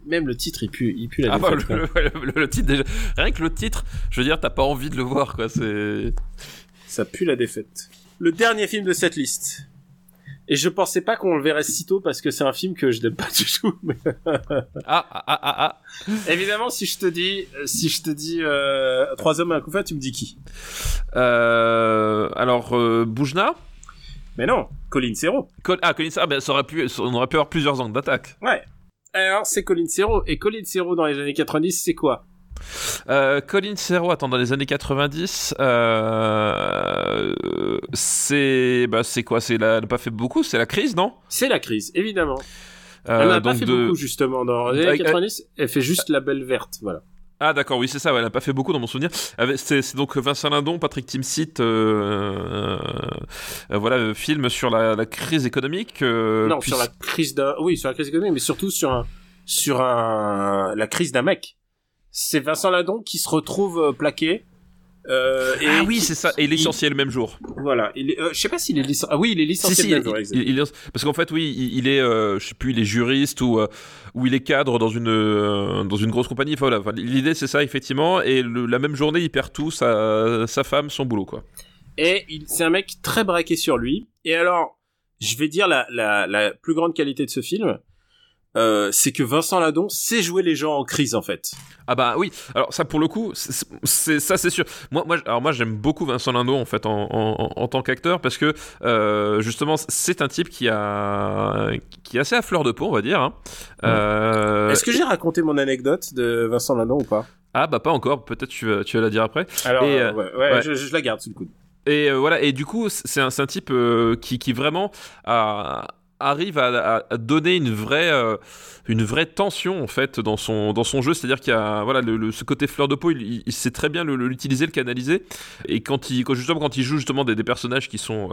même le titre il pue, il pue la Ah bah, défaite, le, le- le- le titre déjà. Rien que le titre, je veux dire, t'as pas envie de le voir, quoi. C'est. Ça pue la défaite. Le dernier film de cette liste. Et je pensais pas qu'on le verrait si tôt parce que c'est un film que je n'aime pas du tout. Ah, ah, ah, ah, ah. évidemment, si je te dis, si je te dis euh, trois hommes et un couvert, tu me dis qui? Euh, alors, euh, Boujna? Mais non, Colin Serrault. Col- Ah, Colin ah, ben, ça aurait pu, on aurait pu avoir plusieurs angles d'attaque. Ouais. Alors c'est Colin Serrault et Colin Serrault dans les années 90, c'est quoi? Euh, Colin Serrault, attends, dans les années 90, euh, c'est, bah, c'est quoi? C'est la, elle n'a pas fait beaucoup, c'est la crise, non? C'est la crise, évidemment. Euh, Elle n'a pas fait de- beaucoup justement dans les années Avec- 90. Elle fait juste la belle verte, voilà. Ah d'accord, oui c'est ça, ouais, elle n'a pas fait beaucoup dans mon souvenir. C'est donc Vincent Lindon, Patrick Timsit, euh, euh, voilà, euh, film sur la, la crise économique. euh, non, puis- sur la crise d'un, oui, sur la crise économique, mais surtout sur un, sur un, la crise d'un mec. C'est Vincent Ladon qui se retrouve euh, plaqué. Euh, et Ah oui, c'est ça, et licencié le même jour. Voilà. Il est, euh, je sais pas s'il est licencié. Ah oui, il est licencié. Si, si, le il, même jour, il- parce qu'en fait, oui, il, est, euh, je sais plus, il est juriste ou, ou il est cadre dans une, dans une grosse compagnie. Enfin, voilà, l'idée c'est ça, effectivement, et le- la même journée, il perd tout, sa, sa femme, son boulot, quoi. Et c'est un mec très braqué sur lui. Et alors, je vais dire la, la, la plus grande qualité de ce film, euh, c'est que Vincent Ladon sait jouer les gens en crise en fait. Ah bah oui, alors ça pour le coup, c'est ça c'est sûr. Moi, moi, alors moi j'aime beaucoup Vincent Lindon en fait en, en, en tant qu'acteur parce que euh, justement c'est un type qui a qui est assez à fleur de peau on va dire. hein. Euh, Est-ce que j'ai raconté mon anecdote de Vincent Ladon ou pas? Ah bah pas encore, peut-être tu vas, tu vas la dire après. Alors, Et, ouais, ouais, ouais. Je, je la garde sous le coude. Et voilà, et du coup, c'est un, un type qui, qui vraiment a- arrive à, donner une vraie, euh, une vraie tension en fait dans son, dans son jeu. C'est-à-dire qu'il y a voilà, le, le- ce côté fleur de peau, il, sait très bien le- l'utiliser, le canaliser. Et quand il, quand, justement, quand il joue justement des, des personnages qui sont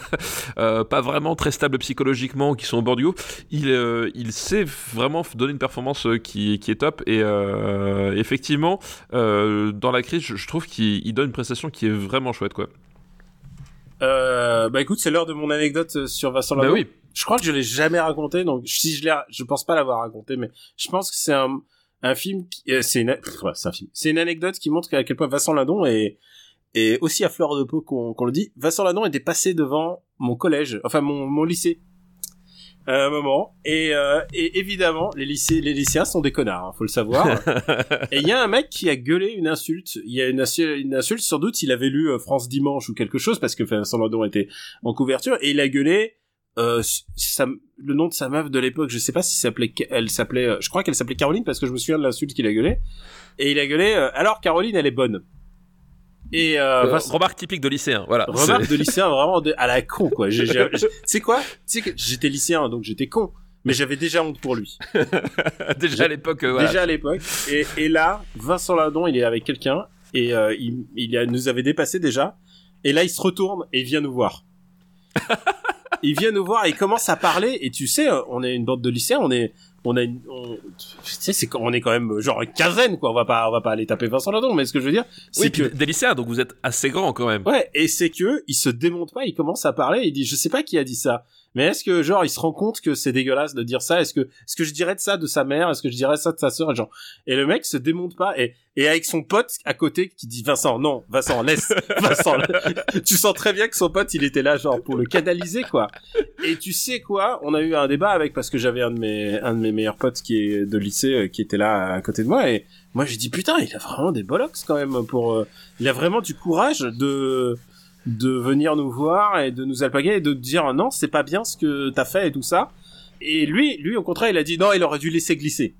euh, pas vraiment très stables psychologiquement, qui sont au bord du gouffre, il, euh, il sait vraiment donner une performance qui, qui est top. Et effectivement, dans la crise, je, je trouve qu'il il donne une prestation qui est vraiment chouette, quoi. Euh, bah écoute, c'est l'heure de mon anecdote sur Vincent. Bah oui. Je crois que je l'ai jamais raconté, donc si je l'ai, je pense pas l'avoir raconté, mais je pense que c'est un, un film, qui, euh, c'est une, ouais, c'est un film, c'est une anecdote qui montre à quel point Vincent Ladon est, est aussi à fleur de peau qu'on qu'on le dit. Vincent Ladon était passé devant mon collège, enfin mon, mon lycée, à un moment, et, euh, et évidemment les lycées, les lycéens sont des connards, hein, faut le savoir. et il y a un mec qui a gueulé une insulte. Il y a une, insu- une insulte, sans doute, il avait lu euh, France Dimanche ou quelque chose parce que Vincent Ladon était en couverture et il a gueulé euh, sa- le nom de sa meuf de l'époque, je sais pas si s'appelait, elle s'appelait, euh, je crois qu'elle s'appelait Caroline parce que je me souviens de l'insulte qu'il a gueulé. Et il a gueulé, euh, alors Caroline, elle est bonne. Et euh, Euh, remarque typique de lycéen, voilà. remarque de lycéen vraiment de- à la con quoi. Tu sais quoi? Tu sais que j'étais lycéen donc j'étais con, mais j'avais déjà honte pour lui. Déjà à l'époque, euh, voilà. Déjà à l'époque. Et, et là, Vincent Ladon, il est avec quelqu'un et euh, il, il a- nous avait dépassé déjà. Et là, il se retourne et il vient nous voir. il vient nous voir et il commence à parler. Et tu sais, on est une bande de lycéens, on est, on a une, on- tu sais, c'est quand- on est quand même genre une quinzaine quoi. On va pas, on va pas aller taper Vincent Ladon, mais ce que je veux dire, c'est Oui, que des lycéens, donc vous êtes assez grand quand même. Ouais, et c'est que il se démonte pas, il commence à parler, il dit je sais pas qui a dit ça, mais est-ce que genre il se rend compte que c'est dégueulasse de dire ça? Est-ce que est-ce que je dirais de ça de sa mère? Est-ce que je dirais ça de sa sœur? Et genre Et le mec se démonte pas et et avec son pote à côté qui dit Vincent non, Vincent laisse. Vincent. tu sens très bien que son pote il était là genre pour le canaliser quoi. Et tu sais quoi? On a eu un débat avec parce que j'avais un de mes un de mes meilleurs potes qui est de lycée euh, qui était là à côté de moi et moi j'ai dit putain il a vraiment des bollocks quand même pour euh, il a vraiment du courage de de venir nous voir et de nous alpaguer et de dire non c'est pas bien ce que t'as fait et tout ça. Et lui lui au contraire il a dit non il aurait dû laisser glisser.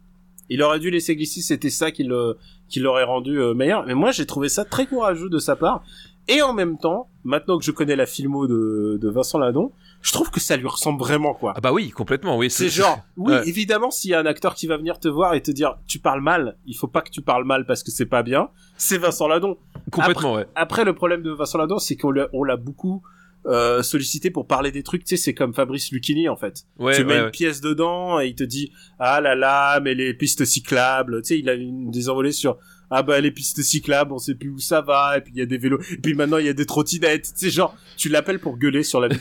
Il aurait dû laisser glisser c'était ça qui le qui l'aurait rendu euh, meilleur. Mais moi j'ai trouvé ça très courageux de sa part. Et en même temps maintenant que je connais la filmo de, de Vincent Ladon je trouve que ça lui ressemble vraiment quoi Ah bah oui, complètement, oui. c'est genre, oui, Ouais. évidemment, s'il y a un acteur qui va venir te voir et te dire, tu parles mal, il faut pas que tu parles mal parce que c'est pas bien, c'est Vincent Ladon. complètement, ouais. Après, le problème de Vincent Ladon, c'est qu'on l'a, on l'a beaucoup euh, sollicité pour parler des trucs, tu sais, c'est comme Fabrice Lucchini, en fait. Ouais, tu mets ouais. une pièce dedans et il te dit, ah là là, mais les pistes cyclables, tu sais, il a une des envolées sur, ah bah les pistes cyclables, on sait plus où ça va, et puis il y a des vélos, et puis maintenant il y a des trottinettes, tu sais, genre, tu l'appelles pour gueuler sur la vie,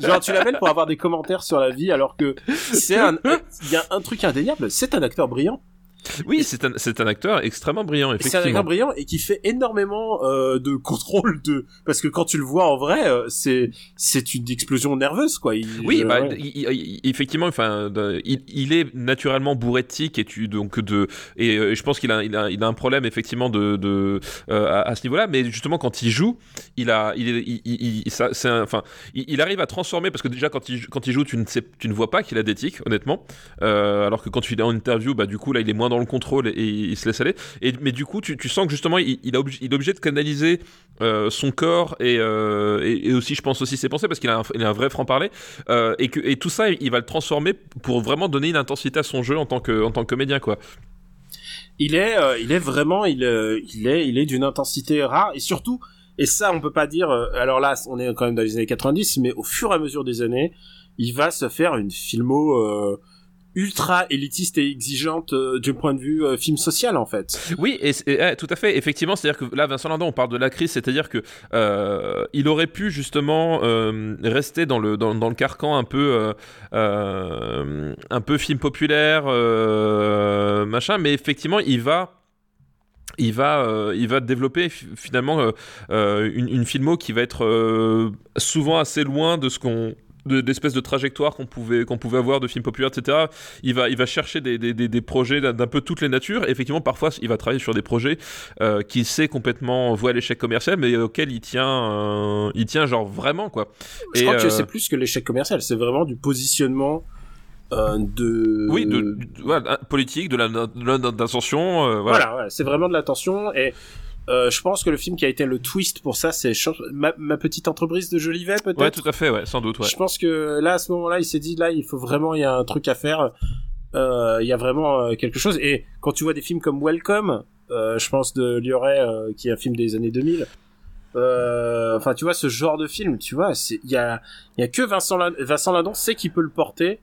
genre tu l'appelles pour avoir des commentaires sur la vie, alors que c'est un, il y a un truc indéniable, c'est un acteur brillant, Oui, c'est un, c'est un acteur extrêmement brillant, c'est un effectivement. acteur brillant et qui fait énormément euh, de contrôle de, parce que quand tu le vois en vrai, euh, c'est, c'est une explosion nerveuse, quoi. Il- Oui, je- bah, ouais. il- il- il- effectivement, enfin, il, il est naturellement bourré de tics et tu donc de et euh, je pense qu'il a, il a, il a un problème effectivement de, de euh, à, à ce niveau-là, mais justement quand il joue, il a, il, ça, c'est enfin, il, arrive à transformer parce que déjà quand il, quand il joue, tu ne sais, tu ne vois pas qu'il a des tics, honnêtement, Euh, alors que quand tu es en interview, bah du coup là, il est moins dans le contrôle et, il se laisse aller. Et mais du coup, tu, tu sens que justement, il, a est obligé de canaliser euh, son corps et, euh, et, et aussi, je pense aussi ses pensées parce qu'il a, a un vrai franc parler euh, et que et tout ça, il va le transformer pour vraiment donner une intensité à son jeu en tant que en tant que comédien quoi. il est il est vraiment il il est il est d'une intensité rare et surtout et ça on peut pas dire alors là on est quand même dans les années 90 mais au fur et à mesure des années il va se faire une filmo ultra élitiste et exigeante euh, du point de vue euh, film social en fait Oui, et, eh, tout à fait. Effectivement, c'est-à-dire que là, Vincent Lindon, on parle de la crise, c'est-à-dire que euh, il aurait pu justement rester dans le dans, le carcan un peu un peu film populaire, machin, mais effectivement, il va il va, il va développer fi- finalement une, une filmo qui va être souvent assez loin de ce qu'on d'espèces de trajectoire qu'on pouvait qu'on pouvait avoir de films populaires etc il va il va chercher des, des, des, des projets d'un peu toutes les natures. Et effectivement parfois il va travailler sur des projets euh, qu'il sait complètement à l'échec commercial mais auquel il tient euh, il tient genre vraiment quoi. Je Et, crois que euh, c'est plus que l'échec commercial c'est vraiment du positionnement euh, de oui de, de- voilà, politique de la de la- d'intention euh, voilà, c'est vraiment de l'attention et euh, je pense que le film qui a été le twist pour ça c'est ma, ma petite entreprise de Jolivet peut-être? Ouais tout à fait ouais sans doute ouais Je pense que là, à ce moment-là, il s'est dit, là, il faut vraiment, il y a un truc à faire. Euh, Il y a vraiment euh, quelque chose. Et quand tu vois des films comme Welcome, euh, je pense de Lioré, qui est un film des années 2000. euh, Enfin, tu vois, ce genre de film, tu vois, il y a, y a que Vincent, La- Vincent Ladon sait qu'il peut le porter,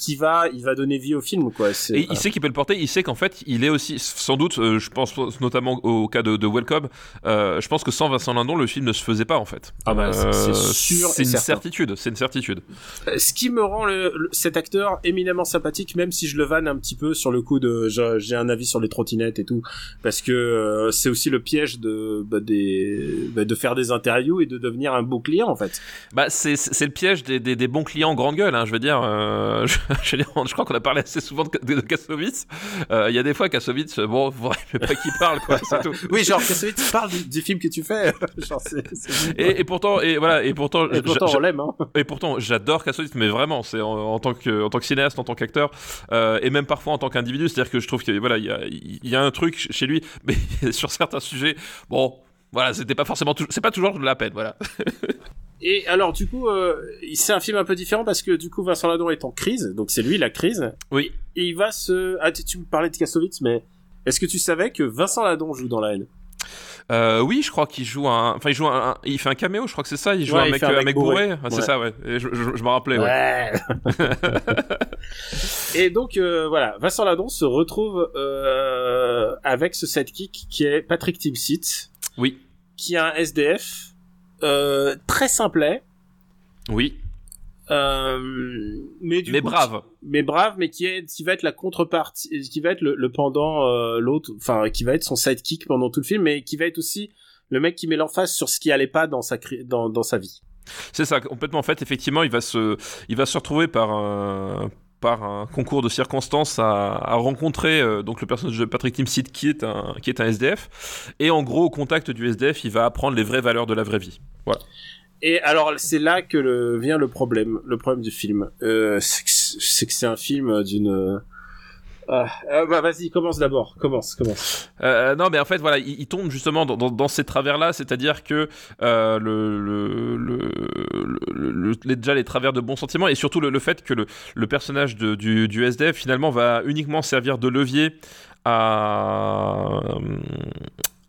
qui va, il va donner vie au film, quoi. Et il sait qu'il peut le porter, il sait qu'en fait, il est aussi, sans doute, euh, je pense notamment au cas de, de Welcome, euh, je pense que sans Vincent Lindon, le film ne se faisait pas en fait. Ah bah, c'est- c'est sûr C'est une certain. certitude, c'est une certitude. Euh, ce qui me rend le, le- cet acteur éminemment sympathique, même si je le vanne un petit peu sur le coup de j'ai un avis sur les trottinettes et tout, parce que euh, c'est aussi le piège de bah, des bah, de faire des interviews et de devenir un beau client en fait. Bah, c'est c'est le piège des, des, des bons clients grande gueule, hein, je veux dire. euh, je- je, veux dire, je crois qu'on a parlé assez souvent de, de, de Kassovitz. Euh, Il y a des fois Kassovitz, bon, faudrait pas qu'il parle, quoi, c'est tout. oui, genre, Kassovitz parle du, du film que tu fais. genre. Et, et pourtant, et voilà, et pourtant, Et pourtant, on l'aime, hein. Et pourtant, j'adore Kassovitz, mais vraiment, c'est en, en tant que en tant que cinéaste, en tant qu'acteur, euh, et même parfois en tant qu'individu. C'est-à-dire que je trouve que voilà, il y a, y a un truc chez lui, mais sur certains sujets, bon, voilà, c'était pas forcément, c'est pas toujours de la peine, voilà. Et alors, du coup, euh, c'est un film un peu différent parce que, du coup, Vincent Ladon est en crise. Donc, c'est lui, la crise. Oui. Et il va se... Ah, tu, tu me parlais de Kassovitz, mais est-ce que tu savais que Vincent Ladon joue dans la haine? Euh, oui, je crois qu'il joue un, enfin, il joue un, il fait un caméo, je crois que c'est ça, il joue Ouais, un, il mec, fait un un mec mec bourré. bourré, Ah, c'est ça, ouais. Je, je, je me rappelais, ouais. et donc, euh, voilà, Vincent Ladon se retrouve euh, avec ce sidekick qui est Patrick Timsit, Oui, qui est un SDF euh, très simplet, oui, euh, mais du mais coup, brave. mais brave, mais qui est, qui va être la contrepartie, qui va être le, le pendant euh, l'autre, enfin, qui va être son sidekick pendant tout le film, mais qui va être aussi le mec qui met l'emphase sur ce qui allait pas dans sa dans, dans sa vie. C'est ça, complètement. En fait, effectivement, il va se, il va se retrouver par un, par un concours de circonstances à, rencontrer euh, donc le personnage de Patrick Timsit qui est un, qui est un SDF. Et en gros, au contact du SDF, il va apprendre les vraies valeurs de la vraie vie. Et alors, c'est là que vient le problème, le problème du film. Euh, c'est que c'est un film d'une. Ah, ah, bah vas-y, commence d'abord, commence, commence. Euh, non, mais en fait, voilà, il, tombe justement dans, ces travers-là, c'est-à-dire que euh, le, déjà les travers de bons sentiments et surtout le, fait que le, personnage du, SDF finalement va uniquement servir de levier à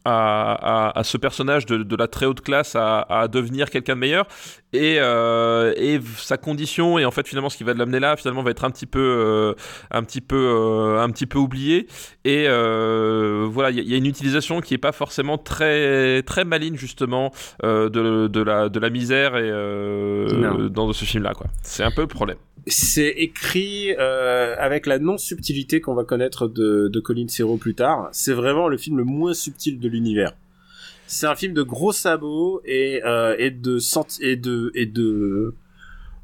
à, ce personnage de, de la très haute classe à, à devenir quelqu'un de meilleur et, euh, et sa condition et en fait finalement ce qui va l'amener là finalement va être un petit peu euh, un petit peu euh, un petit peu oublié et euh, voilà il y, a- il y a une utilisation qui est pas forcément très très maligne justement euh, de, de la de la misère et euh, Non. dans ce film là quoi c'est un peu le problème C'est écrit euh, avec la non-subtilité qu'on va connaître de, de Colin Serrault plus tard. C'est vraiment le film le moins subtil de l'univers. C'est un film de gros sabots et, euh, et de senti- et de et de.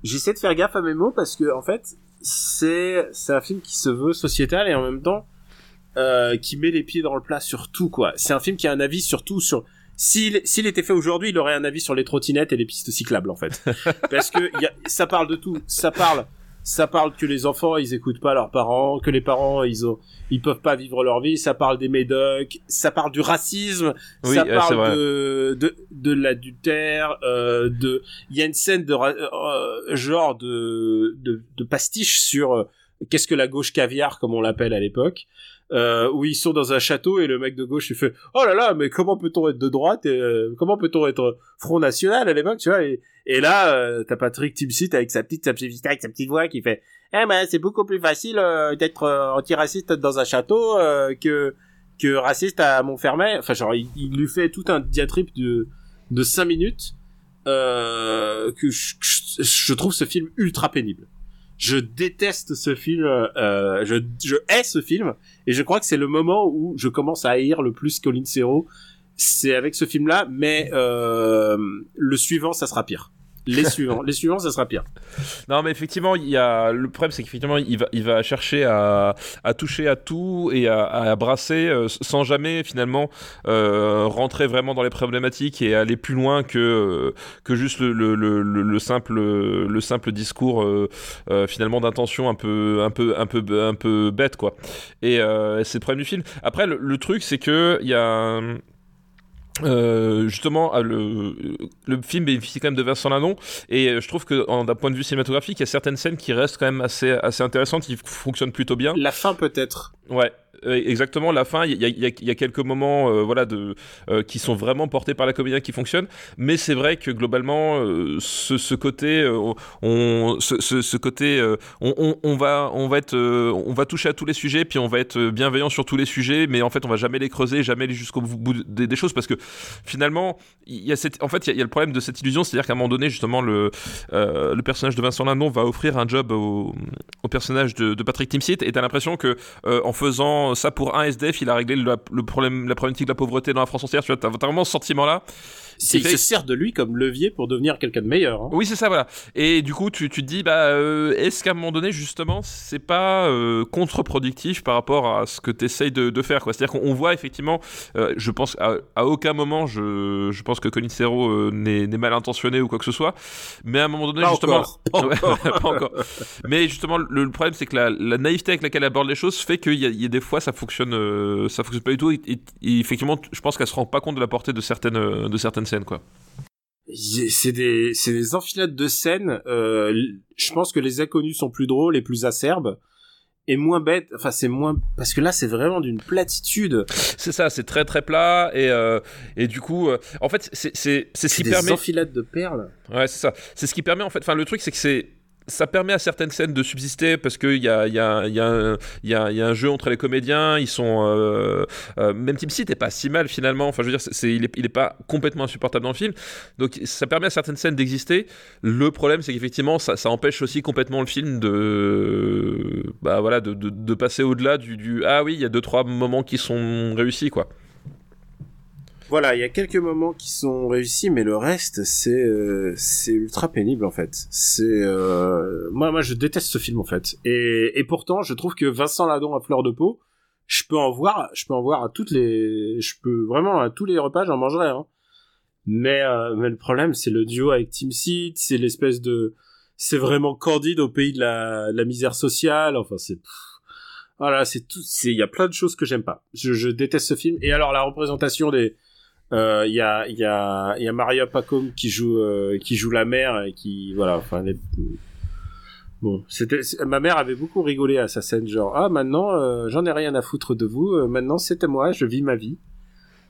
J'essaie de faire gaffe à mes mots parce que en fait c'est c'est un film qui se veut sociétal et en même temps euh, qui met les pieds dans le plat sur tout quoi. C'est un film qui a un avis sur tout sur s'il s'il était fait aujourd'hui, il aurait un avis sur les trottinettes et les pistes cyclables en fait. Parce que y a, ça parle de tout. Ça parle, ça parle que les enfants ils écoutent pas leurs parents, que les parents ils ont, ils peuvent pas vivre leur vie. Ça parle des médocs. Ça parle du racisme. Oui, ça euh, parle de de de l'adultère. Euh, de, il y a une scène de ra- euh, genre de de, de pastiche sur euh, qu'est-ce que la gauche caviar comme on l'appelle à l'époque. Euh, où ils sont dans un château et le mec de gauche il fait oh là là mais comment peut-on être de droite et euh, comment peut-on être Front National à l'époque tu vois et, et là euh, t'as Patrick Timsit avec sa petite sa petite avec sa petite voix qui fait eh ben c'est beaucoup plus facile euh, d'être euh, antiraciste dans un château euh, que que raciste à Montfermeil. Enfin genre il, il lui fait tout un diatribe de de cinq minutes que je- je trouve ce film ultra pénible je déteste ce film euh, je je hais ce film et je crois que c'est le moment où je commence à haïr le plus Colin Serrault. C'est avec ce film là mais euh, le suivant ça sera pire les suivants les suivants ça sera pire Non, mais effectivement, il y a le problème, c'est qu'effectivement, il va, il va chercher à, toucher à tout et à, à brasser euh, sans jamais finalement euh, rentrer vraiment dans les problématiques et aller plus loin que euh, que juste le, le, le, le- le simple le simple discours finalement d'intention un peu un peu un peu un peu bête quoi. Et c'est le problème du film. Après, le, le truc, c'est que il y a euh, justement, ah, le, le film bénéficie quand même de Vincent Lindon. Et euh, je trouve que d'un point de vue cinématographique, il y a certaines scènes qui restent quand même assez assez intéressantes, qui fonctionnent plutôt bien. la fin peut-être. Ouais, euh, exactement. La fin, il y a, quelques moments, euh, voilà, de euh, qui sont vraiment portés par la comédien qui fonctionnent. Mais c'est vrai que globalement, euh, ce, côté, euh, on, euh, va, euh, toucher à tous les sujets, puis on va être bienveillant sur tous les sujets, mais en fait, on va jamais les creuser, jamais aller jusqu'au bout des, choses, parce que finalement, il y a cette, en fait, il y a, le problème de cette illusion, c'est-à-dire qu'à un moment donné, justement, le, euh, le personnage de Vincent Lindon va offrir un job au, personnage de, de Patrick Timsit, et t'as l'impression que euh, en faisant ça pour un SDF, il a réglé le, le problème, la problématique de la pauvreté dans la France entière. Tu vois, t'as t'as vraiment ce sentiment-là. C'est- il fait- se sert de lui comme levier pour devenir quelqu'un de meilleur. hein. Oui, c'est ça, voilà. Et du coup, tu, tu te dis, bah, euh, est-ce qu'à un moment donné, justement, c'est pas euh, contre-productif par rapport à ce que tu essayes de, de faire, quoi? C'est-à-dire qu'on on voit effectivement, euh, je pense, à, à aucun moment, je, je pense que Colin Serrault euh, n'est mal intentionné ou quoi que ce soit, mais à un moment donné, Pas justement. encore, pas encore. pas encore. Mais justement, le, le problème, c'est que la, la naïveté avec laquelle elle aborde les choses fait qu'il y, a- il y a des fois, ça fonctionne, ça fonctionne pas du tout. Et, et- et effectivement, je pense qu'elle se rend pas compte de la portée de certaines, de certaines scènes, quoi. C'est des, c'est des enfilades de scènes. Euh, je pense que les inconnus sont plus drôles et plus acerbes et moins bêtes. Enfin, c'est moins parce que là, c'est vraiment d'une platitude. C'est ça, c'est très très plat et euh, et du coup, euh, en fait, c'est c'est c'est ce C'est qui des permet. enfilades de perles. Ouais, c'est ça. C'est ce qui permet en fait. Enfin, le truc, c'est que c'est ça permet à certaines scènes de subsister parce qu'il y a, y, a, un- jeu entre les comédiens, ils sont... Euh, euh, même Team Seat est pas si mal finalement, enfin je veux dire, il, est, il est pas complètement insupportable dans le film, donc ça permet à certaines scènes d'exister. Le problème c'est qu'effectivement ça, empêche aussi complètement le film de... Bah voilà, de passer au-delà du, du... Ah oui, il y a deux trois moments qui sont réussis quoi. Voilà, il y a quelques moments qui sont réussis, mais le reste, c'est euh, c'est ultra pénible en fait. C'est euh, moi, moi, je déteste ce film en fait. Et, et pourtant, je trouve que Vincent Ladon à fleur de peau, je peux en voir, je peux en voir à toutes les, je peux vraiment à tous les repas, j'en mangerai. Hein. Mais euh, mais le problème, c'est le duo avec Team Seed, c'est l'espèce de, c'est vraiment candide au pays de la, de la misère sociale. Enfin, c'est voilà, c'est tout, c'est il y a plein de choses que j'aime pas. Je, je déteste ce film. Et alors la représentation des euh, il y a y a y a Maria Pacom qui joue euh, qui joue la mère et qui voilà enfin les- bon c'était c'est- ma mère avait beaucoup rigolé à sa scène genre ah maintenant euh, j'en ai rien à foutre de vous euh, maintenant c'était moi je vis ma vie.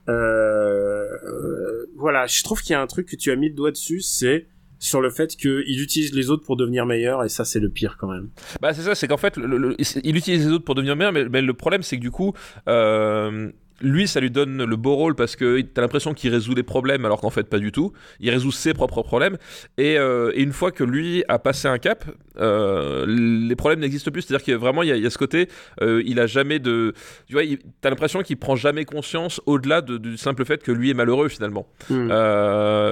Euh, euh, voilà je trouve qu'il y a un truc que tu as mis le doigt dessus c'est sur le fait qu'il utilise les autres pour devenir meilleur et ça c'est le pire quand même. Bah c'est ça, c'est qu'en fait, le- le- il utilise les autres pour devenir meilleur, mais, mais le problème c'est que du coup, euh, lui, ça lui donne le beau rôle parce que t'as l'impression qu'il résout les problèmes alors qu'en fait pas du tout. Il résout ses propres problèmes et, euh, et une fois que lui a passé un cap, euh, les problèmes n'existent plus. C'est-à-dire qu'il y a vraiment il y a, il y a ce côté, euh, il a jamais de, tu vois, il- t'as l'impression qu'il prend jamais conscience au-delà de- du simple fait que lui est malheureux finalement. Hmm.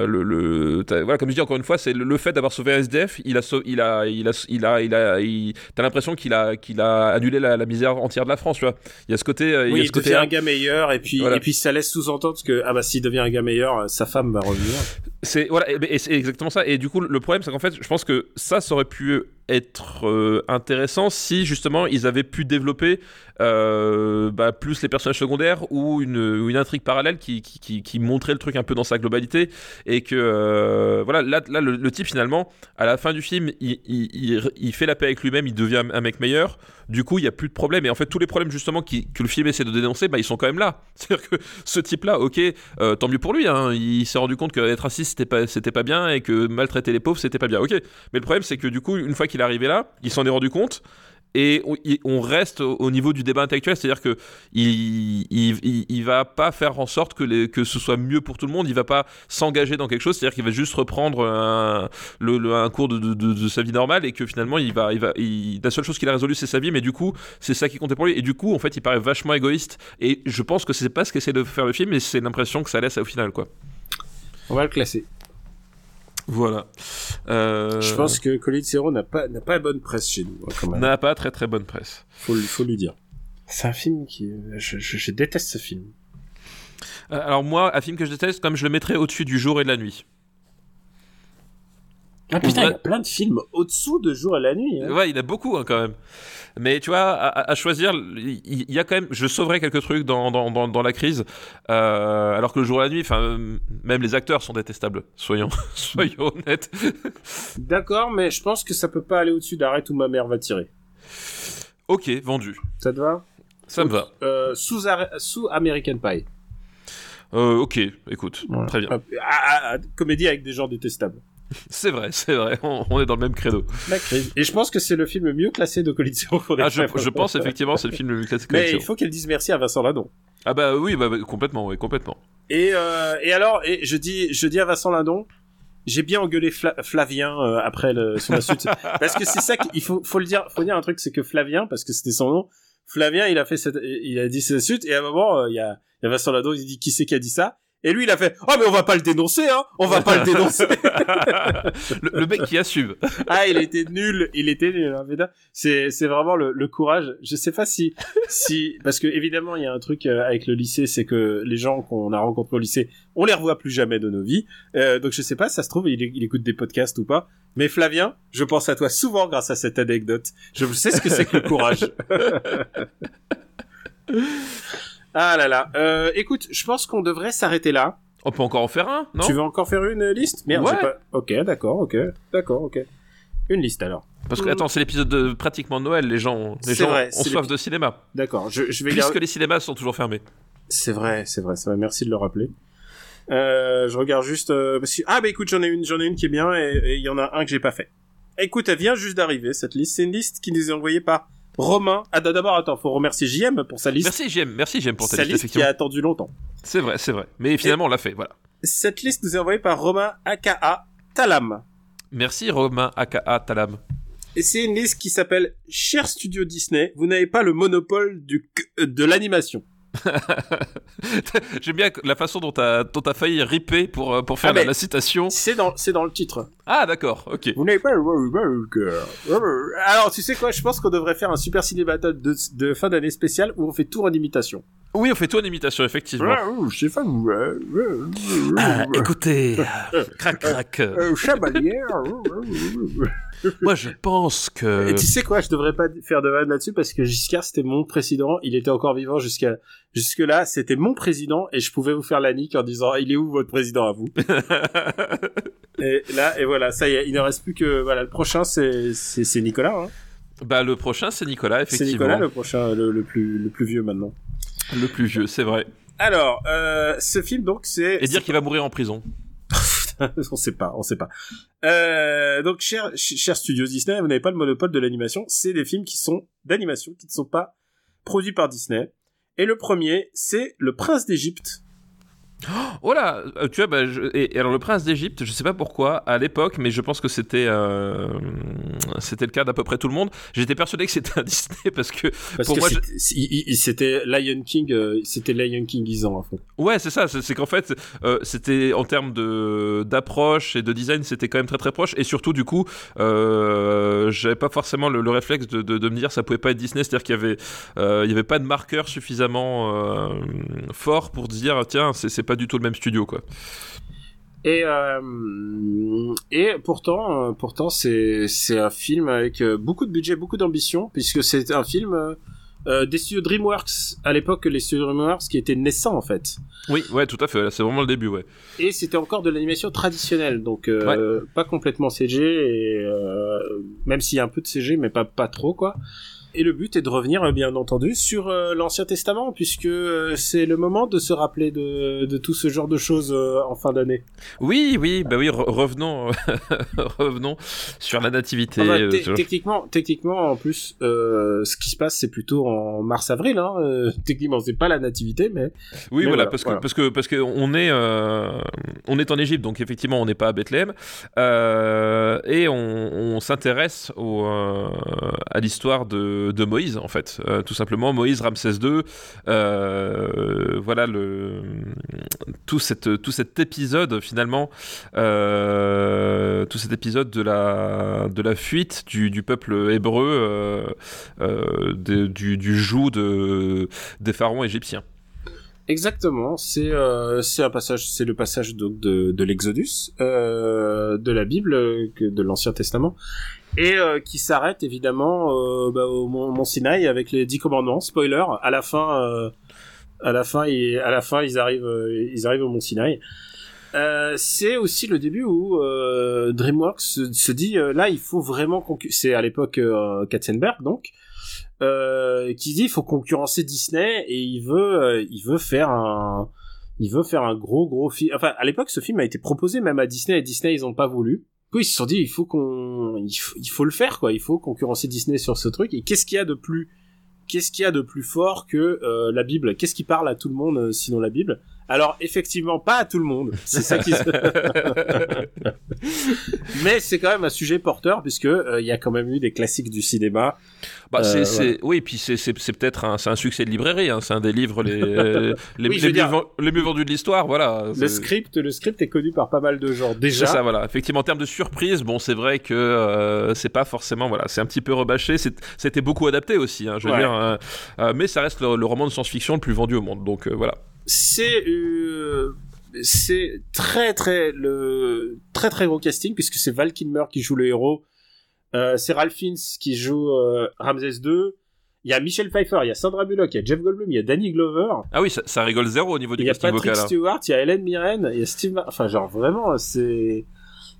Le, le- t'as- voilà, comme je dis encore une fois, c'est le, le fait d'avoir sauvé un SDF, il a, il a, il a, il a, il a, il- t'as l'impression qu'il a, qu'il a annulé la, la misère entière de la France, tu vois. Il y a ce côté, il y a ce côté. un gars meilleur et puis Voilà. et puis ça laisse sous-entendre que ah bah s'il devient un gars meilleur euh, sa femme va revenir C'est voilà, et, c'est exactement ça. Et du coup, le problème, c'est qu'en fait, je pense que ça, ça aurait pu être euh, intéressant si justement ils avaient pu développer euh, bah, plus les personnages secondaires ou une, une intrigue parallèle qui, qui, qui, montrait le truc un peu dans sa globalité et que euh, voilà là, là le, type finalement à la fin du film il, il, il, fait la paix avec lui-même il devient un, mec meilleur. Du coup il y a plus de problèmes. Et en fait tous les problèmes justement qui, que le film essaie de dénoncer bah, ils sont quand même là. C'est à dire que ce type là ok tant mieux pour lui hein, il s'est rendu compte qu'être raciste c'était pas c'était pas bien et que maltraiter les pauvres c'était pas bien. Ok. Mais le problème c'est que du coup une fois qu'il est arrivé là il s'en est rendu compte et on, reste au, au niveau du débat intellectuel, c'est-à-dire que il, il, va pas faire en sorte que, les, que ce soit mieux pour tout le monde, il va pas s'engager dans quelque chose, c'est-à-dire qu'il va juste reprendre un, le, le- un cours de, de, sa vie normale et que finalement il va, il va, la seule chose qu'il a résolue c'est sa vie, mais du coup c'est ça qui comptait pour lui. Et du coup en fait il paraît vachement égoïste. Et je pense que c'est pas ce qu'essaie de faire le film, mais c'est l'impression que ça laisse au final quoi. On va le classer Voilà. Euh, Je pense que Colin Serrault n'a pas n'a pas la bonne presse chez nous, hein, quand même. n'a pas très très bonne presse. Faut, lui- faut lui dire. C'est un film qui, je, je, je déteste ce film. Euh, Alors moi, un film que je déteste, comme je le mettrais au-dessus du jour et de la nuit. Ah putain, Ouais. il y a plein de films au-dessous de jour et la nuit. hein. Ouais, il y en a beaucoup hein, quand même. Mais tu vois, à, à- à choisir, il y, a quand même. Je sauverai quelques trucs dans, dans, dans, dans la crise, euh, alors que le jour et la nuit, enfin, euh, même les acteurs sont détestables. Soyons, soyons honnêtes. D'accord, mais je pense que ça peut pas aller au-dessus d'arrête où ma mère va tirer. ok, vendu. Ça te va? Ça me va. euh, sous, sous American Pie. Euh, ok, écoute, Voilà. très bien. Ah, ah, ah, comédie avec des gens détestables. C'est vrai, c'est vrai. On, on est dans le même credo. La crise. Et je pense que c'est le film le mieux classé de des Ah, je, je pense effectivement, c'est le film le plus classique. Mais il faut qu'elle dise merci à Vincent Ladon. Ah bah oui, bah, bah, complètement, oui, complètement. Et, euh, et alors, et je dis, je dis à Vincent Lindon, j'ai bien engueulé Fla- Flavien euh, après le, son insulte, parce que c'est ça qu'il faut, faut le dire, faut dire un truc, c'est que Flavien, parce que c'était son nom, Flavien, il a fait cette, il a dit cette insulte, et à un moment, euh, il y a, y a Vincent Lindon, il dit qui c'est qui a dit ça, Et lui, il a fait, oh, mais on va pas le dénoncer, hein. On va pas le dénoncer. le, le mec qui assume. ah, il était nul. Il était nul, hein, Veda. C'est, c'est vraiment le, le courage. Je sais pas si, si, parce que évidemment, il y a un truc euh, avec le lycée, c'est que les gens qu'on a rencontrés au lycée, on les revoit plus jamais de nos vies. Euh, donc je sais pas, ça se trouve, il, il écoute des podcasts ou pas. Mais Flavien, je pense à toi souvent grâce à cette anecdote. Je sais ce que c'est que le courage. ah là là. Euh, écoute, je pense qu'on devrait s'arrêter là. On peut encore en faire un, non? Tu veux encore faire une liste? Merde, Ouais. j'ai pas... Ok, d'accord, ok, d'accord, ok. Une liste alors. Parce que, attends, c'est l'épisode de pratiquement Noël, les gens, les gens vrai, ont soif de cinéma. D'accord, je, je vais Puisque les cinémas sont toujours fermés. C'est vrai, c'est vrai, c'est vrai. Merci de le rappeler. Euh, je regarde juste. euh, parce que- Ah bah écoute, j'en ai une, j'en ai une qui est bien et et il y en a un que j'ai pas fait. Écoute, elle vient juste d'arriver cette liste. C'est une liste qui nous est envoyée par Romain. Ah d'abord, attends, faut remercier JM pour sa liste. Merci JM, merci JM pour ta sa liste, liste qui a attendu longtemps. C'est vrai, c'est vrai. Mais finalement, on l'a fait, voilà. Cette liste nous est envoyée par Romain aka Talam. Merci Romain aka Talam. Et c'est une liste qui s'appelle Cher Studio Disney, vous n'avez pas le monopole du de l'animation. J'aime bien la façon dont t'as t'as failli ripper pour, euh, pour faire Ah, la, citation. C'est dans, dans le titre. Ah d'accord, ok. Vous n'avez pas Alors, tu sais quoi, je pense qu'on devrait faire un super ciné battle de, de fin d'année spéciale où on fait tout en imitation. Oui, on fait tout en imitation, effectivement. Stéphane, Ah, écoutez, crac crac. Chevalier. Moi, je pense que. Et tu sais quoi, je devrais pas faire de vanne là-dessus parce que Giscard c'était mon président, il était encore vivant jusqu'à jusque là, c'était mon président et je pouvais vous faire la nique en disant il est où votre président à vous? Et là et voilà, ça y est, il ne reste plus que voilà le prochain c'est c'est c'est Nicolas hein. bah le prochain, c'est Nicolas, C'est effectivement. Nicolas le prochain le, le plus le plus vieux maintenant. le plus vieux, c'est vrai. Alors, euh, ce film donc c'est Et dire qu'il va mourir en prison. on sait pas, on sait pas. Euh, donc, cher, ch- cher Studios Disney, vous n'avez pas le monopole de l'animation. C'est des films qui sont d'animation, qui ne sont pas produits par Disney. Et le premier, c'est Le Prince d'Égypte. Oh là, euh, tu vois, bah, je- et, et alors le prince d'Égypte, je sais pas pourquoi, à l'époque, mais je pense que c'était euh, c'était le cas d'à peu près tout le monde. J'étais persuadé que c'était un Disney parce que Parce Pour que moi, c'était- Lion King, euh, c'était Lion King 10 ans à fond. ouais, c'est ça. C'est qu'en fait, euh, c'était en termes de d'approche et de design, c'était quand même très très proche. Et surtout, du coup, j'avais pas forcément le, le réflexe de, de, de me dire ça pouvait pas être Disney, c'est-à-dire qu'il y avait il y avait pas de marqueur suffisamment fort pour dire tiens, c'est c'est pas du tout le même studio quoi. Et euh, et pourtant, euh, pourtant c'est un film avec euh, beaucoup de budget, beaucoup d'ambition, puisque c'est un film euh, des studios DreamWorks à l'époque, les studios DreamWorks qui étaient naissants en fait. Oui, ouais, tout à fait. C'est vraiment le début, ouais. Et c'était encore de l'animation traditionnelle, donc euh, pas complètement CG, et même s'il y a un peu de CG, mais pas pas trop quoi. Et le but est de revenir, euh, bien entendu, sur euh, l'Ancien Testament, puisque euh, c'est le moment de se rappeler de, de tout ce genre de choses euh, en fin d'année. Oui, oui, bah oui, re- revenons, revenons sur la nativité. Enfin, te- sur- techniquement, techniquement, en plus, ce qui se passe, c'est plutôt en mars-avril. Hein. techniquement, c'est pas la nativité, mais Oui, Mais voilà, voilà, parce que voilà. parce que parce que on est on est en Égypte, donc effectivement, on n'est pas à Bethléem, et on, on s'intéresse à l'histoire de, de Moïse, en fait, Euh, tout simplement Moïse Ramsès II. euh, voilà tout tout cet épisode finalement, euh, tout cet épisode de la de la fuite du, peuple hébreu du, joug de des pharaons égyptiens. exactement, c'est un passage, c'est le passage donc de, l'Exodus, de la Bible, de l'Ancien Testament, et euh, qui s'arrête évidemment euh, bah, au Mont, Sinaï avec les dix commandements. Spoiler, à la fin, euh, à la fin, ils, à la fin, ils arrivent, euh, ils arrivent au Mont Sinaï. Euh, c'est aussi le début où euh, DreamWorks se, dit là il faut vraiment c'est à l'époque Katzenberg donc qui dit il faut concurrencer Disney et il veut il veut faire un il veut faire un gros gros film enfin à l'époque ce film a été proposé même à Disney et Disney ils ont pas voulu puis ils se sont dit il faut qu'on il le faire quoi. Il faut concurrencer Disney sur ce truc. Et qu'est-ce qu'il y a de plus qu'est-ce qu'il y a de plus fort que euh, la Bible? Qu'est-ce qui parle à tout le monde euh, sinon la Bible? Alors effectivement, pas à tout le monde. C'est ça qui. se- Mais c'est quand même un sujet porteur puisque euh, il y a quand même eu des classiques du cinéma. Bah, c'est, Euh, c'est, oui, puis c'est, peut-être un, c'est un succès de librairie. Hein. C'est un des livres les, euh, les, Oui, je les, veux dire- mieux, ven- les mieux vendus de l'histoire. Voilà. Le script, le script est connu par pas mal de gens C'est déjà. ça, voilà. Effectivement, en termes de surprise, bon, c'est vrai que euh, c'est pas forcément, voilà, c'est un petit peu rebâché. C'était beaucoup adapté aussi, hein, je veux Ouais. dire. euh, mais ça reste le, le roman de science-fiction le plus vendu au monde. Donc voilà. C'est euh, c'est très très le très très gros casting puisque c'est Val Kilmer qui joue le héros. Euh, c'est Ralph Fiennes qui joue euh, Ramsès II. Il y a Michel Pfeiffer, il y a Sandra Bullock, il y a Jeff Goldblum, il y a Danny Glover, Ah oui, ça, ça rigole zéro au niveau du il y a casting Patrick vocal. hein. Stewart, il y a Helen Mirren, il y a Steve, Mar- enfin genre vraiment c'est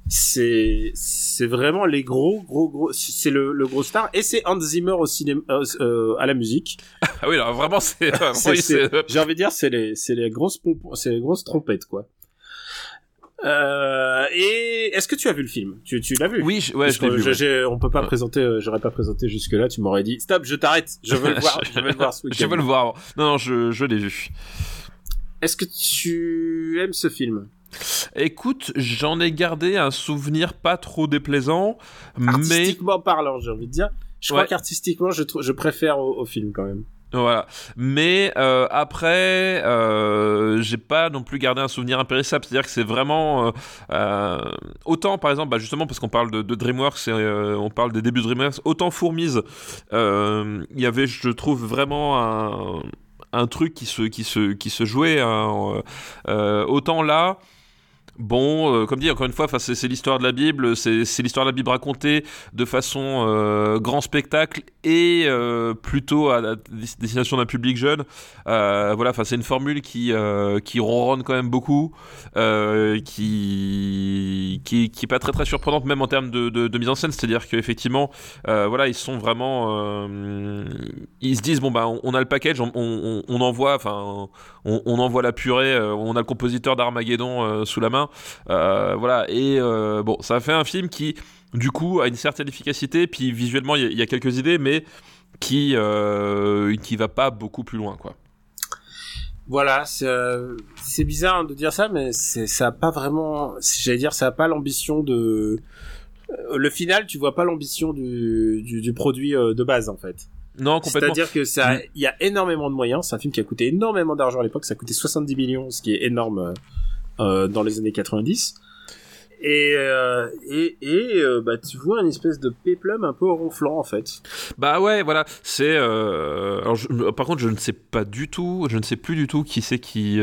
c'est c'est vraiment les gros gros gros c'est le, le gros star et c'est Hans Zimmer au cinéma euh, euh, à la musique. Ah oui, alors vraiment, c'est, J'ai envie de dire, c'est les, c'est les grosses c'est les grosses trompettes, quoi. Euh, et est-ce que tu as vu le film? Tu, tu l'as vu? Oui, je- ouais, je l'ai vu. ouais. on peut pas Ouais. présenter, euh, j'aurais pas présenté jusque là. Tu m'aurais dit, stop, je t'arrête, je veux le voir, je veux le voir ce. Je veux le voir. Non, non, je, je l'ai vu. Est-ce que tu aimes ce film? Écoute, j'en ai gardé un souvenir pas trop déplaisant, mais Artistiquement parlant, j'ai envie de dire. Je crois qu'artistiquement, je, préfère au, au film quand même. Voilà. Mais euh, après, euh, j'ai pas non plus gardé un souvenir impérissable. C'est-à-dire que c'est vraiment euh, euh, autant, par exemple, bah, justement parce qu'on parle de, de DreamWorks et on parle des débuts de DreamWorks, autant Fourmise, il y avait, je trouve, vraiment un un truc qui se qui se qui se jouait. hein, autant là. Bon, euh, comme dit encore une fois, c'est l'histoire de la Bible, c'est l'histoire de la Bible racontée de façon euh, grand spectacle et euh, plutôt à destination d'un public jeune. Voilà, c'est une formule qui qui ronronne quand même beaucoup, qui qui pas très très surprenante même en termes de, mise en scène. C'est-à-dire qu'effectivement, voilà, ils sont vraiment, se disent bon bah on, a le package, on, on, on envoie, enfin on, envoie la purée, on a le compositeur d'Armageddon sous la main, euh, voilà. Et euh, bon, ça fait un film qui du coup a une certaine efficacité, puis visuellement il y, a- il y a quelques idées, mais qui euh, qui va pas beaucoup plus loin quoi. Voilà, c'est euh, bizarre de dire ça, mais ça a pas vraiment. J'allais dire, ça a pas l'ambition de. Le final, tu vois pas l'ambition du, du, du produit de base en fait. Non complètement. C'est-à-dire que ça, Mm. il y a énormément de moyens. C'est un film qui a coûté énormément d'argent à l'époque. Ça a coûté 70 millions, ce qui est énorme euh, dans les années 90. Et euh, et, et euh, bah tu vois une espèce de péplum un peu ronflant en fait. Bah ouais, voilà, c'est. euh, alors je- par contre, je ne sais pas du tout, je ne sais plus du tout qui c'est qui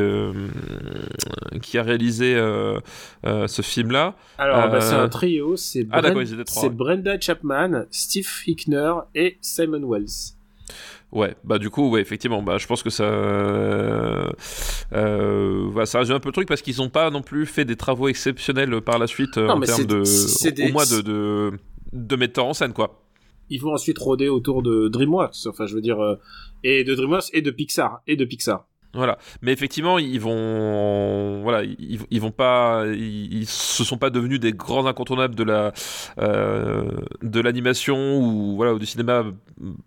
qui a réalisé ce film-là. Alors bah, c'est un trio. C'est Ah. Brenda Chapman, Steve Hickner et Simon Wells. Ouais, bah du coup, ouais, effectivement, bah je pense que ça, euh, voilà, ça résume un peu le truc parce qu'ils n'ont pas non plus fait des travaux exceptionnels par la suite euh, Non, en termes de, des- au moins de, de de metteur en scène quoi. Ils vont ensuite rôder autour de DreamWorks. Enfin, je veux dire, euh, et de DreamWorks et de Pixar et de Pixar. Voilà. Mais effectivement, ils vont, voilà, ils, ils vont pas, ils, se sont pas devenus des grands incontournables de la, euh, de l'animation ou voilà, ou du cinéma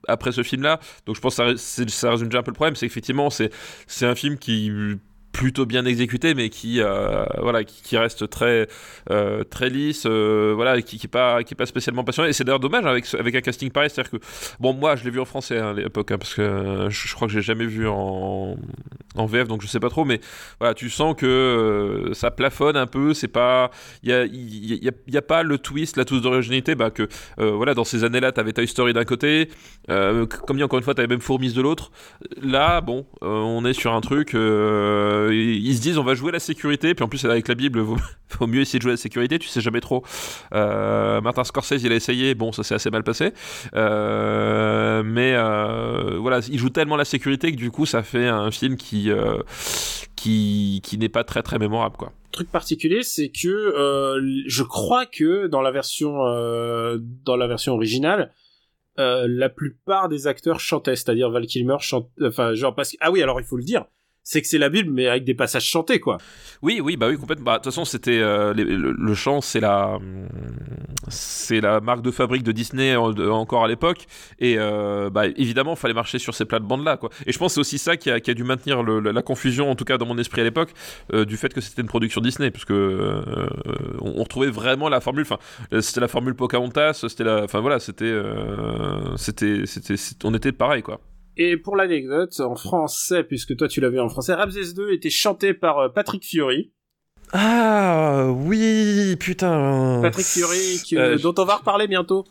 après ce film-là. Donc je pense que ça, ça résume déjà un peu le problème, c'est qu'effectivement, c'est, c'est un film qui plutôt bien exécuté mais qui euh, voilà qui, reste très euh, très lisse euh, voilà qui, qui est pas qui est pas spécialement passionnant et c'est d'ailleurs dommage avec avec un casting pareil. C'est à dire que bon moi je l'ai vu en français hein, à l'époque hein, parce que je, crois que j'ai jamais vu en en VF donc je sais pas trop mais voilà tu sens que ça plafonne un peu c'est pas il y a y, y a pas le twist la touche d'originalité bah que voilà dans ces années là t'avais Toy Story d'un côté comme dit encore une fois t'avais même Fourmise de l'autre. Là bon on est sur un truc ils se disent on va jouer la sécurité. Puis en plus avec la Bible vaut, vaut mieux essayer de jouer la sécurité. Tu sais jamais trop. Euh, Martin Scorsese il a essayé. Bon ça s'est assez mal passé. Euh, mais euh, voilà il joue tellement la sécurité que du coup ça fait un film qui qui, n'est pas très très mémorable quoi. Truc particulier, c'est que je crois que dans la version dans la version originale, la plupart des acteurs chantaient, c'est-à-dire Val Kilmer chante, enfin genre parce ah oui alors il faut le dire, c'est que c'est la Bible, mais avec des passages chantés, quoi. Oui, oui, bah oui, complètement. Bah, de toute façon, c'était euh, le, le chant, c'est la, c'est la marque de fabrique de Disney encore à l'époque, et euh, bah évidemment, fallait marcher sur ces plates-bandes-là, quoi. Et je pense que c'est aussi ça qui a, qui a dû maintenir le- la, confusion, en tout cas dans mon esprit à l'époque, euh, du fait que c'était une production Disney, parce que euh, on, on retrouvait vraiment la formule. Enfin, euh, c'était la formule Pocahontas, c'était la, enfin voilà, c'était, euh, c'était, c'était, on était pareil, quoi. Et pour l'anecdote, en français, puisque toi tu l'as vu en français, Ramsès 2 était chanté par euh, Patrick Fiori. Ah oui, putain. Patrick Fiori, qui- Euh, dont on va reparler bientôt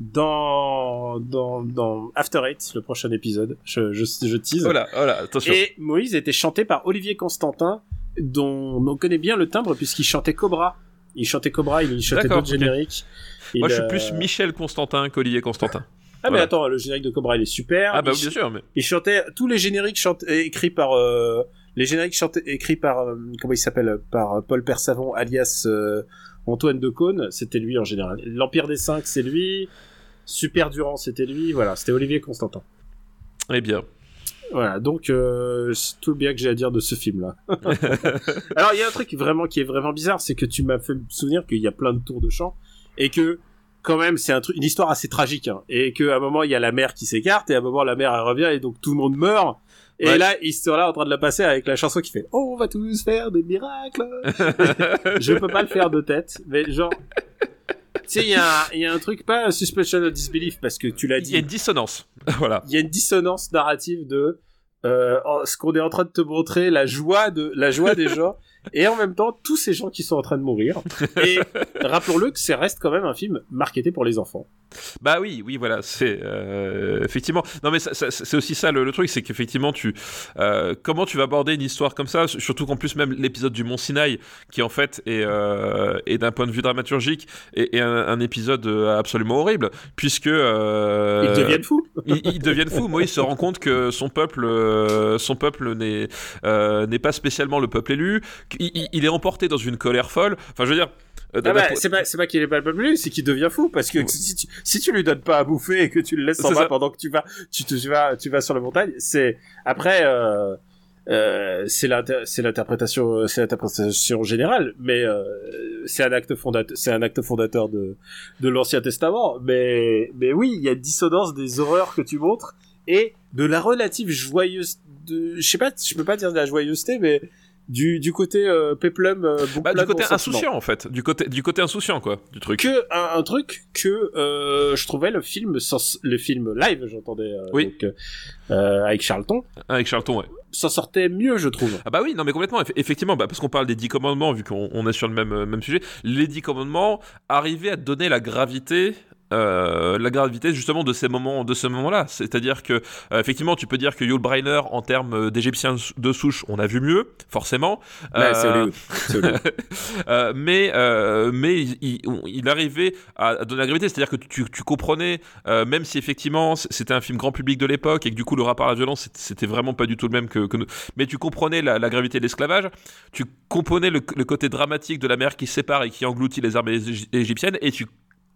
dans, dans, dans After Eight, le prochain épisode. Je, je, je tease. Voilà, voilà, attention. Et Moïse était chanté par Olivier Constantin, dont on connaît bien le timbre puisqu'il chantait Cobra. Il chantait Cobra, il chantait d'autres ok. génériques. Moi, Il, je suis euh, plus Michel Constantin qu'Olivier Constantin. Ah mais voilà. attends, le générique de Cobra il est super. Ah bah oui, bien sûr, mais il chantait tous les génériques chante- écrits par euh, les génériques chantés écrits par euh, comment il s'appelle par euh, Paul Persavon alias euh, Antoine Decaune, c'était lui en général. L'Empire des Cinq, c'est lui. Super Durand, c'était lui. Voilà, c'était Olivier Constantin. eh bien. Voilà, donc euh, c'est tout le bien que j'ai à dire de ce film-là. Alors il y a un truc vraiment qui est vraiment bizarre, c'est que tu m'as fait me souvenir qu'il y a plein de tours de chant et que quand même c'est un truc, une histoire assez tragique, hein, et qu'à un moment il y a la mère qui s'écarte et à un moment la mère elle revient et donc tout le monde meurt. Et Ouais. là ils sont là en train de la passer avec la chanson qui fait Oh, on va tous faire des miracles. Je peux pas le faire de tête, mais genre. Tu sais, il y, a un- il y a un truc, pas un suspension of disbelief, parce que tu l'as Il y a dit, une dissonance. voilà. il y a une dissonance narrative de euh, ce qu'on est en train de te montrer, la joie de la joie des gens, et en même temps tous ces gens qui sont en train de mourir. Et rappelons-le que ça reste quand même un film marketé pour les enfants. Bah oui, oui, voilà, c'est euh, effectivement. Non, mais c'est aussi ça le, le truc, c'est qu'effectivement, tu euh, comment tu vas aborder une histoire comme ça, surtout qu'en plus même l'épisode du Mont Sinaï, qui en fait est, euh, est d'un point de vue dramaturgique, est, est un, un épisode absolument horrible, puisque Ils deviennent fous. ils, ils deviennent fous. Moïse se rend compte que son peuple, son peuple n'est n'est pas spécialement le peuple élu. Il, est emporté dans une colère folle. Enfin, je veux dire. euh, Ah bah, c'est pas pas qu'il est pas le c'est qu'il devient fou parce que si tu, si tu lui donnes pas à bouffer et que tu le laisses en bas pendant que tu vas tu tu vas tu vas sur la montagne, c'est après euh, euh, c'est l'inter- c'est l'interprétation c'est l'interprétation générale mais euh, c'est un acte fondateur c'est un acte fondateur de de l'ancien testament mais mais oui il y a une dissonance des horreurs que tu montres et de la relative joyeuse de je sais pas je peux pas dire de la joyeuseté mais du du côté euh, péplum euh, Bah, du côté insouciant en fait, du côté du côté insouciant quoi, du truc. que un, un truc que euh, je trouvais le film sans- le film live j'entendais euh, Oui. donc, euh, avec Charlton Avec Charlton, ouais. s'en sortait mieux je trouve Ah bah oui, non mais complètement, eff- effectivement, bah, parce qu'on parle des dix commandements, vu qu'on on est sur le même, euh, même sujet, les dix commandements arrivaient à donner la gravité. Euh, la gravité justement de ces moments de ce moment-là. C'est-à-dire que euh, effectivement tu peux dire que Yul Brynner en termes euh, d'égyptiens de souche on a vu mieux forcément. C'est Euh. C'est mais mais il, il- il arrivait à, à donner la gravité, c'est-à-dire que tu, tu comprenais, même si effectivement c'était un film grand public de l'époque et que du coup le rapport à la violence c'était- vraiment pas du tout le même que, que nous, mais tu comprenais la, la gravité de l'esclavage, tu comprenais le, le côté dramatique de la mer qui sépare et qui engloutit les armées égy- égyptiennes. Et tu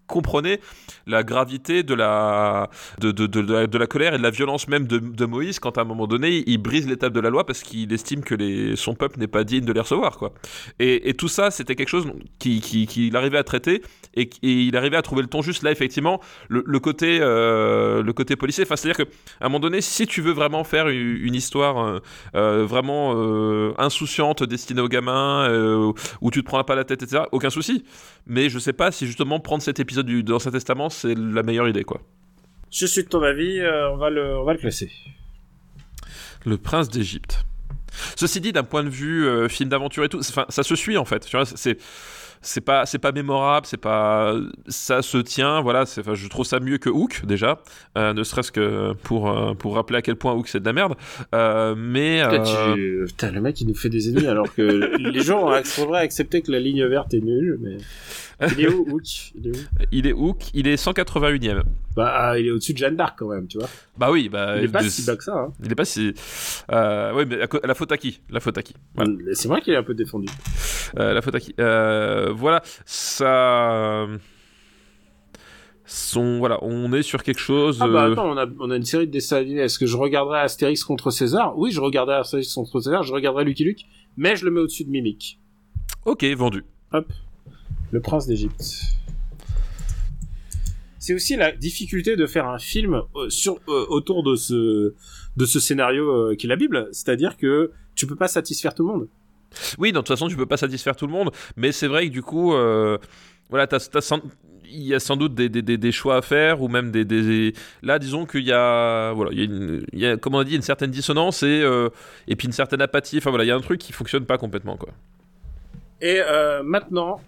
comprenais la gravité de la de, de, de, la, colère et de la violence même de, Moïse quand à un moment donné il brise l'étape de la loi parce qu'il estime que les, son peuple n'est pas digne de les recevoir quoi. Et, et tout ça c'était quelque chose qui, qui, qu'il arrivait à traiter et, il arrivait à trouver le ton juste. Là effectivement le, côté euh, le côté policier enfin c'est à dire que à un moment donné si tu veux vraiment faire une, histoire euh, euh, vraiment insouciante destinée aux gamins où tu te prends pas la tête etc aucun souci. Mais je sais pas si justement prendre cet épisode du, de l'Ancien Testament c'est la meilleure idée quoi je suis de ton avis euh, on va le on va le classer Le prince d'Égypte. Ceci dit, d'un point de vue euh, film d'aventure et tout, ça se suit en fait. Tu vois, c'est c'est pas c'est pas mémorable, c'est pas ça se tient. Voilà, enfin, je trouve ça mieux que Hook déjà, euh, ne serait-ce que pour euh, pour rappeler à quel point Hook c'est de la merde. Euh, mais Putain, tu- Putain, le mec il nous fait des ennemis alors que les gens faudrait accepter que la ligne verte est nulle mais il est où Hook? Il est où? Il est Hook, il est 181e. bah ah, il est au-dessus de Jeanne d'Arc quand même tu vois Bah oui, bah il est pas de- si bas que ça hein. il est pas si. Oui, mais la, faute à qui? La faute à qui? Voilà. c'est vrai qu'il est un peu défendu la faute à qui? Voilà, ça. voilà, on est sur quelque chose. Ah bah euh, attends, on a, on a une série de dessins animés. Est-ce que je regarderai Astérix contre César? Oui, je regarderai Astérix contre César, je regarderai Lucky Luke, mais je le mets au-dessus de Mimic. Ok, vendu. Le prince d'Égypte. C'est aussi la difficulté de faire un film euh, sur euh, autour de ce de ce scénario euh, qui est la Bible, c'est-à-dire que tu peux pas satisfaire tout le monde. Oui, de toute façon, tu peux pas satisfaire tout le monde, mais c'est vrai que du coup, euh, voilà, t'as, t'as il y a sans doute des, des, des, choix à faire, ou même des, des... là, disons qu'il y a, voilà, il y a, une, a, comme on dit, une certaine dissonance et euh, et puis une certaine apathie. Enfin voilà, il y a un truc qui fonctionne pas complètement, quoi. Et euh, maintenant,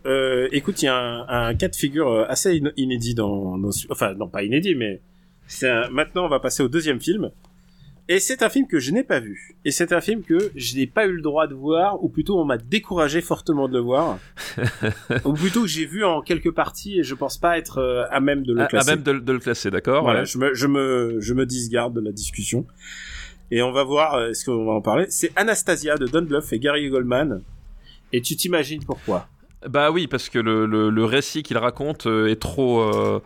écoute, il y a un, cas de figure assez in- inédit dans, dans enfin non pas inédit, mais c'est maintenant on va passer au deuxième film. Et c'est un film que je n'ai pas vu. Et c'est un film que je n'ai pas eu le droit de voir, ou plutôt on m'a découragé fortement de le voir. ou plutôt que j'ai vu en quelques parties et je pense pas être euh, à même de le À, à classer. même de, de le classer, d'accord Voilà, ouais. je me, je me, je me disgarde de la discussion. Et on va voir, euh, est-ce qu'on va en parler? C'est Anastasia de Don Bluth et Gary Goldman. Et tu t'imagines pourquoi? Bah oui, parce que le, le, le récit qu'il raconte euh, est trop euh,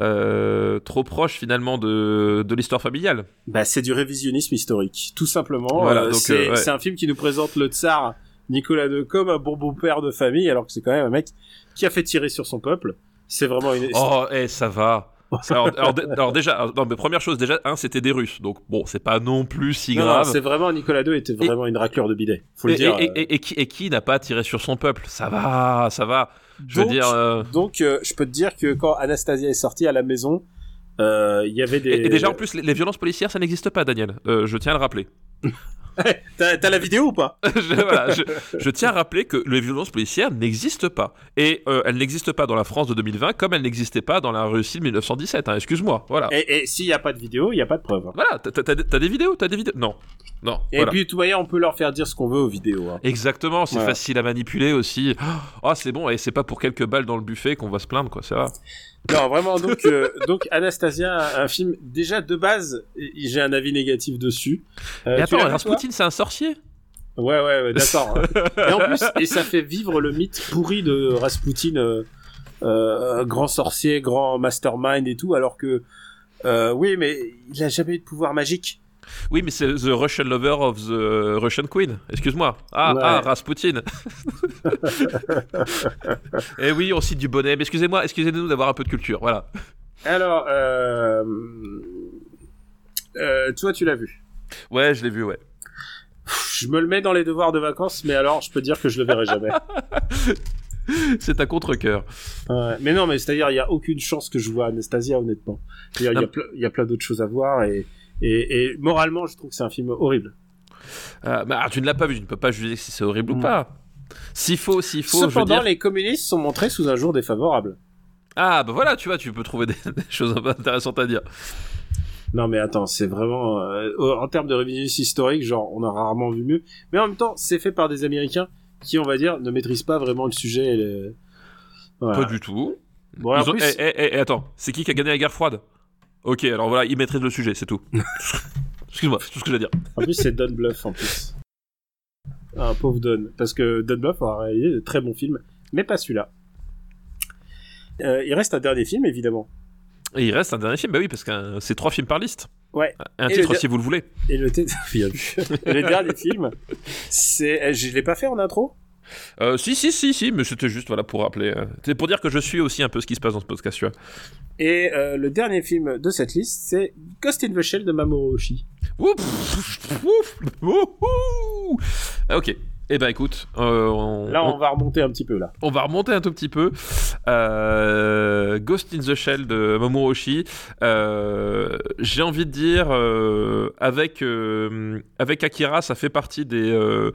euh, trop proche finalement de, de l'histoire familiale. Bah, c'est du révisionnisme historique, tout simplement. Voilà, Euh, donc, c'est euh, ouais. c'est un film qui nous présente le tsar Nicolas II comme un bon beau-père de famille, alors que c'est quand même un mec qui a fait tirer sur son peuple. C'est vraiment une. Oh, eh, ça va. Alors, alors, dé- alors déjà, alors, non, mais première chose, déjà, un, c'était des Russes, donc bon, c'est pas non plus si grave. c'est vraiment Nicolas II était vraiment une raclure de bidet. Faut le et, dire. et- euh. et- et qui, et qui n'a pas tiré sur son peuple? Ça va, ça va. Je veux Donc, dire. euh, Donc, euh, je peux te dire que quand Anastasia est sortie à la maison, euh, il y avait des. Et, et déjà, en plus, les, les violences policières, ça n'existe pas, Daniel. Je tiens à le rappeler. T'as t'as la vidéo ou pas je, voilà, je, je tiens à rappeler que les violences policières n'existent pas. Et euh, elles n'existent pas dans la France de 2020 comme elles n'existaient pas dans la Russie de 1917. hein, Excuse-moi. Voilà. Et, et s'il n'y a pas de vidéo, il n'y a pas de preuve. hein. Voilà, t'as- des vidéos T'as des vidéos Non. Non. Et voilà. puis, de toute manière, on peut leur faire dire ce qu'on veut aux vidéos. hein. Exactement, c'est Voilà. facile à manipuler aussi. Oh, c'est bon, et c'est pas pour quelques balles dans le buffet qu'on va se plaindre, quoi, ça va. Non, vraiment, donc, euh, donc Anastasia, un film, déjà de base, j'ai un avis négatif dessus. Euh, Mais attends, c'est un sorcier? Ouais, ouais, ouais d'accord. et en plus, et ça fait vivre le mythe pourri de Rasputin, euh, euh, grand sorcier, grand mastermind et tout, alors que, euh, oui, mais il a jamais eu de pouvoir magique. Oui, mais c'est The Russian Lover of the Russian Queen. Excuse-moi. Ah, Ouais. ah, Rasputin. Eh oui, on cite du bonnet. Mais excusez-moi, excusez-nous d'avoir un peu de culture. Voilà. Alors, euh, euh, toi, tu l'as vu. Ouais, je l'ai vu, ouais. Je me le mets dans les devoirs de vacances, mais alors je peux dire que je le verrai jamais. C'est un contre-coeur. Mais non, mais c'est-à-dire il y a aucune chance que je vois Anastasia, honnêtement. Il y, y a plein d'autres choses à voir et, et, et moralement, je trouve que c'est un film horrible. Euh, bah, tu ne l'as pas vu, tu ne peux pas juger si c'est horrible ou pas. S'il faut, s'il faut, je veux Cependant, dire. les communistes sont montrés sous un jour défavorable. Ah, bah voilà, tu vois, tu peux trouver des, des choses un peu intéressantes à dire. Non, mais attends, c'est vraiment euh, en termes de révisionnisme historique, genre on a rarement vu mieux. Mais en même temps, c'est fait par des Américains qui, on va dire, ne maîtrisent pas vraiment le sujet. et le- Voilà. Pas du tout. Bon, en Ils ont- plus, eh, eh, eh, attends, c'est qui qui a gagné la guerre froide? Ok, alors voilà, ils maîtrisent le sujet, c'est tout. Excuse-moi, c'est tout ce que j'ai à dire. En plus, c'est Don Bluff en plus. Un pauvre Don. Parce que Don Bluff a réalisé de très bons films, mais pas celui-là. Euh, il reste un dernier film, évidemment. Et il reste un dernier film, bah oui, parce que euh, c'est trois films par liste. Ouais. Un Et titre si vous le voulez. Et le, t- Bien vu. Et le dernier film, c'est. Je l'ai pas fait en intro Euh, si, si, si, si, mais c'était juste voilà, pour rappeler. euh, C'est pour dire que je suis aussi un peu ce qui se passe dans ce podcast, tu vois. Et euh, le dernier film de cette liste, c'est Ghost in the Shell de Mamoru Oshii. Ouf. Ok. Eh ben écoute, euh, on, Là, on on- va remonter un petit peu, là. on va remonter un tout petit peu. Euh, Ghost in the Shell de Mamoru Oshii. Euh, J'ai envie de dire, euh, avec, euh, avec Akira, ça fait partie des, euh,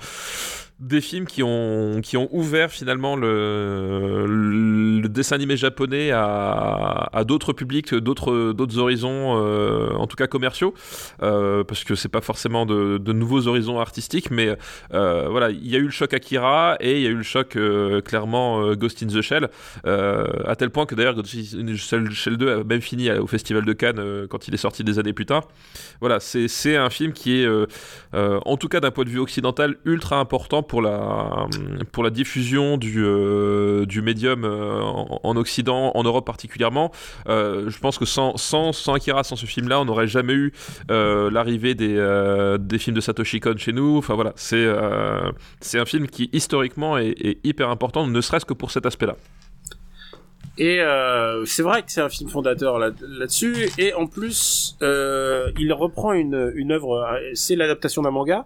des films qui ont, qui ont ouvert finalement le, dessin animé japonais à, d'autres publics, d'autres horizons, euh, en tout cas commerciaux, euh, parce que c'est pas forcément de, nouveaux horizons artistiques, mais euh, voilà, il y a eu le choc Akira et il y a eu le choc clairement Ghost in the Shell, à tel point que d'ailleurs Ghost in the Shell- Shell 2 a même fini au Festival de Cannes quand il est sorti des années plus tard. Voilà, c'est un film qui est, en tout cas d'un point de vue occidental, ultra important pour la pour la diffusion du euh, du médium euh, en, en Occident, en Europe particulièrement. Euh, je pense que sans sans sans Akira, sans ce film-là, on n'aurait jamais eu l'arrivée des des films de Satoshi Kon chez nous. Enfin voilà, c'est c'est un film qui historiquement est, hyper important, ne serait-ce que pour cet aspect-là. Et c'est vrai que c'est un film fondateur là- là-dessus. et en plus, il reprend une, une œuvre. C'est l'adaptation d'un manga.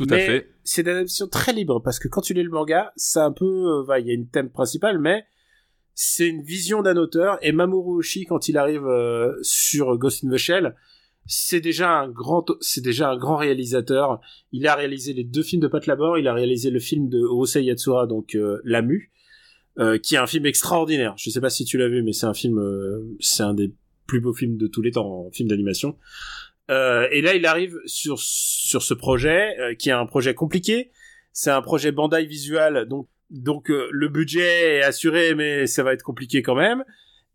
Tout à mais fait. C'est une adaptation très libre parce que quand tu lis le manga, c'est un peu, euh, il y a une thème principale, mais c'est une vision d'un auteur. Et Mamoru Oshii, quand il arrive euh, sur Ghost in the Shell, c'est déjà un grand, c'est déjà un grand réalisateur. Il a réalisé les deux films de Pat Labor. Il a réalisé le film de Hosei Yatsura, donc euh, La Mue, euh, qui est un film extraordinaire. Je sais pas si tu l'as vu, mais c'est un film, c'est un des plus beaux films de tous les temps en film d'animation. Euh, et là, il arrive sur sur ce projet euh, qui est un projet compliqué. C'est un projet Bandai Visual, donc donc euh, le budget est assuré, mais ça va être compliqué quand même.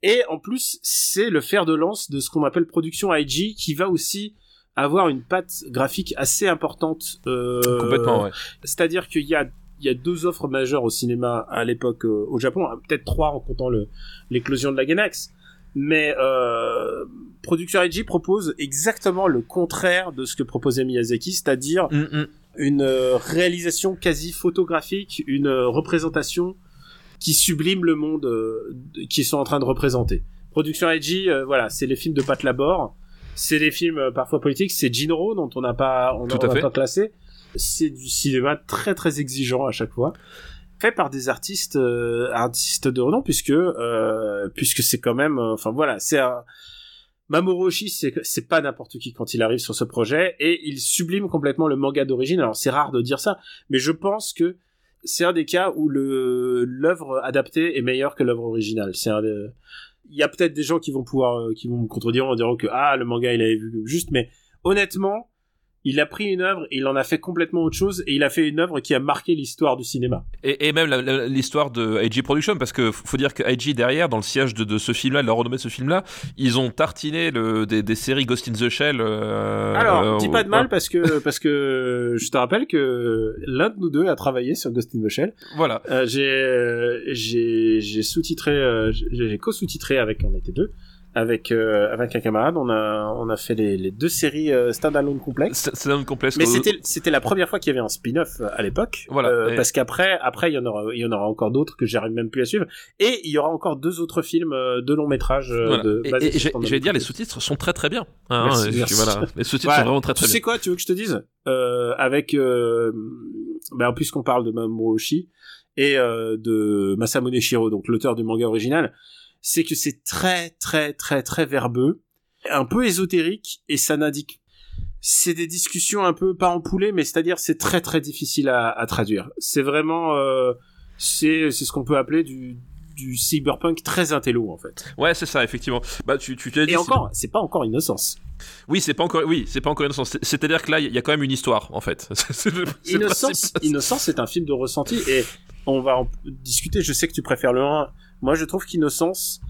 Et en plus, c'est le fer de lance de ce qu'on appelle production IG, qui va aussi avoir une patte graphique assez importante. Complètement, ouais. C'est-à-dire qu'il y a il y a deux offres majeures au cinéma à l'époque au Japon, hein, peut-être trois en comptant le l'éclosion de la Gainax. Mais euh, Production IG propose exactement le contraire de ce que proposait Miyazaki, c'est-à-dire Mm, mm. une euh, réalisation quasi photographique, une euh, représentation qui sublime le monde euh, qu'ils sont en train de représenter. Production euh, voilà, c'est les films de Pat Labor, c'est des films parfois politiques, c'est Jinro dont on n'a pas, on Tout on fait. pas classé. C'est du cinéma très très exigeant à chaque fois, fait par des artistes euh, artistes de renom puisque euh, puisque c'est quand même, euh, enfin voilà, c'est un Mamoru Oshii, c'est pas n'importe qui quand il arrive sur ce projet et il sublime complètement le manga d'origine. Alors c'est rare de dire ça, mais je pense que c'est un des cas où le l'œuvre adaptée est meilleure que l'œuvre originale. C'est un de- il y a peut-être des gens qui vont pouvoir euh, qui vont me contredire en disant que ah le manga il avait vu juste mais honnêtement il a pris une œuvre il en a fait complètement autre chose et il a fait une œuvre qui a marqué l'histoire du cinéma. Et, et même l'histoire de IG Production, parce que faut dire que IG derrière, dans le siège de, de ce film-là, de la renommée de ce film-là, ils ont tartiné le, des, des séries Ghost in the Shell. euh, Alors, euh, dis pas de mal ouais, parce que parce que je te rappelle que l'un de nous deux a travaillé sur Ghost in the Shell. Voilà. Euh, j'ai j'ai sous-titré j'ai j'ai co-sous-titré avec on était deux avec euh, avec un camarade on a on a fait les, les deux séries euh, standalone complexes un complexe. mais que- c'était c'était la première fois qu'il y avait un spin-off euh, à l'époque Voilà, Euh, et- parce qu'après après il y en aura il y en aura encore d'autres que j'arrive même plus à suivre et il y aura encore deux autres films euh, de long métrage euh, Voilà. de Et- Et, j'ai- Standalone j'allais dire, les sous-titres sont très très bien. Hein, Merci, et puis merci. voilà. Les sous-titres Ouais. sont vraiment très très tu bien. sais quoi, tu veux que je te dise? Euh, Avec, euh, ben, puisqu'on parle de Mamoru Oshii et euh, de Masamune Shiro, donc l'auteur du manga original, c'est que c'est très très très très verbeux, un peu ésotérique et ça n'indique. C'est des discussions un peu pas en poulet, mais c'est-à-dire c'est très très difficile à, à traduire. C'est vraiment, euh, c'est c'est ce qu'on peut appeler du du cyberpunk très intello en fait. Ouais, c'est ça, effectivement. Bah, tu, tu t'es dit. Et encore, c'est pas encore innocence. Oui, c'est pas encore. Oui, c'est pas encore innocent. C'est- C'est-à-dire que là, il y a quand même une histoire, en fait. Innocence. Innocence, c'est un film de ressenti et on va en discuter. Je sais que tu préfères le 1. Moi, je trouve qu'Innocence,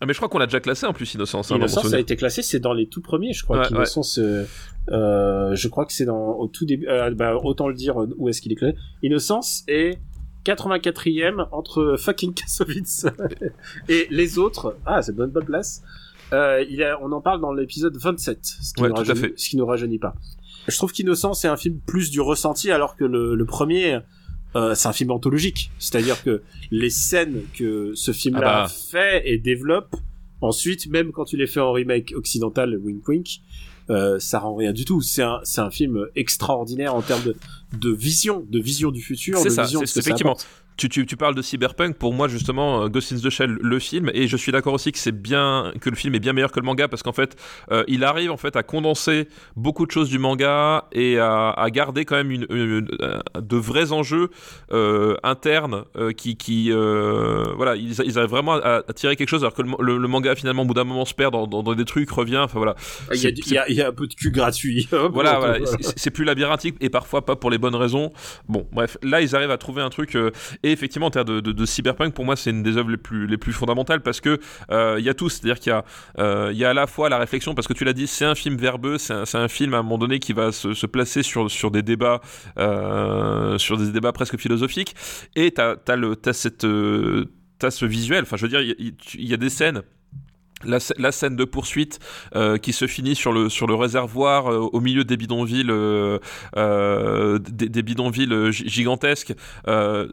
Ah, mais je crois qu'on l'a déjà classé en plus, Innocence. hein, Innocence a été classé, c'est dans les tout premiers, je crois. Ouais, qu'Innocence, euh, euh, je crois que c'est dans au tout début. euh, bah, autant le dire où est-ce qu'il est classé. Innocence est 84e entre fucking Kassovitz et les autres. Ah, c'est bonne bonne place. Euh, il a, on en parle dans l'épisode 27, ce qui, Ouais, nous rajeunit, fait. ce qui nous rajeunit pas. Je trouve qu'Innocence est un film plus du ressenti, alors que le, le premier, euh, c'est un film anthologique. C'est-à-dire que les scènes que ce film-là Ah bah. fait et développe, ensuite, même quand tu les fais en remake occidental, wink wink, euh, ça rend rien du tout. C'est un, c'est un film extraordinaire en termes de, de vision, de vision du futur, C'est de ça, vision de c'est- effectivement. Tu, tu, tu parles de cyberpunk, pour moi justement, euh, Ghost in the Shell, le film, et je suis d'accord aussi que c'est bien, que le film est bien meilleur que le manga parce qu'en fait, euh, il arrive en fait à condenser beaucoup de choses du manga et à, à garder quand même une, une- euh, de vrais enjeux euh, internes euh, qui, qui voilà, ils, ils arrivent vraiment à, à tirer quelque chose alors que le, le- le manga finalement au bout d'un moment se perd dans, dans, dans des trucs, revient, enfin voilà. Il y, a, C'est- du- il y a- il y a un peu de cul gratuit. Hop, Voilà, c'est- plus labyrinthique et parfois pas pour les bonnes raisons. Bon, bref, là ils arrivent à trouver un truc et Effectivement, en termes de, cyberpunk, pour moi, c'est une des œuvres les plus, les plus fondamentales parce que euh, il y a tout, c'est-à-dire qu'il y a, euh, y a à la fois la réflexion, parce que tu l'as dit, c'est un film verbeux, c'est un, film à un moment donné qui va se, placer sur, des débats, euh, sur des débats presque philosophiques, et t'as, cette, euh, ce visuel. Enfin, je veux dire, il y a des scènes. La, sc- la scène de poursuite euh, qui se finit sur le sur le réservoir euh, au milieu des bidonvilles euh, des, bidonvilles gi- gigantesques.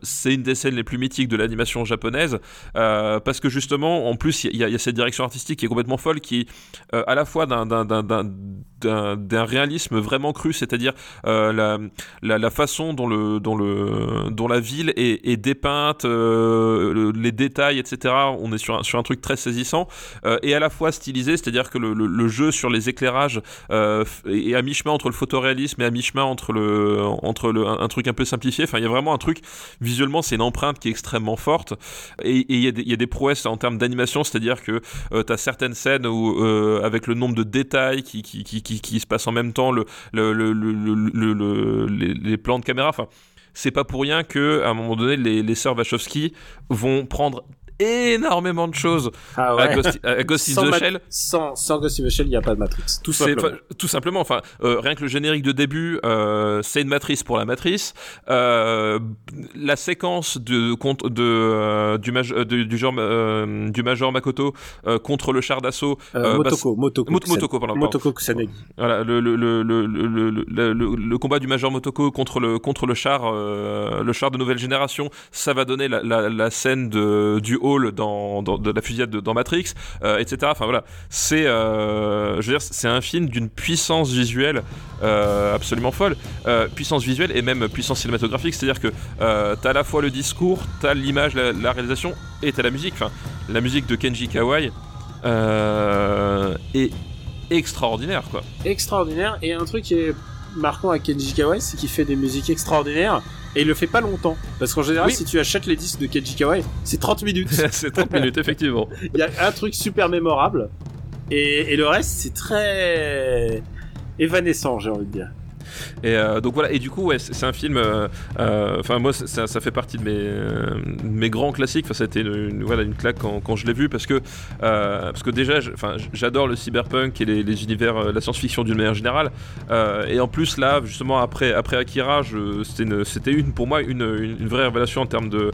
C'est une des scènes les plus mythiques de l'animation japonaise parce que justement en plus il y, a- cette direction artistique qui est complètement folle qui à la fois d'un réalisme vraiment cru c'est-à-dire la, la façon dont le dont le dont la ville est, est dépeinte le- les détails etc on est sur sur un truc très saisissant euh, et à la fois stylisé, c'est-à-dire que le, jeu sur les éclairages euh, est à mi-chemin entre le photoréalisme et à mi-chemin entre le entre le un, truc un peu simplifié. Enfin, il y a vraiment un truc visuellement, c'est une empreinte qui est extrêmement forte. Et il y a des prouesses en termes d'animation, c'est-à-dire que euh, tu as certaines scènes où euh, avec le nombre de détails qui qui, qui, qui, se passent en même temps, le le le, le, le- le- le- les, les plans de caméra. Enfin, c'est pas pour rien que à un moment donné, les, les sœurs Wachowski vont prendre énormément de choses ah ouais. à, Ghost, à Ghost sans the Shell. Sans, sans, Ghost in the Shell, il n'y a pas de Matrix. Tout simplement. Tout simplement. Enfin, euh, rien que le générique de début, euh, c'est une matrice pour la matrice. Euh, la séquence de, de, de du, maj, de, du, genre, euh, du major Makoto euh, contre le char d'assaut. Motoko, bah, Motoko, Motoko, pardon, Motoko pardon. Voilà, le le, le, le, le, combat du major Motoko contre le contre le char, le char de nouvelle génération, ça va donner la, la, la scène de, du hall dans, de la fusillade de- dans Matrix, euh, etc. Enfin voilà, c'est, euh, je veux dire, c'est un film d'une puissance visuelle euh, absolument folle, puissance visuelle et même puissance cinématographique, c'est-à-dire que t'as à la fois le discours, t'as l'image, la, réalisation et t'as la musique. Enfin, la musique de Kenji Kawai est extraordinaire, quoi. Extraordinaire. Et un truc qui est marquant à Kenji Kawai, c'est qu'il fait des musiques extraordinaires. Et il le fait pas longtemps. Parce qu'en général, Oui. si tu achètes les disques de Kenji Kawai, c'est 30 minutes. c'est 30 minutes, effectivement. Il y a un truc super mémorable. Et, et le reste, c'est très évanescent, j'ai envie de dire. Et euh, donc voilà, et du coup, c'est un film. euh, euh, Enfin, moi, ça, fait partie de mes, mes grands classiques. Enfin, c'était une, une- voilà, une claque quand, je l'ai vu parce que, parce que déjà, j'adore le cyberpunk et les, univers, la science-fiction d'une manière générale. Et en plus, là, justement, après, après Akira, c'était une, pour moi, une, une, vraie révélation en termes de,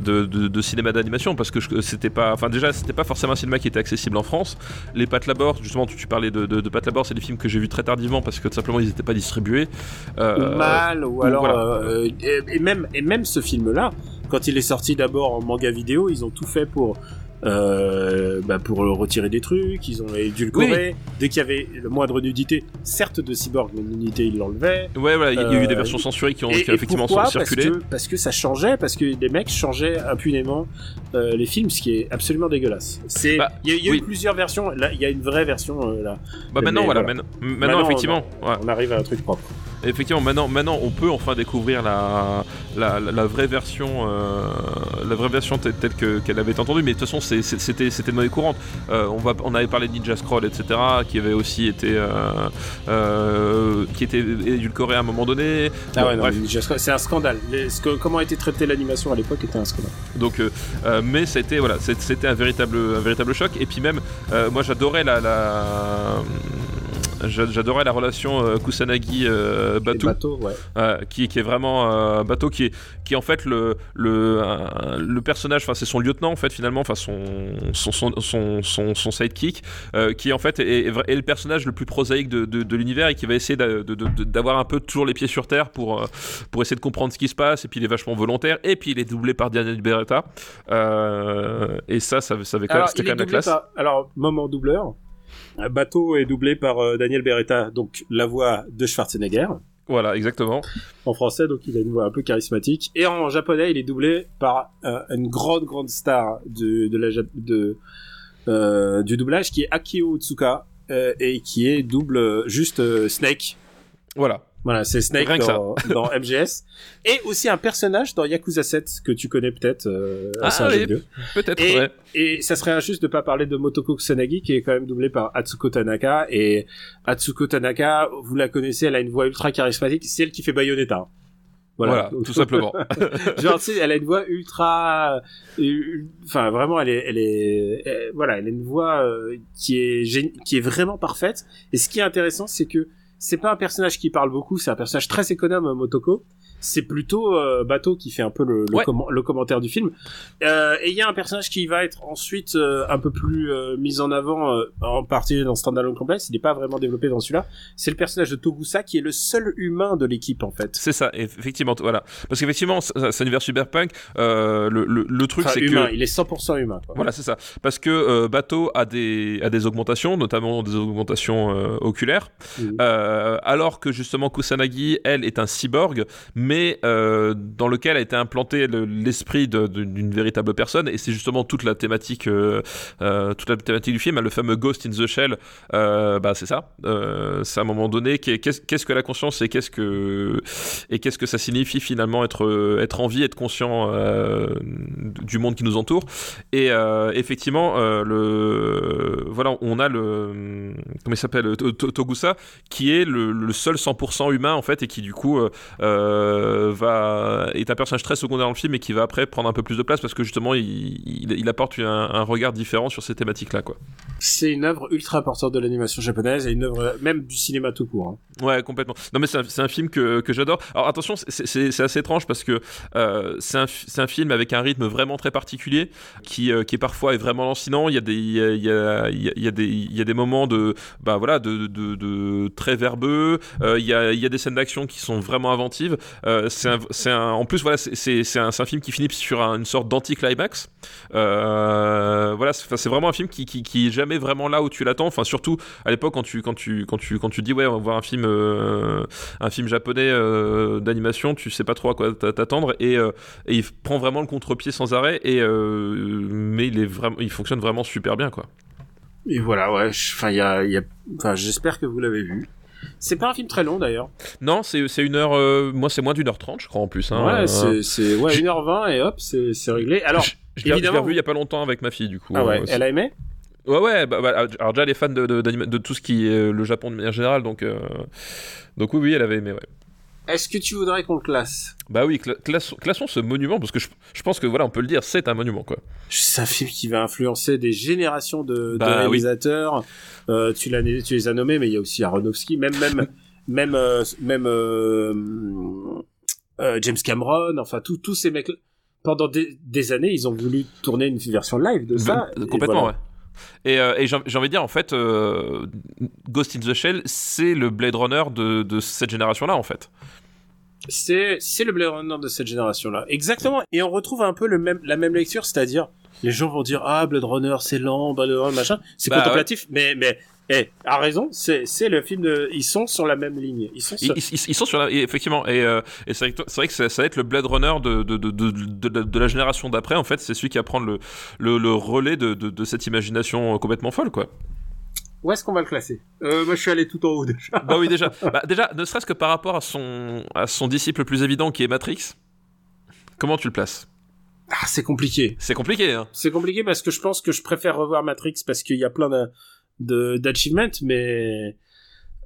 de, cinéma d'animation parce que c'était pas, enfin, déjà, c'était pas forcément un cinéma qui était accessible en France. Les Pat Labor, justement, tu, parlais de, de, de Pat Labor, c'est des films que j'ai vus très tardivement parce que tout simplement, ils n'étaient pas distribués. Euh, ou mal, ou alors... voilà. euh, et, et même, et même ce film-là, quand il est sorti d'abord en manga vidéo, ils ont tout fait pour... Euh, bah pour retirer des trucs, ils ont édulcoré. Dès qu'il y avait le moindre nudité, certes de cyborg, mais nudité ils l'enlevaient. Ouais, voilà, il y a eu Euh, des versions censurées qui ont, Et, qui et effectivement pourquoi circulé. parce que, parce que ça changeait, parce que les mecs changeaient impunément euh, les films, ce qui est absolument dégueulasse. C'est, Bah, il y a, il y a oui. eu plusieurs versions. Là, il y a une vraie version euh, là. Bah maintenant, mais voilà, voilà. maintenant, effectivement, ouais. On arrive à un truc propre. Effectivement, maintenant, maintenant, on peut enfin découvrir la, la, la, la vraie version, euh, la vraie version telle, telle que qu'elle avait été entendue. Mais de toute façon, c'était c'était monnaie courante. Euh, on va, on avait parlé de Ninja Scroll, etc., qui avait aussi été, euh, qui était édulcoré à un moment donné. Ah Bon, ouais, non, bref. Ninja Scroll, c'est un scandale. Les- ce que- comment a été traitée l'animation à l'époque était un scandale. Donc, mais c'était voilà, c'est- c'était un véritable, un véritable choc. Et puis même, moi j'adorais la, j'adorais la relation euh, Kusanagi euh, bateaux, ouais. qui, qui est vraiment euh, Bateau, qui est, qui est en fait le, le, le personnage, enfin c'est son lieutenant en fait finalement, enfin son, son, son, son, sidekick, qui en fait est, est le personnage le plus prosaïque de, de, de l'univers et qui va essayer d'avoir un peu toujours les pieds sur terre pour, pour essayer de comprendre ce qui se passe. Et puis il est vachement volontaire. Et puis il est doublé par Daniel Beretta. Euh, et ça, ça, ça avait quand même, quand même la classe. par- alors, moment doubleur. Bateau est doublé par euh, Daniel Beretta, donc la voix de Schwarzenegger. Voilà, exactement. en français, donc il a une voix un peu charismatique. Et en japonais, il est doublé par euh, une grande, grande star de, de la, de, euh, du doublage qui est Akio Utsuka euh, et qui est double euh, juste Snake. Voilà. Voilà, c'est Snake dans, dans MGS. Et aussi un personnage dans Yakuza 7 que tu connais peut-être. Euh, Ah oui. Peut-être, Et, ouais. et ça serait injuste de pas parler de Motoko Kusanagi qui est quand même doublé par Atsuko Tanaka et Atsuko Tanaka, vous la connaissez, elle a une voix ultra charismatique, c'est elle qui fait Bayonetta. Voilà, Voilà, tout simplement. Genre, tu sais, elle a une voix ultra, euh, enfin vraiment, elle est, elle est, euh, voilà, elle a une voix euh, qui est, gén- qui est vraiment parfaite. Et ce qui est intéressant, c'est que c'est pas un personnage qui parle beaucoup, c'est un personnage très économe, Motoko. C'est plutôt euh, Bateau qui fait un peu le, le, Ouais. comment- le commentaire du film. Euh, et il y a un personnage qui va être ensuite euh, un peu plus euh, mis en avant, en partie dans Standalone Complex. Il n'est pas vraiment développé dans celui-là. C'est le personnage de Togusa qui est le seul humain de l'équipe en fait. C'est ça, effectivement, voilà. Parce qu'effectivement, c'est un univers cyberpunk. le, le, le truc, Enfin, c'est que il est 100% humain. Quoi. Voilà, c'est ça. Parce que Bateau a des, a des augmentations, notamment des augmentations oculaires. Euh, alors que justement Kusanagi, elle, est un cyborg, mais euh, dans lequel a été implanté le- l'esprit d'une véritable personne. Et c'est justement toute la thématique, euh, euh, toute la thématique du film, hein, le fameux Ghost in the Shell. euh, bah, c'est ça. Euh, c'est à un moment donné qu'est- qu'est-ce que la conscience et qu'est-ce que et qu'est-ce que ça signifie finalement être être en vie, être conscient euh, du monde qui nous entoure. Et euh, effectivement, euh, le voilà, on a le comment il s'appelle To- To- Togusa qui est le, le seul 100% humain en fait et qui du coup euh, euh, va est un personnage très secondaire dans le film et qui va après prendre un peu plus de place parce que justement il, il, il apporte un, un regard différent sur ces thématiques là quoi. C'est une œuvre ultra importante de l'animation japonaise et une œuvre même du cinéma tout court. hein. Ouais, complètement. Non, mais c'est un, film que, que j'adore. Alors attention, c'est- assez étrange parce que euh, c'est un, film avec un rythme vraiment très particulier qui, euh, qui est parfois est vraiment lancinant. Il y a des, il y a, il y a, il y a- il y a des, il y a des moments de, bah voilà, de, de, de très Euh, il y a, des scènes d'action qui sont vraiment inventives. Euh, en plus, voilà, c'est- un, film qui finit sur un- une sorte d'anti-climax. Euh, voilà, c'est vraiment un film qui, qui, qui est jamais vraiment là où tu l'attends. Enfin, surtout à l'époque quand tu, quand tu, quand tu, quand tu dis ouais, on va voir un film, un film japonais d'animation, tu sais pas trop à quoi t'a- t'attendre et, il prend vraiment le contre-pied sans arrêt. Et mais il fonctionne vraiment super bien quoi. Et voilà, ouais. enfin, j'espère que vous l'avez vu. C'est pas un film très long d'ailleurs. Non, c'est c'est une heure, euh, moi c'est moins d'une heure trente, je crois en plus. Hein, ouais, Euh, c'est, c'est, ouais, j'ai- 1h20 et hop, c'est, c'est réglé. Alors, je, je l'ai je l'ai évidemment- revu il y a pas longtemps avec ma fille du coup. ah ouais, euh, elle a aimé? Ouais, ouais, bah, bah, alors déjà elle est fan de, de, de tout ce qui est euh, le Japon de manière générale, donc, euh, donc oui, oui, elle avait aimé, ouais. Est-ce que tu voudrais qu'on le classe? Bah oui, cla- classons, classons ce monument, parce que je, je pense que voilà, on peut le dire, c'est un monument, quoi. C'est un film qui va influencer des générations de, de Bah, oui. réalisateurs. Euh, tu, les as nommés, mais il y a aussi Aronofsky, même, même, même, euh, même euh, euh, James Cameron. Enfin, tous tous ces mecs. Pendant des, des années, ils ont voulu tourner une version live de ça. Complètement, voilà. ouais. Et, euh, et j'ai envie de dire, en fait, euh, Ghost in the Shell, c'est le Blade Runner de, de cette génération-là, en fait. C'est le Blade Runner de cette génération-là. Exactement. Et on retrouve un peu le même la même lecture, c'est-à-dire les gens vont dire ah Blade Runner c'est lent, Blade Runner machin, c'est Bah, contemplatif, mais mais eh, a raison, c'est le film de ils sont sur la même ligne. Ils sont Ils, sur... ils- ils sont sur la, et effectivement, et, euh, et c'est vrai que, c'est vrai que ça, ça va être le Blade Runner de, de, de, de, de, de- de la génération d'après, en fait, c'est celui qui va prendre le, le, le relais de, de, de cette imagination complètement folle, quoi. Où est-ce qu'on va le classer? Euh, Moi je suis allé tout en haut déjà. Bah oui, déjà, bah, déjà, ne serait-ce que par rapport à son, à son disciple le plus évident qui est Matrix, comment tu le places? Ah, c'est compliqué. C'est compliqué, hein. C'est compliqué parce que je pense que je préfère revoir Matrix parce qu'il y a plein de de- d'achievements, mais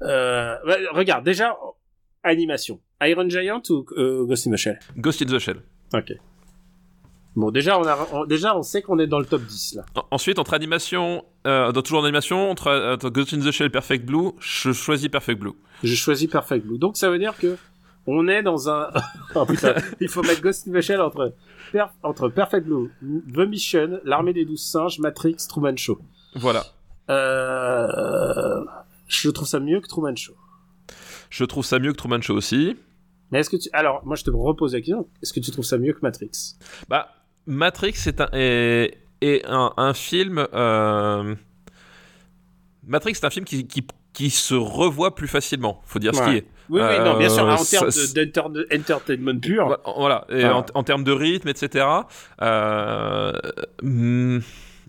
euh, regarde déjà animation. Iron Giant ou euh, Ghost in the Shell? Ghost in the Shell. Ok. Bon, déjà, on a, on- déjà, on sait qu'on est dans le top 10, là. En- Ensuite, entre animation, euh, dans- toujours en animation, entre, entre Ghost in the Shell et Perfect Blue, je choisis Perfect Blue. J'ai choisi Perfect Blue. Donc, ça veut dire que on est dans un... oh putain, il faut mettre Ghost in the Shell entre, Per- entre Perfect Blue, The Mission, L'Armée des Douze Singes, Matrix, Truman Show. Voilà. Euh... Je trouve ça mieux que Truman Show. Je trouve ça mieux que Truman Show aussi. Mais est-ce que tu... Alors, moi, je te repose la question. Est-ce que tu trouves ça mieux que Matrix? Bah, Matrix est un, est, est un, un film. euh, Matrix, c'est un film qui, qui, qui se revoit plus facilement. Faut dire ce qui est. Oui, oui, non, bien sûr, Euh, en termes de- d'entertainment pur. Voilà. Et Ah. en, en termes de rythme, etc. euh, hmm,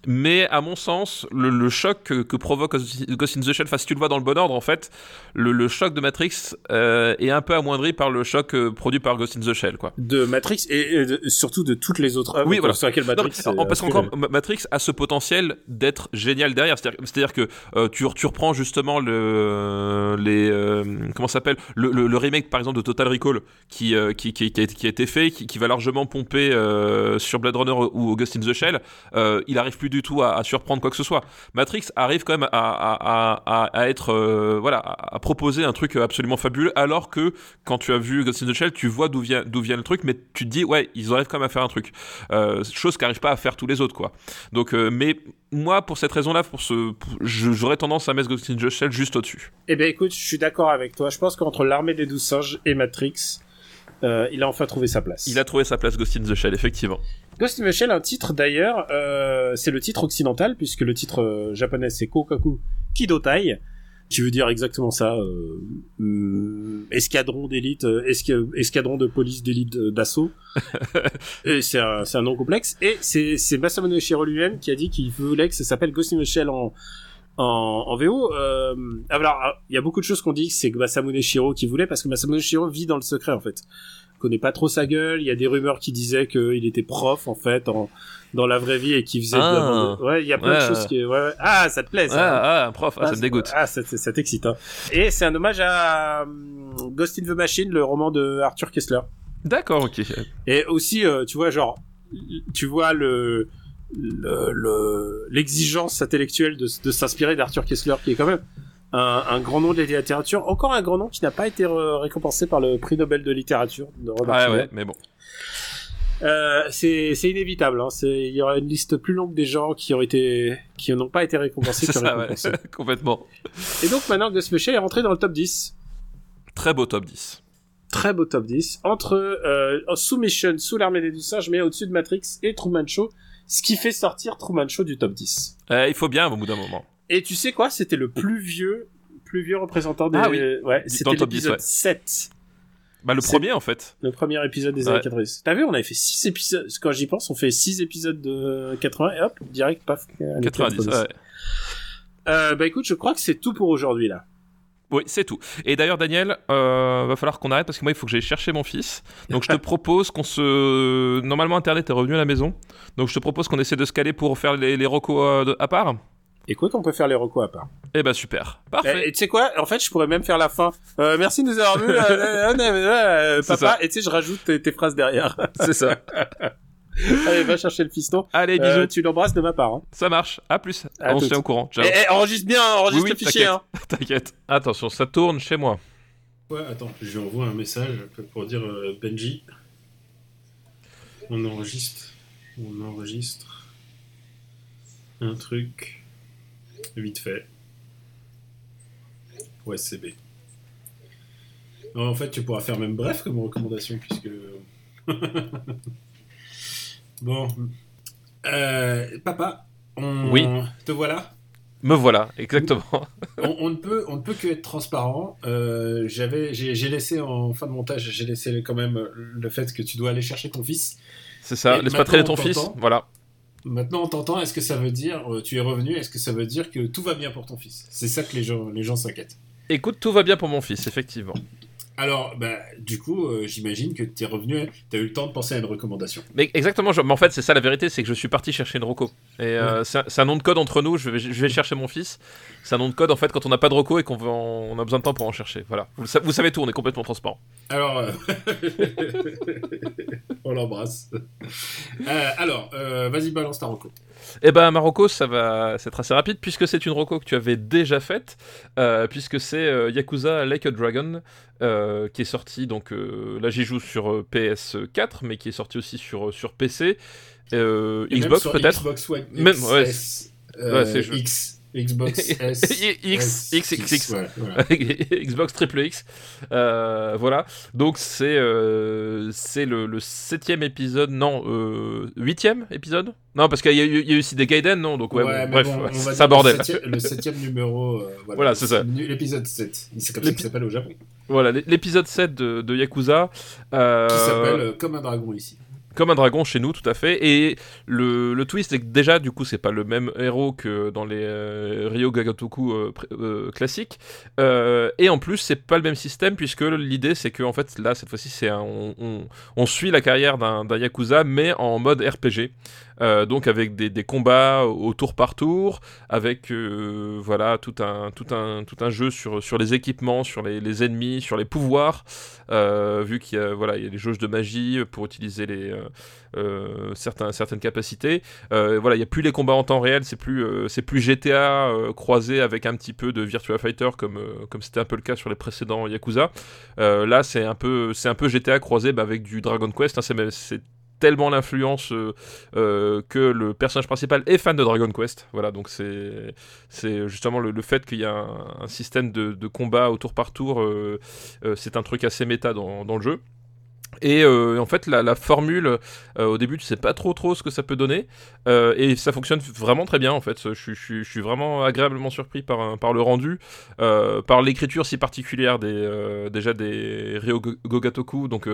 Mais à mon sens, le, le choc que, que provoque Ghost in the Shell, enfin si tu le vois dans le bon ordre, en fait, le, le choc de Matrix euh, est un peu amoindri par le choc euh, produit par Ghost in the Shell, quoi. De Matrix et, et de- surtout de toutes les autres œuvres Oui, voilà. sur lesquelles Non, Matrix. mais, est en- parce qu'encore Ma- Matrix a ce potentiel d'être génial derrière. C'est-à-dire que euh, tu, tu reprends justement le les euh, comment s'appelle le, remake par exemple de Total Recall qui euh, qui, qui, qui a, qui a été fait, qui, va largement pomper euh, sur Blade Runner ou Ghost in the Shell. Euh, il arrive plus du tout à, à surprendre quoi que ce soit. Matrix arrive quand même à, à, à, être euh, voilà à, proposer un truc absolument fabuleux alors que quand tu as vu Ghost in the Shell tu vois d'où vient d'où vient le truc mais tu te dis ouais ils arrivent quand même à faire un truc euh, chose qu'arrivent pas à faire tous les autres quoi donc euh, mais moi pour cette raison là pour ce pour- j'aurais tendance à mettre Ghost in the Shell juste au dessus Eh ben écoute, je suis d'accord avec toi. Je pense qu'entre l'armée des douze singes et Matrix, euh, il a enfin trouvé sa place. il a trouvé sa place Ghost in the Shell effectivement Ghost in the Shell, un titre d'ailleurs, euh, c'est le titre occidental puisque le titre euh, japonais c'est Kokaku Kidotai, qui veut dire exactement ça, euh, hum, escadron d'élite, esca- escadron de police d'élite d'assaut. et c'est un, nom complexe. Et c'est c'est Masamune Shiro lui-même qui a dit qu'il voulait que ça s'appelle Ghost in the Shell en en, en VO. Euh, alors, il y a beaucoup de choses qu'on dit que c'est Masamune Shiro qui voulait parce que Masamune Shiro vit dans le secret en fait connaît pas trop sa gueule. Il y a des rumeurs qui disaient qu'il était prof en fait en, dans la vraie vie et qu'il faisait. de la Ah. Ouais, il y a plein Ouais. de choses qui. Ouais, ouais. Ah, ça te plaît ça. ah, ah un prof ah, ça me c'est- dégoûte Ah, ça, t'excite. Hein. Et c'est un hommage à hum, Ghost in the Machine, le roman de Arthur Kessler. d'accord ok Et aussi, euh, tu vois, genre, tu vois le le- le- l'exigence intellectuelle de, de s'inspirer d'Arthur Kessler, qui est quand même un, un grand nom de la littérature. Encore un grand nom qui n'a pas été récompensé par le prix Nobel de littérature de Robert ah ouais mais bon Euh, c'est inévitable. Hein. Il y aura une liste plus longue des gens qui ont été qui n'ont pas été récompensés ça ouais complètement Et donc maintenant Ghost Machine est rentré dans le top 10. très beau top 10 Très beau top 10 entre euh, sous Mission, sous l'armée des douze singes, mais au-dessus de Matrix et Truman Show, ce qui fait sortir Truman Show du top 10. Euh, il faut bien au bout d'un moment Et tu sais quoi, c'était le plus vieux plus vieux représentant des Ah oui. ouais, c'était le top 10, l'épisode ouais. 7, bah le premier en fait le premier épisode des Ouais. années 90. T'as vu, on avait fait 6 épisodes, quand j'y pense, on fait 6 épisodes de 80 et hop, direct paf. années 90 ouais. Euh, bah écoute, je crois que c'est tout pour aujourd'hui là. Oui, c'est tout. Et d'ailleurs, Daniel, euh, va falloir qu'on arrête parce que moi, il faut que j'aille chercher mon fils. Donc, je te propose qu'on se. Normalement, Internet est revenu à la maison. Donc, je te propose qu'on essaie de se caler pour faire les, les recos euh, de- à part. Écoute, on peut faire les recos à part. Eh ben, super. Eh, Parfait. Et tu sais quoi? En fait, je pourrais même faire la fin. Euh, merci de nous avoir vus, euh, euh, euh, euh, papa. Et tu sais, je rajoute tes, tes phrases derrière. C'est ça. Allez, va chercher le fiston. Allez, bisous. Euh, tu l'embrasses de ma part. Hein. Ça marche. À plus. À On se tient au courant. Ciao. Eh, eh, enregistre bien, enregistre Oui, oui, le fichier. Hein. T'inquiète. Attention, ça tourne chez moi. Ouais, attends, je lui envoie un message pour dire euh, Benji. On enregistre. On enregistre. Un truc. Vite fait. Pour SCB. Non, en fait, tu pourras faire même bref comme recommandation, puisque. bon. Euh, papa, on... Oui. te voilà? Me voilà, exactement. on, on ne peut, on ne peut que être transparent. Euh, j'avais, j'ai, j'ai laissé en fin de montage, j'ai laissé quand même le fait que tu dois aller chercher ton fils. C'est ça. Et Laisse pas traîner ton fils. Voilà. Maintenant, on t'entend. Est-ce que ça veut dire, euh, tu es revenu Est-ce que ça veut dire que tout va bien pour ton fils? C'est ça que les gens, les gens s'inquiètent. Écoute, tout va bien pour mon fils, effectivement. Alors, bah, du coup, euh, j'imagine que tu es revenu, tu as eu le temps de penser à une recommandation. Mais exactement, je- mais en fait, c'est ça la vérité, c'est que je suis parti chercher une roco. Et euh, c'est un- nom de code entre nous, je vais, je vais chercher mon fils. C'est un nom de code, en fait, quand on n'a pas de roco et qu'on en- on a besoin de temps pour en chercher. Voilà. Vous, le sa- vous savez tout, on est complètement transparent. Alors, euh, on l'embrasse. Alors, vas-y, balance ta reco. Eh ben, Marocco, ça va c'est assez rapide, puisque c'est une roco que tu avais déjà faite, euh, puisque c'est euh, Yakuza Like a Dragon, euh, qui est sorti, donc là j'y joue sur euh, PS4, mais qui est sorti aussi sur, sur PC, Xbox peut-être. Xbox One Même- ouais, S, ouais. X, Xbox S, X, S, X, X, X. ouais, voilà. Xbox Triple X. Euh, voilà. Donc c'est euh, c'est le, le septième épisode, non, euh, huitième épisode? Non, parce qu'il y, y a eu aussi des Gaiden, non? Donc ouais, Ouais, bon, bref, bon, ouais, dire bordel. Le septième, le septième numéro. euh, voilà, Voilà, c'est ça. L'épisode 7. C'est comme ça qu'il s'appelle au Japon. Voilà, l'é- l'épisode 7 de, de Yakuza. euh, Qui s'appelle euh, Comme un dragon ici. Comme un dragon chez nous, tout à fait. Et le, twist, c'est que déjà, du coup, c'est pas le même héros que dans les euh, Ryo Gagatoku euh, euh, classiques. Et en plus, c'est pas le même système, puisque l'idée, c'est que, en fait, là, cette fois-ci, c'est on, on- on suit la carrière d'un Yakuza, mais en mode RPG. Euh, donc avec des, combats au tour par tour, avec euh, tout un tout un tout un jeu sur les équipements, sur les, ennemis, sur les pouvoirs, euh, vu qu'il y a voilà il y des jauges de magie pour utiliser les certaines capacités. Voilà il y a plus les combats en temps réel, c'est plus c'est plus GTA croisé avec un petit peu de Virtua Fighter comme comme c'était un peu le cas sur les précédents Yakuza. Là c'est un peu c'est un peu GTA croisé bah, avec du Dragon Quest. hein, tellement l'influence euh, euh, que le personnage principal est fan de Dragon Quest. Voilà, donc c'est justement le, le fait qu'il y a un, système de, de combat au tour par tour, euh, c'est un truc assez méta dans, dans le jeu. Et en fait, la, formule, au début, tu sais pas trop trop ce que ça peut donner, et ça fonctionne vraiment très bien en fait. Je, je je suis vraiment agréablement surpris par, par le rendu, par l'écriture si particulière des déjà des Ryo Go- Gogatoku. Donc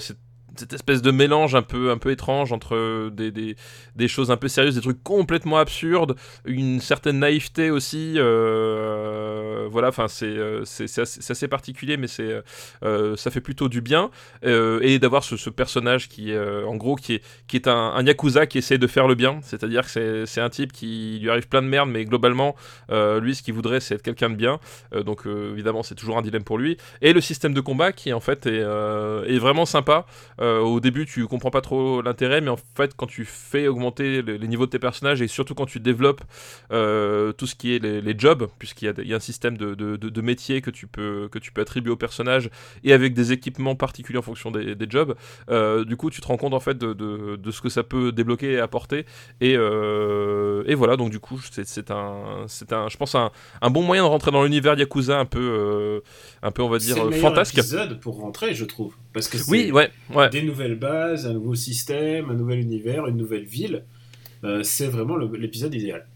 c'est cette espèce de mélange un peu un peu étrange entre des, des, des choses un peu sérieuses, des trucs complètement absurdes, une certaine naïveté aussi. euh, voilà, enfin c'est euh, c'est assez, particulier, mais euh, ça fait plutôt du bien et d'avoir ce, personnage qui en gros qui est qui est un, yakuza qui essaie de faire le bien, c'est-à-dire que c'est un type qui lui arrive plein de merde, mais globalement lui ce qu'il voudrait c'est être quelqu'un de bien. Donc évidemment c'est toujours un dilemme pour lui. Et le système de combat qui en fait est, est vraiment sympa. Euh, au début, tu comprends pas trop l'intérêt, mais en fait, quand tu fais augmenter les, les niveaux de tes personnages et surtout quand tu développes euh, tout ce qui est les, les jobs, puisqu'il y, a y un système de, de, de- de métiers que tu, peux, que tu peux attribuer aux personnages et avec des équipements particuliers en fonction des, des jobs, euh, du coup, tu te rends compte en fait de, ce que ça peut débloquer et apporter. Et, et voilà, donc du coup, c'est c'est un, c'est un, je pense, un, un bon moyen de rentrer dans l'univers Yakuza un peu, un peu, on va dire, C'est fantasque. épisode pour rentrer, je trouve. Parce que c'est Oui, ouais, ouais. Des nouvelles bases, un nouveau système, un nouvel univers, une nouvelle ville. Euh, c'est vraiment l'épisode idéal.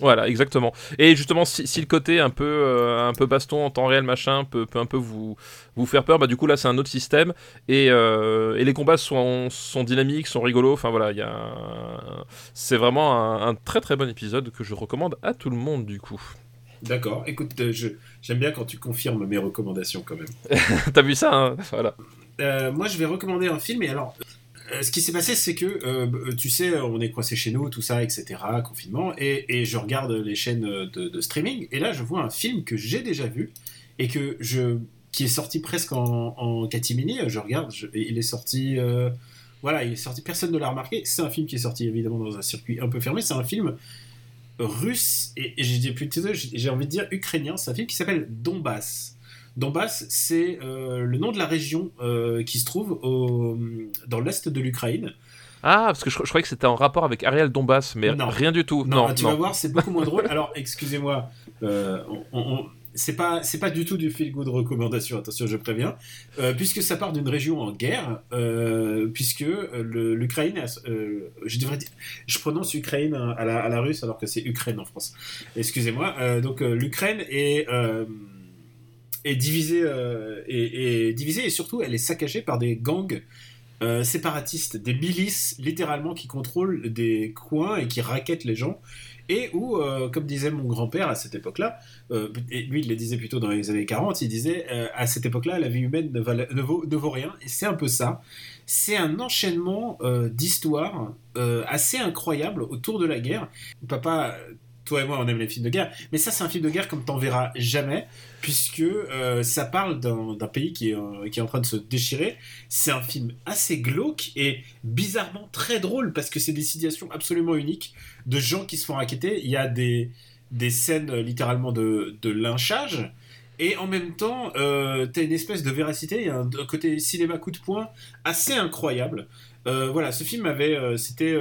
Voilà, exactement. Et justement, si, si le côté un peu, euh, un peu baston en temps réel, machin, peut, peut un peu vous, vous faire peur, bah du coup là c'est un autre système et, euh, et les combats sont, sont dynamiques, sont rigolos. Enfin voilà, il un- c'est vraiment un, un très très bon épisode que je recommande à tout le monde du coup. D'accord. Écoute, euh, je- j'aime bien quand tu confirmes mes recommandations quand même. T'as vu ça hein? Voilà. Euh, moi, je vais recommander un film. Et alors, euh, ce qui s'est passé, c'est que, euh, tu sais, on est coincé chez nous, tout ça, etc., confinement, et, je regarde les chaînes de, streaming, et là, je vois un film que j'ai déjà vu, et que je, qui est sorti presque en, catimini. Je regarde, il est sorti. voilà, il est sorti, personne ne l'a remarqué. C'est un film qui est sorti évidemment dans un circuit un peu fermé. C'est un film russe, et, et j'ai envie de dire ukrainien. C'est un film qui s'appelle Donbass. Donbass, c'est euh, le nom de la région euh, qui se trouve au, dans l'est de l'Ukraine. Ah, parce que je, je croyais que c'était en rapport avec Ariel Dombas, mais Non. rien du tout. Non, Non, tu non. vas voir, c'est beaucoup moins drôle. Alors, excusez-moi, euh, c'est pas c'est pas du tout du feel good recommandation. Attention, je préviens, Euh, puisque ça part d'une région en guerre, euh, puisque l'Ukraine, je devrais dire, je prononce Ukraine à la, à la russe alors que c'est Ukraine en France. Excusez-moi. Donc l'Ukraine est est divisée euh, est, divisée et surtout elle est saccagée par des gangs euh, séparatistes, des milices littéralement qui contrôlent des coins et qui raquettent les gens. Et où, euh, comme disait mon grand-père à cette époque-là, euh, et lui il le disait plutôt dans les années 40, il disait à cette époque-là la vie humaine ne, vaut, ne vaut rien. Et c'est un peu ça. C'est un enchaînement d'histoires assez incroyable autour de la guerre. Papa, toi et moi on aime les films de guerre, mais ça c'est un film de guerre comme t'en verras jamais, puisque euh, ça parle d'un pays qui est, euh, qui est en train de se déchirer. C'est un film assez glauque et bizarrement très drôle parce que c'est des situations absolument uniques de gens qui se font raqueter. Il y a des, des scènes euh, littéralement de, de lynchage. Et en même temps, euh, t'as une espèce de véracité, il y a un, côté cinéma coup de poing assez incroyable. Voilà, ce film avait, c'était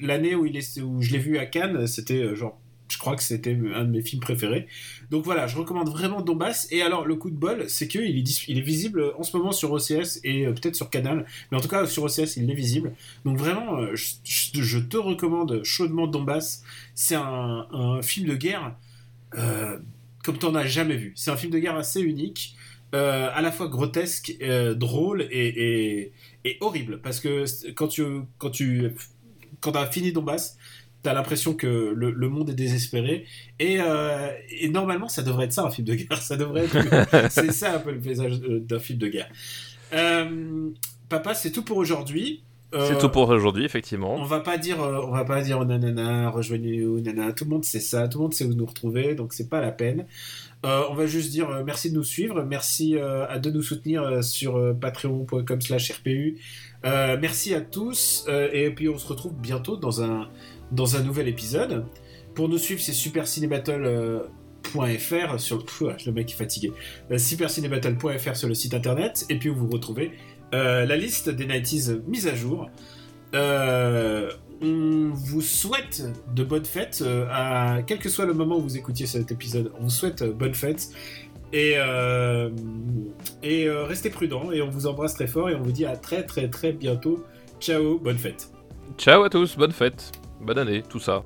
l'année où, il est, où je l'ai vu à Cannes, c'était genre, je crois que c'était un de mes films préférés. Donc voilà, je recommande vraiment Donbass. Et alors, le coup de bol, c'est qu'il est, visible en ce moment sur OCS et euh, peut-être sur Canal, mais en tout cas sur OCS, il est visible. Donc vraiment, euh, je, te recommande chaudement Donbass. C'est un, film de guerre euh, comme tu n'en as jamais vu. C'est un film de guerre assez unique. euh, à la fois grotesque, drôle et horrible. Parce que quand tu, quand tu, quand as fini Donbass, t'as l'impression que le, le, monde est désespéré. Et, euh, et, normalement, ça devrait être ça un film de guerre. Ça devrait être, c'est ça un peu le paysage d'un film de guerre. Euh, papa, c'est tout pour aujourd'hui. Euh, c'est tout pour aujourd'hui, effectivement. On va pas dire, on va pas dire oh, nanana, rejoignez-nous, nanana. Tout le monde sait ça, tout le monde sait où nous retrouver, donc c'est pas la peine. Euh, on va juste dire euh, merci de nous suivre, merci euh, à de nous soutenir sur patreon.com/rpu. merci à tous et puis on se retrouve bientôt dans un dans un nouvel épisode. Pour nous suivre, c'est supercinébattle.fr sur le mec est fatigué. supercinébattle.fr sur le site internet et puis vous retrouvez la liste des 90s mise à jour. Euh, on vous souhaite de bonnes fêtes, euh, à quel que soit le moment où vous écoutiez cet épisode. On vous souhaite euh, bonnes fêtes et, euh, et restez prudents et on vous embrasse très fort et on vous dit à très très très bientôt. Ciao, bonne fête. Ciao à tous, bonne fête, bonne année, tout ça.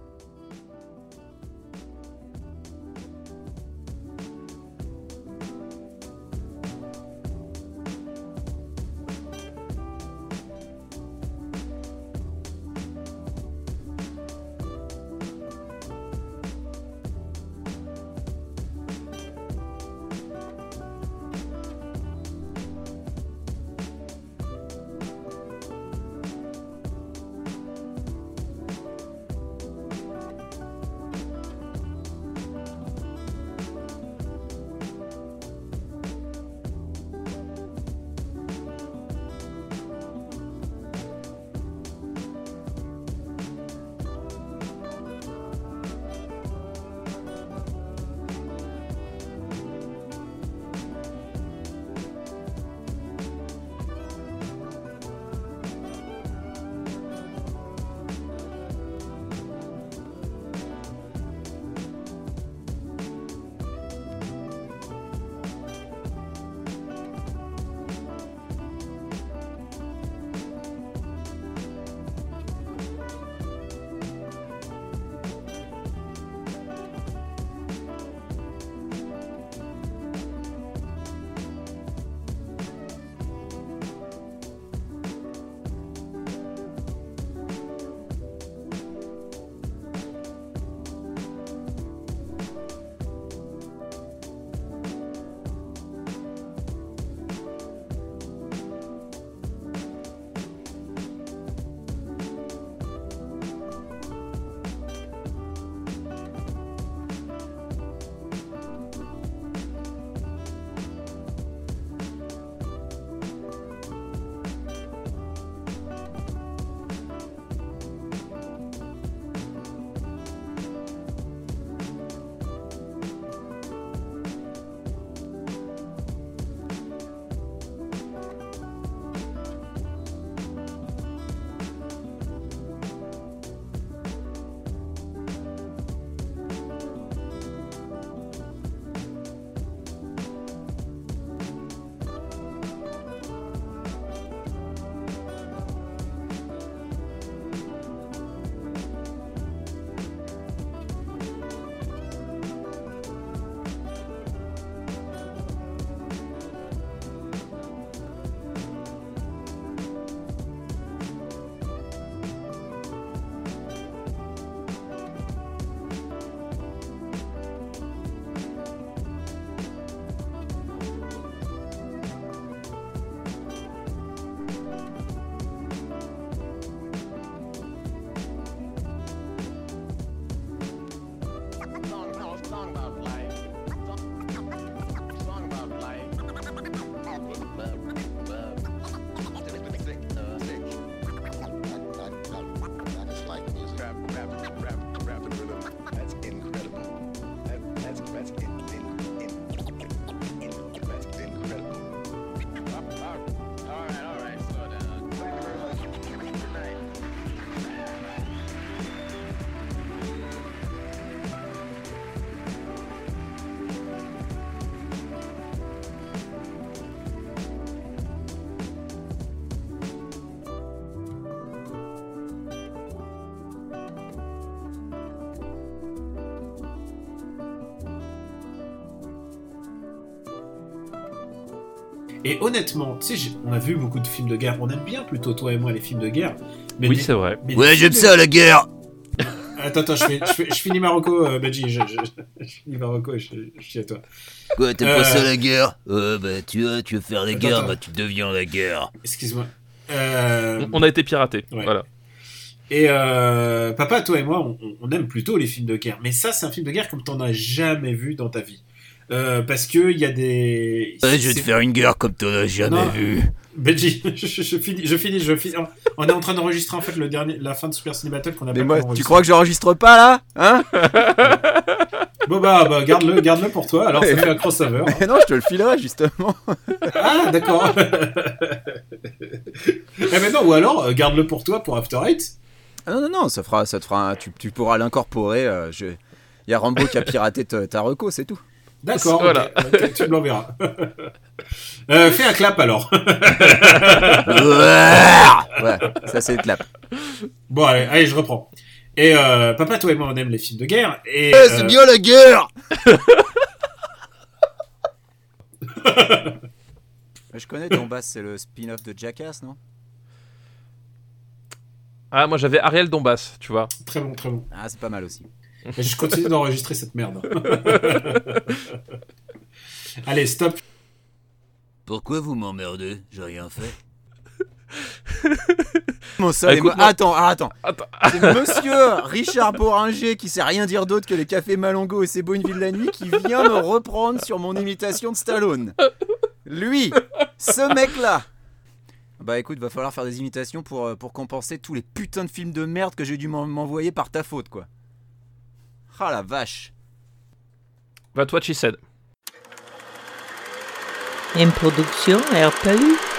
Et honnêtement, tu sais, on a vu beaucoup de films de guerre. On aime bien plutôt toi et moi les films de guerre. Mais Oui, c'est vrai. mais des films de- la guerre Attends, attends, je, fais- je, fais- je finis Marocco, euh, Benji. Je, je, je finis Marocco et je, je suis à toi. Quoi, t'aimes Euh. pas ça la guerre? Ouais, bah tu vois, tu veux faire la Attends, guerre, attends. bah tu deviens la guerre. Excuse-moi. Euh, On a été piraté. Ouais. Voilà. Et euh, papa, toi et moi, on aime plutôt les films de guerre. Mais ça, c'est un film de guerre comme t'en as jamais vu dans ta vie. Euh, parce que il y a des. Ouais, je vais te c'est- faire une guerre comme t'en as jamais Non. vu. Benji, je, je- je finis, je finis, je finis. On est en train d'enregistrer en fait le dernier, la fin de Super Ciné Battle qu'on a Mais pas moi, tu crois que j'enregistre pas là Hein Bon bah, bah garde-le, garde-le pour toi. Alors ça fait un crossover. Mais non, je te le filerai justement. Ah d'accord. eh mais non, ou alors euh, garde-le pour toi pour After Eight. Ah non, non, non, ça, fera, ça te fera un- tu, tu pourras l'incorporer. euh, je... Il y a Rambo qui a piraté ta, ta reco, c'est tout. D'accord. Voilà. tu me l'enverras. euh, fais un clap alors. Ouais, ça c'est le clap. Bon allez, allez, je reprends. Et euh, papa, toi et moi, on aime les films de guerre. Et Eh, euh, c'est bien la guerre Je connais Donbass, c'est le spin-off de Jackass, non? Ah, moi j'avais Ariel Dombas, tu vois. très bon, très bon. Ah, c'est pas mal aussi. Et je continue d'enregistrer cette merde. allez, stop. Pourquoi vous m'emmerdez? J'ai rien fait. Mon seul Ah, moi- Attends, ah, attends. Attends. C'est monsieur Richard Boringer qui sait rien dire d'autre que les cafés Malongo et c'est beau une ville la nuit qui vient me reprendre sur mon imitation de Stallone. Lui, ce mec-là. Bah écoute, va falloir faire des imitations pour, euh, pour compenser tous les putains de films de merde que j'ai dû m'en- m'envoyer par ta faute, quoi. Ah la vache. Va toi, she said. Une production RPU.